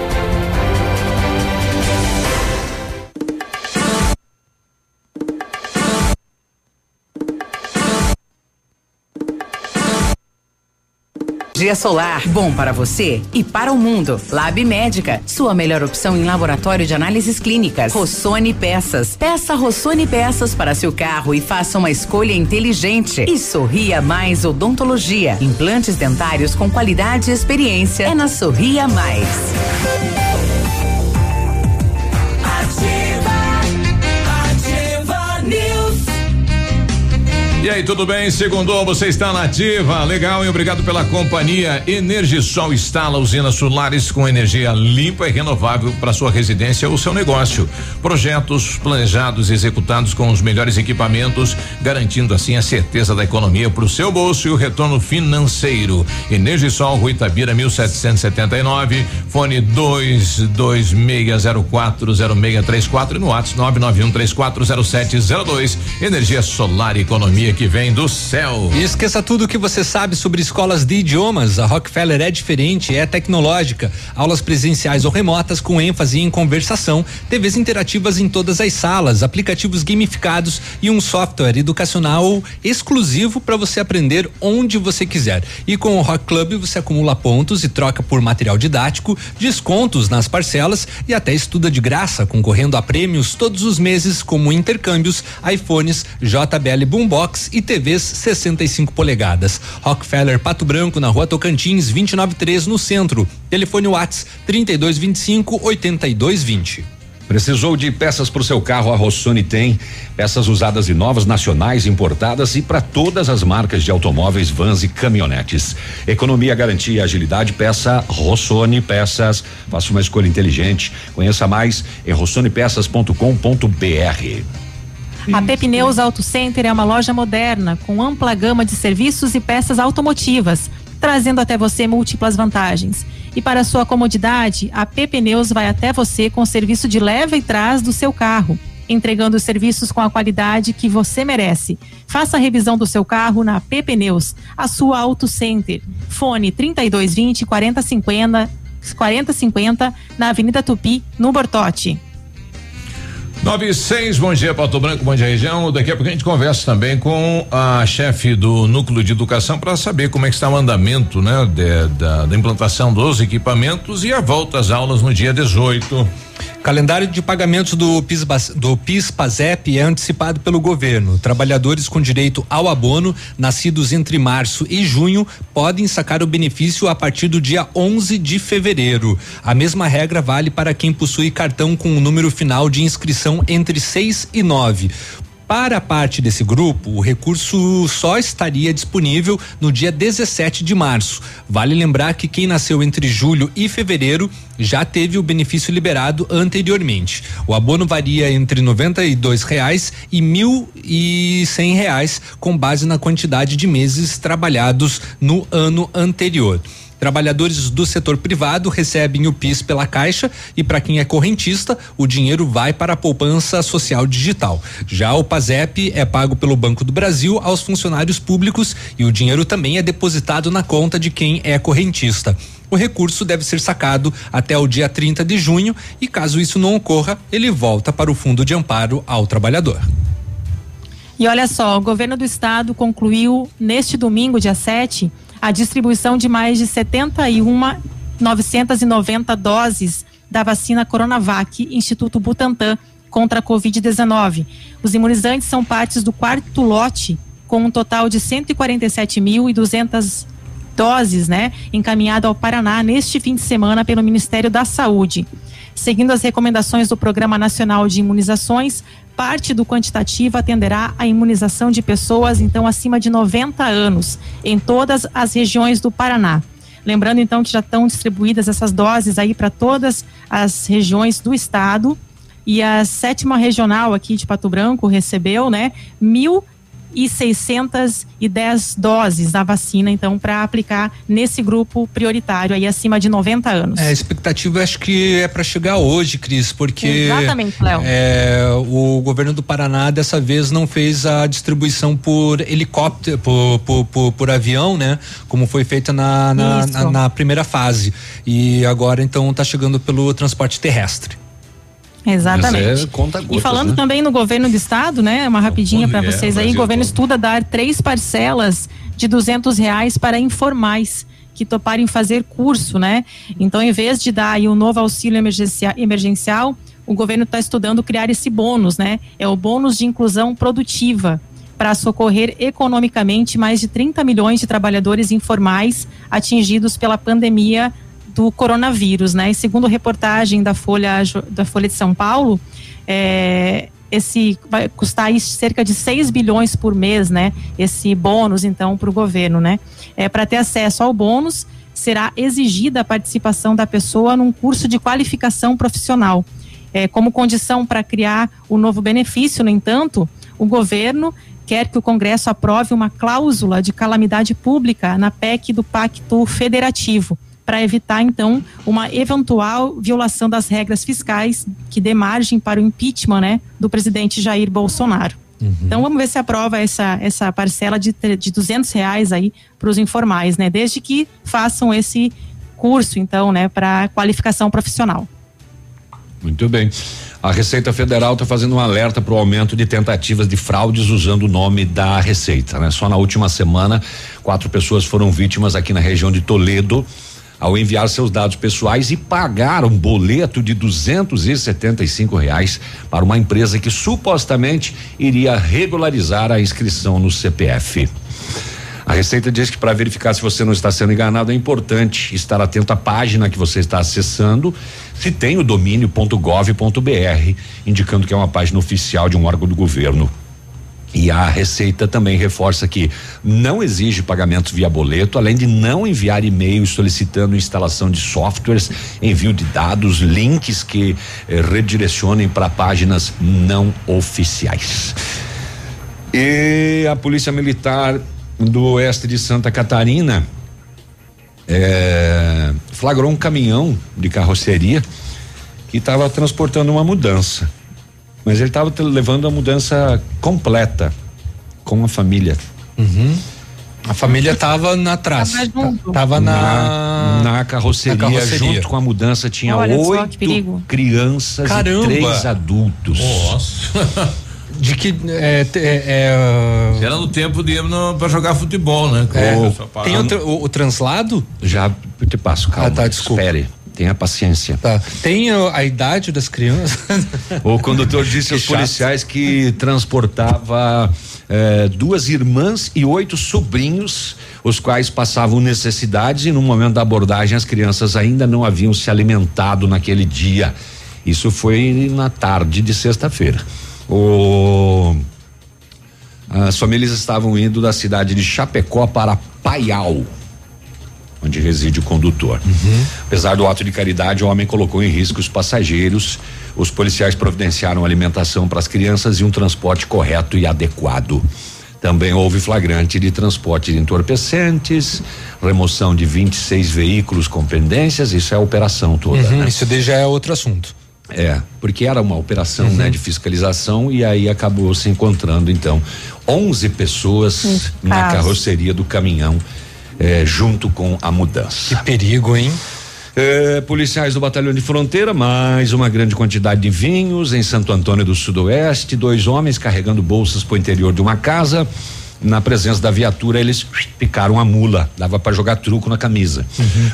Dia solar, bom para você e para o mundo. Lab Médica, sua melhor opção em laboratório de análises clínicas. Rossoni Peças. Peça Rossoni Peças para seu carro e faça uma escolha inteligente. E Sorria Mais Odontologia. Implantes dentários com qualidade e experiência. É na Sorria Mais. Tudo bem? Segundo, você está na ativa. Legal e obrigado pela companhia. Energisol instala usinas solares com energia limpa e renovável para sua residência ou seu negócio. Projetos planejados e executados com os melhores equipamentos, garantindo assim a certeza da economia para o seu bolso e o retorno financeiro. Energisol, Rui Itabira, 1779, fone 226040634 e no WhatsApp 991340702. Energia solar e economia que vem do céu. E esqueça tudo o que você sabe sobre escolas de idiomas. A Rockefeller é diferente, é tecnológica. Aulas presenciais ou remotas com ênfase em conversação, TVs interativas em todas as salas, aplicativos gamificados e um software educacional exclusivo para você aprender onde você quiser. E com o Rock Club você acumula pontos e troca por material didático, descontos nas parcelas e até estuda de graça, concorrendo a prêmios todos os meses, como intercâmbios, iPhones, JBL Boombox TVs 65 polegadas. Rockefeller Pato Branco na Rua Tocantins 293 no centro. Telefone Whats 3225 8220. Precisou de peças para o seu carro? A Rossoni tem peças usadas e novas, nacionais, importadas e para todas as marcas de automóveis, vans e caminhonetes. Economia, garantia e agilidade. Peça Rossoni Peças. Faça uma escolha inteligente. Conheça mais em rossonepeças.com.br. A Pepneus Auto Center é uma loja moderna com ampla gama de serviços e peças automotivas, trazendo até você múltiplas vantagens. E para sua comodidade, a Pepneus vai até você com o serviço de leva e trás do seu carro, entregando os serviços com a qualidade que você merece. Faça a revisão do seu carro na Pepneus, a sua Auto Center. Fone 3220 4050 4050 na Avenida Tupi, no Bortote. 9 e 6, bom dia, Pato Branco, bom dia, região. Daqui a pouco a gente conversa também com a chefe do núcleo de educação para saber como é que está o andamento, né, de, da, da implantação dos equipamentos e a volta às aulas no dia 18. Calendário de pagamentos do PIS, do PIS PASEP é antecipado pelo governo. Trabalhadores com direito ao abono, nascidos entre março e junho, podem sacar o benefício a partir do dia 11 de fevereiro. A mesma regra vale para quem possui cartão com o número final de inscrição entre 6 e 9. Para parte desse grupo, o recurso só estaria disponível no dia 17 de março. Vale lembrar que quem nasceu entre julho e fevereiro já teve o benefício liberado anteriormente. O abono varia entre 92 reais e e cem reais, com base na quantidade de meses trabalhados no ano anterior. Trabalhadores do setor privado recebem o PIS pela Caixa e para quem é correntista, o dinheiro vai para a poupança social digital. Já o PASEP é pago pelo Banco do Brasil aos funcionários públicos e o dinheiro também é depositado na conta de quem é correntista. O recurso deve ser sacado até o dia 30 de junho e, caso isso não ocorra, ele volta para o Fundo de Amparo ao Trabalhador. E olha só, o governo do estado concluiu neste domingo, dia 7, a distribuição de mais de 71.990 doses da vacina Coronavac, Instituto Butantan, contra a Covid-19. Os imunizantes são partes do quarto lote, com um total de 147.200 doses, né, encaminhado ao Paraná neste fim de semana pelo Ministério da Saúde. Seguindo as recomendações do Programa Nacional de Imunizações, parte do quantitativo atenderá à imunização de pessoas então acima de 90 anos em todas as regiões do Paraná. Lembrando então que já estão distribuídas essas doses aí para todas as regiões do estado e a sétima regional aqui de Pato Branco recebeu, né, mil e 610 doses da vacina, então, para aplicar nesse grupo prioritário aí acima de 90 anos. É, a expectativa acho que é para chegar hoje, Cris, porque Exatamente, Léo. É, o governo do Paraná dessa vez não fez a distribuição por helicóptero, por, por, por, por avião, né? Como foi feita na, na, na, na primeira fase. E agora então está chegando pelo transporte terrestre. Exatamente. É e falando né? também no governo do estado, né? Uma rapidinha para vocês aí. O governo todo. estuda dar três parcelas de duzentos reais para informais que toparem fazer curso, né? Então, em vez de dar aí um novo auxílio emergencia- emergencial, o governo está estudando criar esse bônus, né? É o bônus de inclusão produtiva para socorrer economicamente mais de 30 milhões de trabalhadores informais atingidos pela pandemia do coronavírus, né? E segundo reportagem da Folha da Folha de São Paulo, é, esse vai custar cerca de 6 bilhões por mês, né? Esse bônus, então, para o governo, né? É, para ter acesso ao bônus, será exigida a participação da pessoa num curso de qualificação profissional. É, como condição para criar o novo benefício, no entanto, o governo quer que o Congresso aprove uma cláusula de calamidade pública na PEC do Pacto Federativo, para evitar, então, uma eventual violação das regras fiscais que dê margem para o impeachment né, do presidente Jair Bolsonaro. Então vamos ver se aprova essa, essa parcela de, de 200 reais aí para os informais, né? Desde que façam esse curso, então, né, para qualificação profissional. Muito bem. A Receita Federal está fazendo um alerta para o aumento de tentativas de fraudes usando o nome da Receita. Né? Só na última semana, quatro pessoas foram vítimas aqui na região de Toledo ao enviar seus dados pessoais e pagar um boleto de 275 reais para uma empresa que supostamente iria regularizar a inscrição no CPF. A Receita diz que para verificar se você não está sendo enganado é importante estar atento à página que você está acessando, se tem o domínio.gov.br, indicando que é uma página oficial de um órgão do governo. E a Receita também reforça que não exige pagamentos via boleto, além de não enviar e-mails solicitando instalação de softwares, envio de dados, links que eh, redirecionem para páginas não oficiais. E a Polícia Militar do Oeste de Santa Catarina eh, flagrou um caminhão de carroceria que estava transportando uma mudança. Mas ele estava levando a mudança completa com a família. A família estava na trás. Tava junto. Tava na, na carroceria, na carroceria. junto com a mudança tinha Olha oito crianças Caramba! e três adultos. Nossa. De que é, é, é, Era no tempo de pra jogar futebol, né? É, Com essa tem o, o- o translado? Já eu te passo, calma. Ah, tá, desculpa. Espere. Tenha paciência. Tá. Tem a idade das crianças? O condutor disse aos policiais que transportava eh, duas irmãs e oito sobrinhos, os quais passavam necessidades e no momento da abordagem as crianças ainda não haviam se alimentado naquele dia. Isso foi na tarde de sexta-feira. O as famílias estavam indo da cidade de Chapecó para Paial, onde reside o condutor. Apesar do ato de caridade, o homem colocou em risco os passageiros. Os policiais providenciaram alimentação para as crianças e um transporte correto e adequado. Também houve flagrante de transporte de entorpecentes, remoção de 26 veículos com pendências, isso é a operação toda. Uhum, né? Isso daí já é outro assunto. É, porque era uma operação, Uhum. né, de fiscalização e aí acabou se encontrando então 11 pessoas na carroceria do caminhão eh, junto com a mudança. Que perigo, hein? É, policiais do Batalhão de Fronteira, mais uma grande quantidade de vinhos em Santo Antônio do Sudoeste, dois homens carregando bolsas para o interior de uma casa. Na presença da viatura, eles picaram a mula, dava para jogar truco na camisa.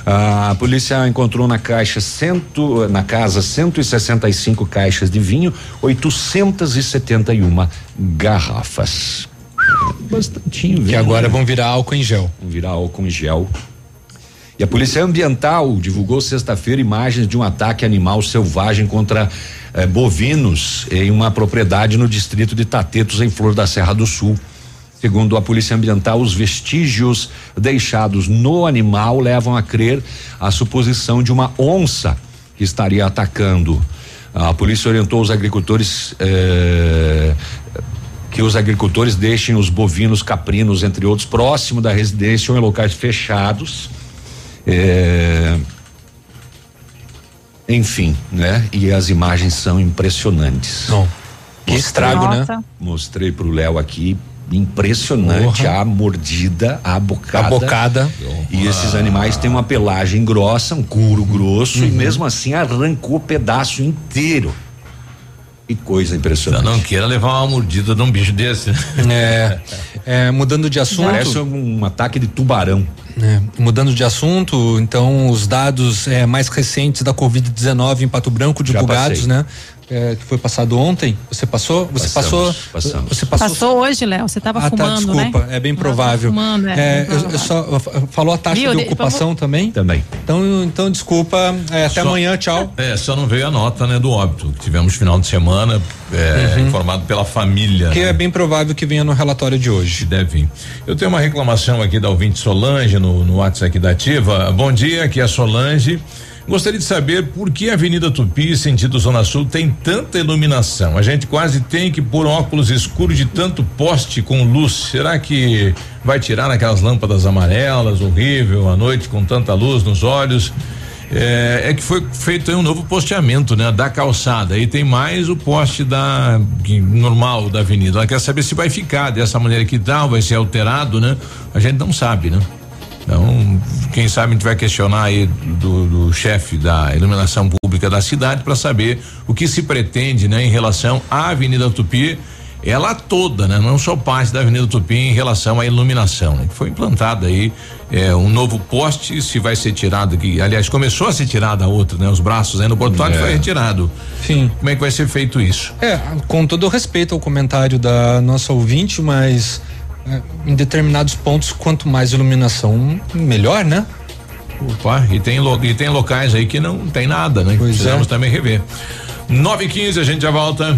A polícia encontrou na caixa cento, na casa 165 caixas de vinho, 871 garrafas. Bastantinho, Que agora né? vão virar álcool em gel. Vão virar álcool em gel. E a Polícia Ambiental divulgou sexta-feira imagens de um ataque animal selvagem contra eh, bovinos em uma propriedade no distrito de Tatetos, em Flor da Serra do Sul. Segundo a Polícia Ambiental, os vestígios deixados no animal levam a crer a suposição de uma onça que estaria atacando. A polícia orientou os agricultores eh, que os agricultores deixem os bovinos caprinos, entre outros, próximo da residência ou em locais fechados. É, Enfim, né? E as imagens são impressionantes. Não. Que estrago, né? Nossa. Mostrei pro Léo aqui. Impressionante Porra. a mordida, a bocada. A bocada. E esses animais têm uma pelagem grossa, um couro grosso, Uhum. e mesmo assim arrancou o pedaço inteiro. Que coisa impressionante. Não queira levar uma mordida de um bicho desse. É, é, mudando de assunto. Parece um ataque de tubarão. É, mudando de assunto, então os dados é, mais recentes da Covid-19 em Pato Branco divulgados, né? É, que foi passado ontem. Você passou? Você Passamos, passou? passamos. Você passou? Passou hoje, Léo? Você estava ah, fumando, tá, desculpa, né? é bem provável. fumando, é, É, bem eu- eu só falou a taxa Viu, de de- ocupação também? Também. Então, então desculpa, é, até Só- amanhã, tchau. É, só não veio a nota, né, do óbito que tivemos final de semana, é, Uhum. informado pela família. Que né? é bem provável que venha no relatório de hoje. Deve vir. Eu tenho uma reclamação aqui da ouvinte Solange no, no WhatsApp da Ativa. Bom dia, aqui é a Solange. Gostaria de saber por que a Avenida Tupi, sentido Zona Sul, tem tanta iluminação. A gente quase tem que pôr óculos escuros de tanto poste com luz. Será que vai tirar aquelas lâmpadas amarelas, horrível, à noite com tanta luz nos olhos? É, é que foi feito um novo posteamento, né? Da calçada. Aí tem mais o poste da normal da avenida. Ela quer saber se vai ficar dessa maneira que tá, ou vai ser alterado, né? A gente não sabe, né? Então, quem sabe a gente vai questionar aí do, do chefe da iluminação pública da cidade para saber o que se pretende, né, em relação à Avenida Tupi, ela toda, né, não só parte da Avenida Tupi em relação à iluminação, né, que foi implantada aí é, um novo poste, se vai ser tirado aqui, aliás, começou a ser tirada a outra, né, os braços aí no portuário É. foi retirado. Sim. Como é que vai ser feito isso? É, com todo o respeito ao comentário da nossa ouvinte, mas em determinados pontos, quanto mais iluminação, melhor, né? Opa, e tem, e tem locais aí que não tem nada, né? Pois Precisamos é. também rever. 9 e 15 a gente já volta.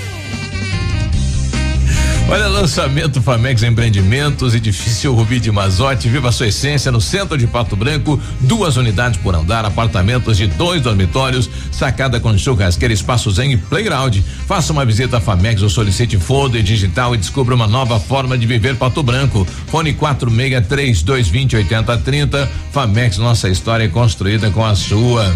Olha, lançamento Famex Empreendimentos, edifício Rubi de Mazote, viva sua essência no centro de Pato Branco, duas unidades por andar, apartamentos de dois dormitórios, sacada com churrasqueira, espaço zen e playground. Faça uma visita à Famex ou solicite folder digital e descubra uma nova forma de viver Pato Branco. Fone 463220 8030. Famex, nossa história é construída com a sua.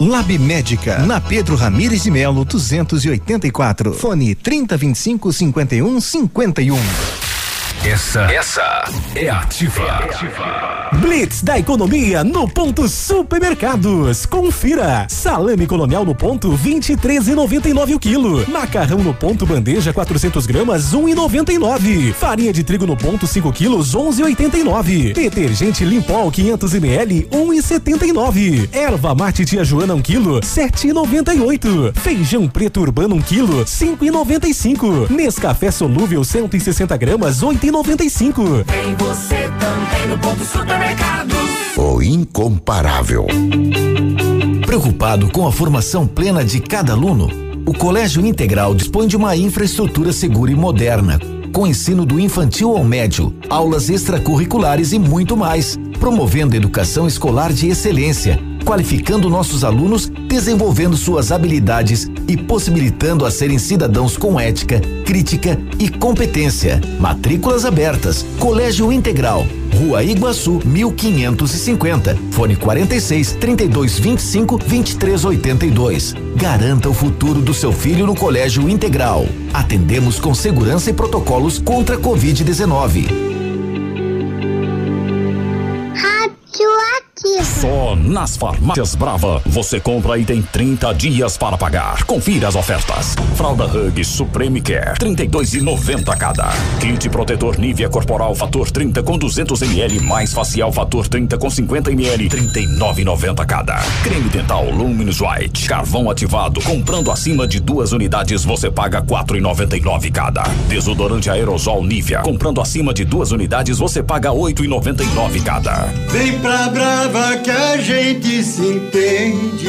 Lab Médica, na Pedro Ramires de Melo, 284. Fone 3025 5151. Essa, essa é ativa. É ativa. Blitz da economia no ponto supermercados. Confira. Salame colonial no ponto 23,99 o quilo. Macarrão no ponto bandeja 400 gramas 1,99. Farinha de trigo no ponto 5 quilos 11,89. Detergente Limpol 500 ml 1,79. Erva mate tia Joana 1 quilo 7,98. Feijão preto urbano 1 quilo 5,95. Nescafé solúvel 160 gramas 8,95. Tem você também no ponto supermercado. O incomparável. Preocupado com a formação plena de cada aluno, o Colégio Integral dispõe de uma infraestrutura segura e moderna, com ensino do infantil ao médio, aulas extracurriculares e muito mais, promovendo educação escolar de excelência, qualificando nossos alunos, desenvolvendo suas habilidades e possibilitando a serem cidadãos com ética, crítica e competência. Matrículas abertas. Colégio Integral. Rua Iguaçu, 1550. Fone 46 32 25 23 82. Garanta o futuro do seu filho no Colégio Integral. Atendemos com segurança e protocolos contra a Covid-19. Só nas farmácias Brava você compra e tem 30 dias para pagar. Confira as ofertas. Fralda Hug Supreme Care 32,90 cada. Kit protetor Nivea Corporal Fator 30 com 200 ml mais facial Fator 30 com 50 ml 39,90 cada. Creme dental Luminous White carvão ativado comprando acima de duas unidades você paga 4,99 cada. Desodorante aerosol Nivea comprando acima de duas unidades você paga 8,99 cada. Vem pra Brava que a gente se entende.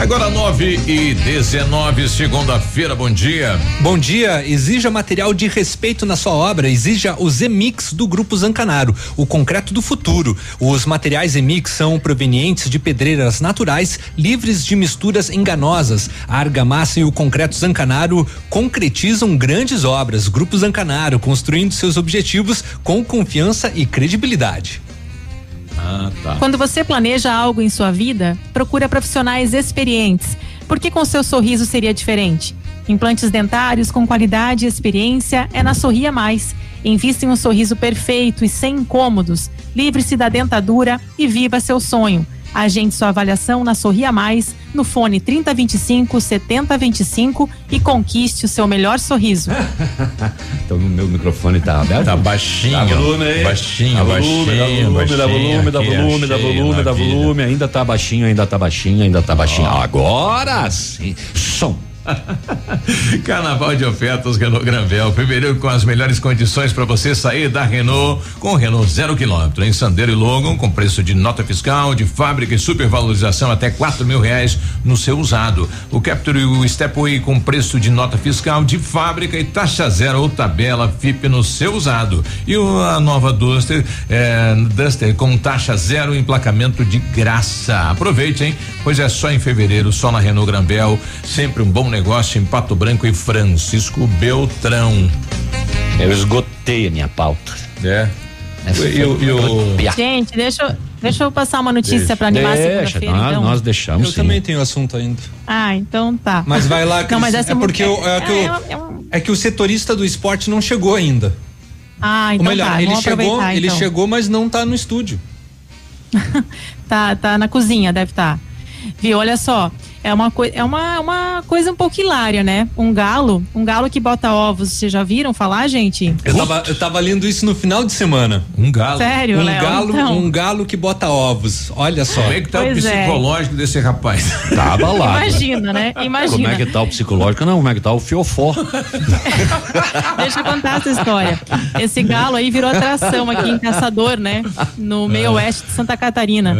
Agora 9 e 19, segunda-feira, bom dia. Bom dia, exija material de respeito na sua obra, exija o Zemix do Grupo Zancanaro, o concreto do futuro. Os materiais Zemix são provenientes de pedreiras naturais, livres de misturas enganosas. A argamassa e o concreto Zancanaro concretizam grandes obras. Grupo Zancanaro, construindo seus objetivos com confiança e credibilidade. Ah, tá. Quando você planeja algo em sua vida, procura profissionais experientes. Porque com seu sorriso seria diferente? Implantes dentários com qualidade e experiência é na Sorria Mais. Invista em um sorriso perfeito e sem incômodos. Livre-se da dentadura e viva seu sonho. Agende sua avaliação na Sorria Mais, no fone 3025 7025 e conquiste o seu melhor sorriso. Então o meu microfone tá aberto? Tá baixinho. Dá volume aí. Baixinho, dá volume, baixinho, dá volume, dá volume, dá baixinho, volume, dá aqui, volume, ainda tá baixinho, ainda tá baixinho, ainda tá baixinho. Agora sim. Som. Carnaval de ofertas Renault Granvel. Fevereiro com as melhores condições para você sair da Renault com Renault zero quilômetro. Em Sandero e Logan com preço de nota fiscal, de fábrica e supervalorização até quatro mil reais no seu usado. O Capture e o Stepway com preço de nota fiscal, de fábrica e taxa zero ou tabela FIP no seu usado. E a nova Duster, é, Duster com taxa zero e emplacamento de graça. Aproveite, hein? Pois é só em fevereiro, só na Renault Granvel. Sempre um bom negócio em Pato Branco e Francisco Beltrão. Eu esgotei a minha pauta. É. E o- e o- Gente, deixa, eu- deixa eu passar uma notícia para animar a Deixa, segunda-feira, nós- então. nós deixamos Eu sim. também tenho assunto ainda. Ah, então tá. Mas vai lá, Não, mas Cris, essa é porque muito- o- é que o- é- é um- É que o setorista do esporte não chegou ainda. Ah, então Ou melhor, tá, ele chegou, aproveitar, ele então. chegou, mas não tá no estúdio. Tá, tá na cozinha, deve estar. Tá. Viu? Olha só. É uma, é uma, uma coisa um pouco hilária, né? Um galo, um galo que bota ovos, vocês já viram falar, gente? Eu tava, eu tava lendo isso no final de semana. Um galo. Sério, um Léo? galo, Então. um galo que bota ovos. Olha só. Como é que tá Pois o é. psicológico desse rapaz? Tava lá. Imagina, né? Imagina. Como é que tá o psicológico? Não, como é que tá o fiofó? Deixa eu contar essa história. Esse galo aí virou atração aqui em Caçador, né? No meio oeste de Santa Catarina.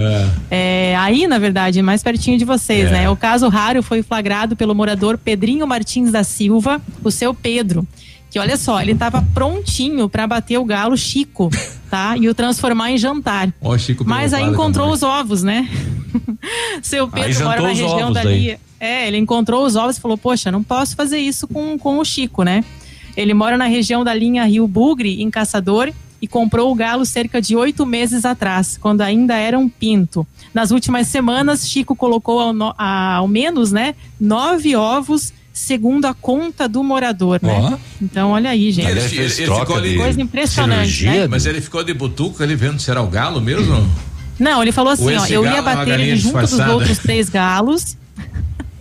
É, aí, na verdade, mais pertinho de vocês, É. né? O caso raro foi flagrado pelo morador Pedrinho Martins da Silva, o seu Pedro. Que olha só, ele estava prontinho para bater o galo Chico, tá? E o transformar em jantar. Ó, Chico Mas aí encontrou também. os ovos, né? Seu Pedro mora na região dali. daí. É, ele encontrou os ovos e falou: Poxa, não posso fazer isso com, com o Chico, né? Ele mora na região da linha Rio Bugre, em Caçador, e comprou o galo cerca de oito meses atrás, quando ainda era um pinto. Nas últimas semanas, Chico colocou ao, no- a- ao menos, né, nove ovos, segundo a conta do morador, né? Ó. Então, olha aí, gente. Ele, ele- ele ficou ali. Coisa impressionante, né? Mas ele ficou de butuca ali vendo se era o galo mesmo? Não, ele falou assim, ó, eu ia é bater ele junto dos disfarçada. outros três galos.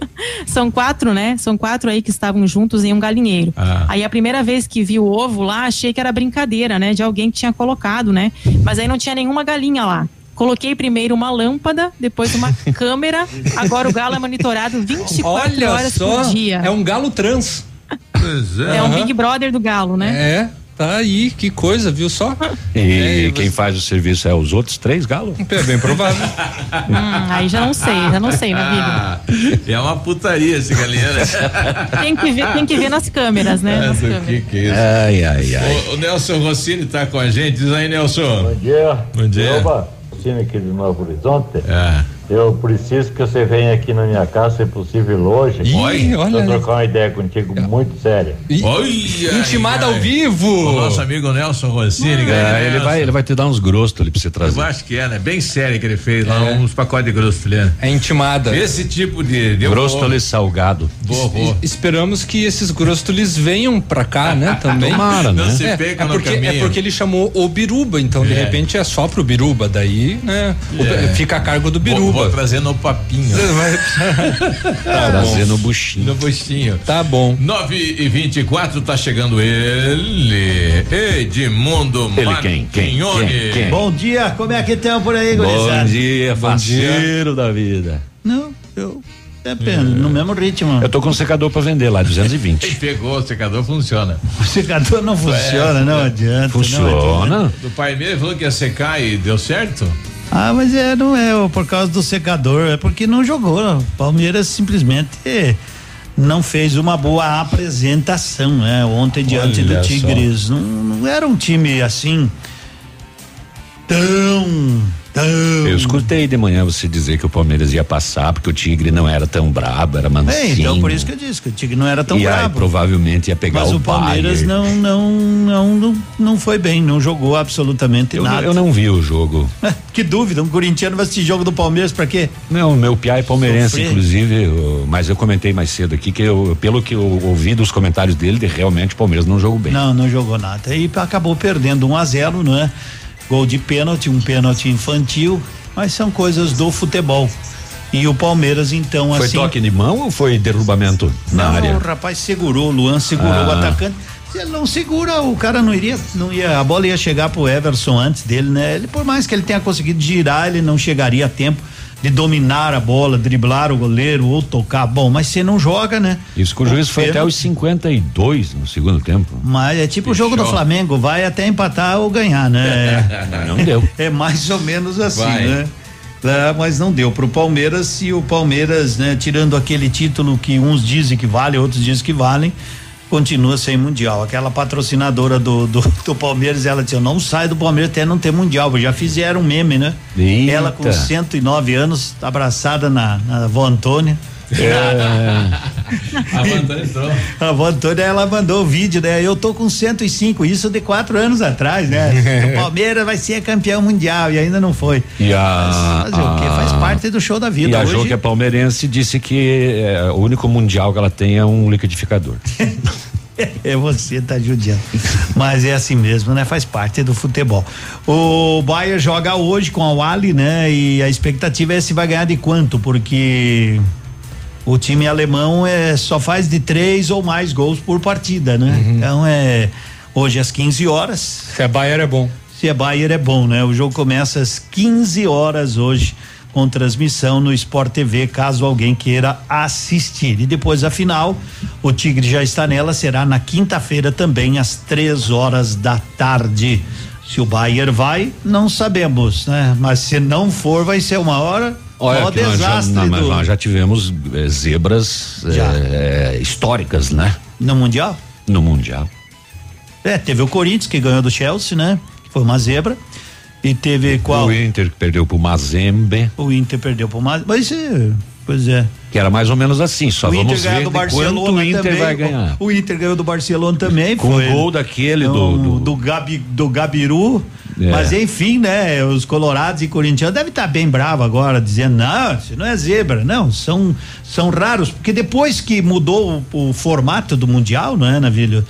São quatro, né? São quatro aí que estavam juntos em um galinheiro. Ah. Aí a primeira vez que vi o ovo lá, achei que era brincadeira, né? De alguém que tinha colocado, né? Mas aí não tinha nenhuma galinha lá. Coloquei primeiro uma lâmpada, depois uma câmera. Agora o galo é monitorado 24 Olha horas só, por dia. é um galo trans. Pois É um Big Brother do galo, né? É, tá aí, que coisa, viu só? E É, quem faz o serviço é os outros três galos? É bem provável. Hum, aí já não sei, já não sei, vida. Ah, é uma putaria esse galinheiro. Tem que ver, tem que ver nas câmeras, né? Nas Essa, câmeras. que que é isso? Ai, ai, ai. O, o Nelson Rossini tá com a gente. Diz aí, Nelson. Bom dia. Bom dia. Oba, time aqui do Novo Horizonte. É. Eu preciso que você venha aqui na minha casa, se possível, hoje. Ih, olha Pra ali. trocar uma ideia contigo muito séria. Olha! Intimada ai, ao vivo. O nosso amigo Nelson Rossini. grande É, ele vai, ele vai te dar uns grostos ali pra você Eu trazer. acho que é, né? Bem sério que ele fez lá, É. uns pacotes de grosso, né? É intimada. Esse tipo de. de Grosto ali salgado. Vou, vou. E- Esperamos que esses grostolis venham pra cá, né? Também. Tomara, né? Não se É, perca é no porque, é caminho. porque ele chamou o Biruba, então de É. repente é só pro Biruba, daí, né? o- É. fica a cargo do Vou, Biruba. vou trazer no papinho. Tá Trazer bom. no buchinho. no buchinho. Tá bom. 9 e 24 tá chegando ele, Edmundo Ele quem? Quem? Quem? Quem? Bom dia, como é que estão por aí, Bom gurizada? dia, faceiro da vida. Não, eu depende, no mesmo ritmo. Eu tô com um secador pra vender lá, Ele 220. pegou, o secador funciona. O secador não funciona, não adianta. Não adianta. Funciona? Do pai mesmo falou que ia secar e deu certo? Ah, mas é, não é por causa do secador, é porque não jogou. O Palmeiras simplesmente não fez uma boa apresentação, né? Ontem diante Olha do. Tigres. Não, não era um time assim tão, tão. Eu escutei de manhã você dizer que o Palmeiras ia passar, porque o Tigre não era tão brabo, era mansinho. É, então por isso que eu disse que o Tigre não era tão e aí brabo. provavelmente ia pegar Mas o, o Palmeiras Bayern. não, não, não, não, não foi bem, não jogou absolutamente Eu, nada. eu não vi o jogo. Que dúvida, um corintiano vai assistir jogo do Palmeiras pra quê? Não, meu piá é palmeirense, Sofrer. inclusive, eu- mas eu comentei mais cedo aqui que eu, pelo que eu ouvi dos comentários dele, de realmente o Palmeiras não jogou bem. Não, não jogou nada. E acabou perdendo 1 a 0 não é? Gol de pênalti, um pênalti infantil, mas são coisas do futebol. E o Palmeiras, então, Foi assim. toque de mão ou foi derrubamento na não, área? o rapaz segurou, o Luan segurou Ah. o atacante. Se ele não segura, o cara não iria, não ia, a bola ia chegar pro Everson antes dele, né? Ele, por mais que ele tenha conseguido girar, ele não chegaria a tempo de dominar a bola, driblar o goleiro ou tocar. Bom, mas você não joga, né? Isso que o juiz foi até os 52 no segundo tempo. Mas é tipo o jogo do. Flamengo, vai até empatar ou ganhar, né? Não deu. É mais ou menos assim, Vai. né? É, mas não deu pro Palmeiras e o Palmeiras, né, tirando aquele título que uns dizem que vale, outros dizem que valem, continua sem mundial. Aquela patrocinadora do, do, do Palmeiras, ela disse: Eu não saio do Palmeiras até não ter mundial. Já fizeram um meme, né? Eita. Ela com 109 anos, abraçada na, na avó Antônia. A Vantana entrou. A Antônia, ela mandou o vídeo, né? Eu tô com 105, isso de quatro anos atrás, né? o Palmeiras vai ser campeão mundial e ainda não foi. E a, Fazer o quê? Faz a- parte do show da vida. E a Hoje, Jo, que é palmeirense, disse que é, o único mundial que ela tem é um liquidificador. É você tá judiando. Mas é assim mesmo, né? Faz parte do futebol. O Bayern joga hoje com a Wally, né? E a expectativa é se vai ganhar de quanto, porque o time alemão é só faz de três ou mais gols por partida, né? Uhum. Então é hoje às 15 horas. Se é Bayern é bom. Se é Bayern é bom, né? O jogo começa às 15 horas hoje com transmissão no Sport TV, caso alguém queira assistir. E depois a final, o Tigre já está nela, será na quinta-feira também às três horas da tarde. Se o Bayern vai, não sabemos, né? Mas se não for, vai ser uma hora. Olha, ó nós já, desastre não, mas do- nós já tivemos eh, zebras Já. eh, históricas, né? no mundial. No Mundial. É, teve o Corinthians que ganhou do Chelsea, né? Que foi uma zebra. E teve qual? O Inter que perdeu pro Mazembe, O Inter perdeu pro mais, mas pois é. Que era mais ou menos assim, só o Inter vamos ganhou ver do de quanto Barcelona o Inter também. vai ganhar. O, Inter ganhou do Barcelona também. Com foi o gol daquele um, do- do Gabi, do Gabiru. É. Mas enfim, né? Os colorados e corintianos devem estar bem bravos agora, dizendo, não, isso não é zebra. Não, são, são raros, porque depois que mudou o, o formato do Mundial, não é, Navilho?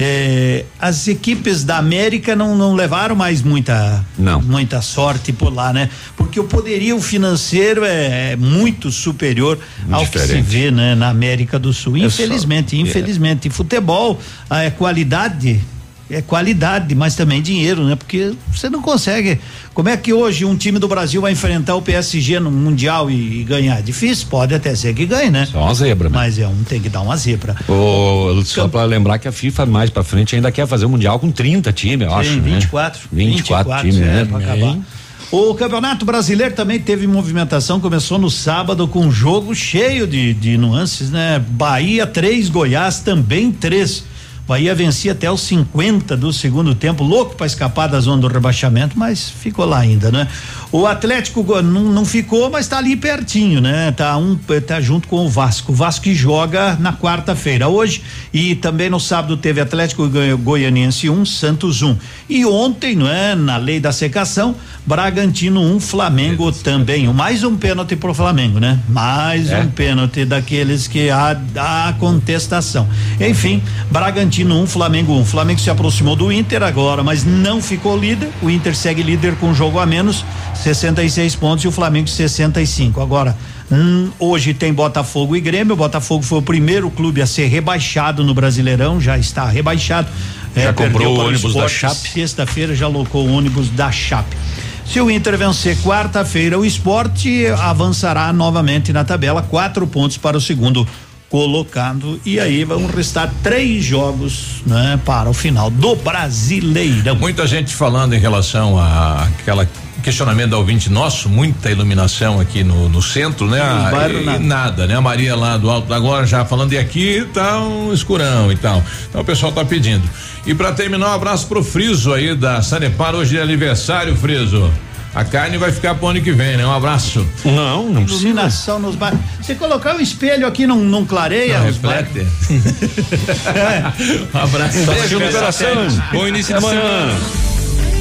É, as equipes da América não, não levaram mais muita, Não. muita sorte por lá, né? Porque o poderio financeiro é, é muito superior ao que se vê né, na América do Sul. É só- Infelizmente, é. infelizmente. Futebol é qualidade, é qualidade, mas também dinheiro, né? Porque você não consegue. Como é que hoje um time do Brasil vai enfrentar o PSG no Mundial e, e ganhar? Difícil, pode até ser que ganhe, né? Só uma zebra, né? Mas é um tem que dar uma zebra. Ô, só para lembrar que a FIFA mais pra frente ainda quer fazer o Mundial com 30 times, eu acho. Tem né? 24. 24, times, é, né? pra acabar. O Campeonato Brasileiro também teve movimentação, começou no sábado com um jogo cheio de, de nuances, né? Bahia 3, Goiás também 3. Bahia vencia até os 50 do segundo tempo, louco para escapar da zona do rebaixamento, mas ficou lá ainda, né? O Atlético não, não ficou, mas tá ali pertinho, né? Tá um tá junto com o Vasco. O Vasco que joga na quarta-feira hoje e também no sábado teve Atlético Goi- Goianiense 1, Santos 1. E ontem, não é, na lei da secação, Bragantino 1, Flamengo também. Um, Mais um pênalti pro Flamengo, né? Mais É. um pênalti daqueles que há, há contestação. Enfim, Bragantino 1, Flamengo 1. Flamengo se aproximou do Inter agora, mas não ficou líder. O Inter segue líder com um jogo a menos, 66 pontos e o Flamengo 65. Agora, hum, hoje tem Botafogo e Grêmio. O Botafogo foi o primeiro clube a ser rebaixado no Brasileirão, já está rebaixado. Já comprou perdeu o ônibus da Sport Chape. Sexta-feira já alocou o ônibus da Chape. Se o Inter vencer quarta-feira, o esporte avançará novamente na tabela, quatro pontos para o segundo colocado. E aí vão restar três jogos, né, para o final do Brasileirão. Muita gente falando em relação a aquela questionamento da ouvinte nosso, muita iluminação aqui no, no centro, né? No bairro, e, nada. nada, né? A Maria lá do Alto da Glória já falando e aqui tá um escurão e tal. Então o pessoal tá pedindo. E para terminar, um abraço pro Friso aí da Sanepar, hoje é aniversário, Friso. A carne vai ficar pro ano que vem, né? Um abraço. Não, não Iluminação nos bairros. Você colocar o espelho aqui não, não clareia Não, reflete. um abraço. Beijo no coração. Bom início de semana.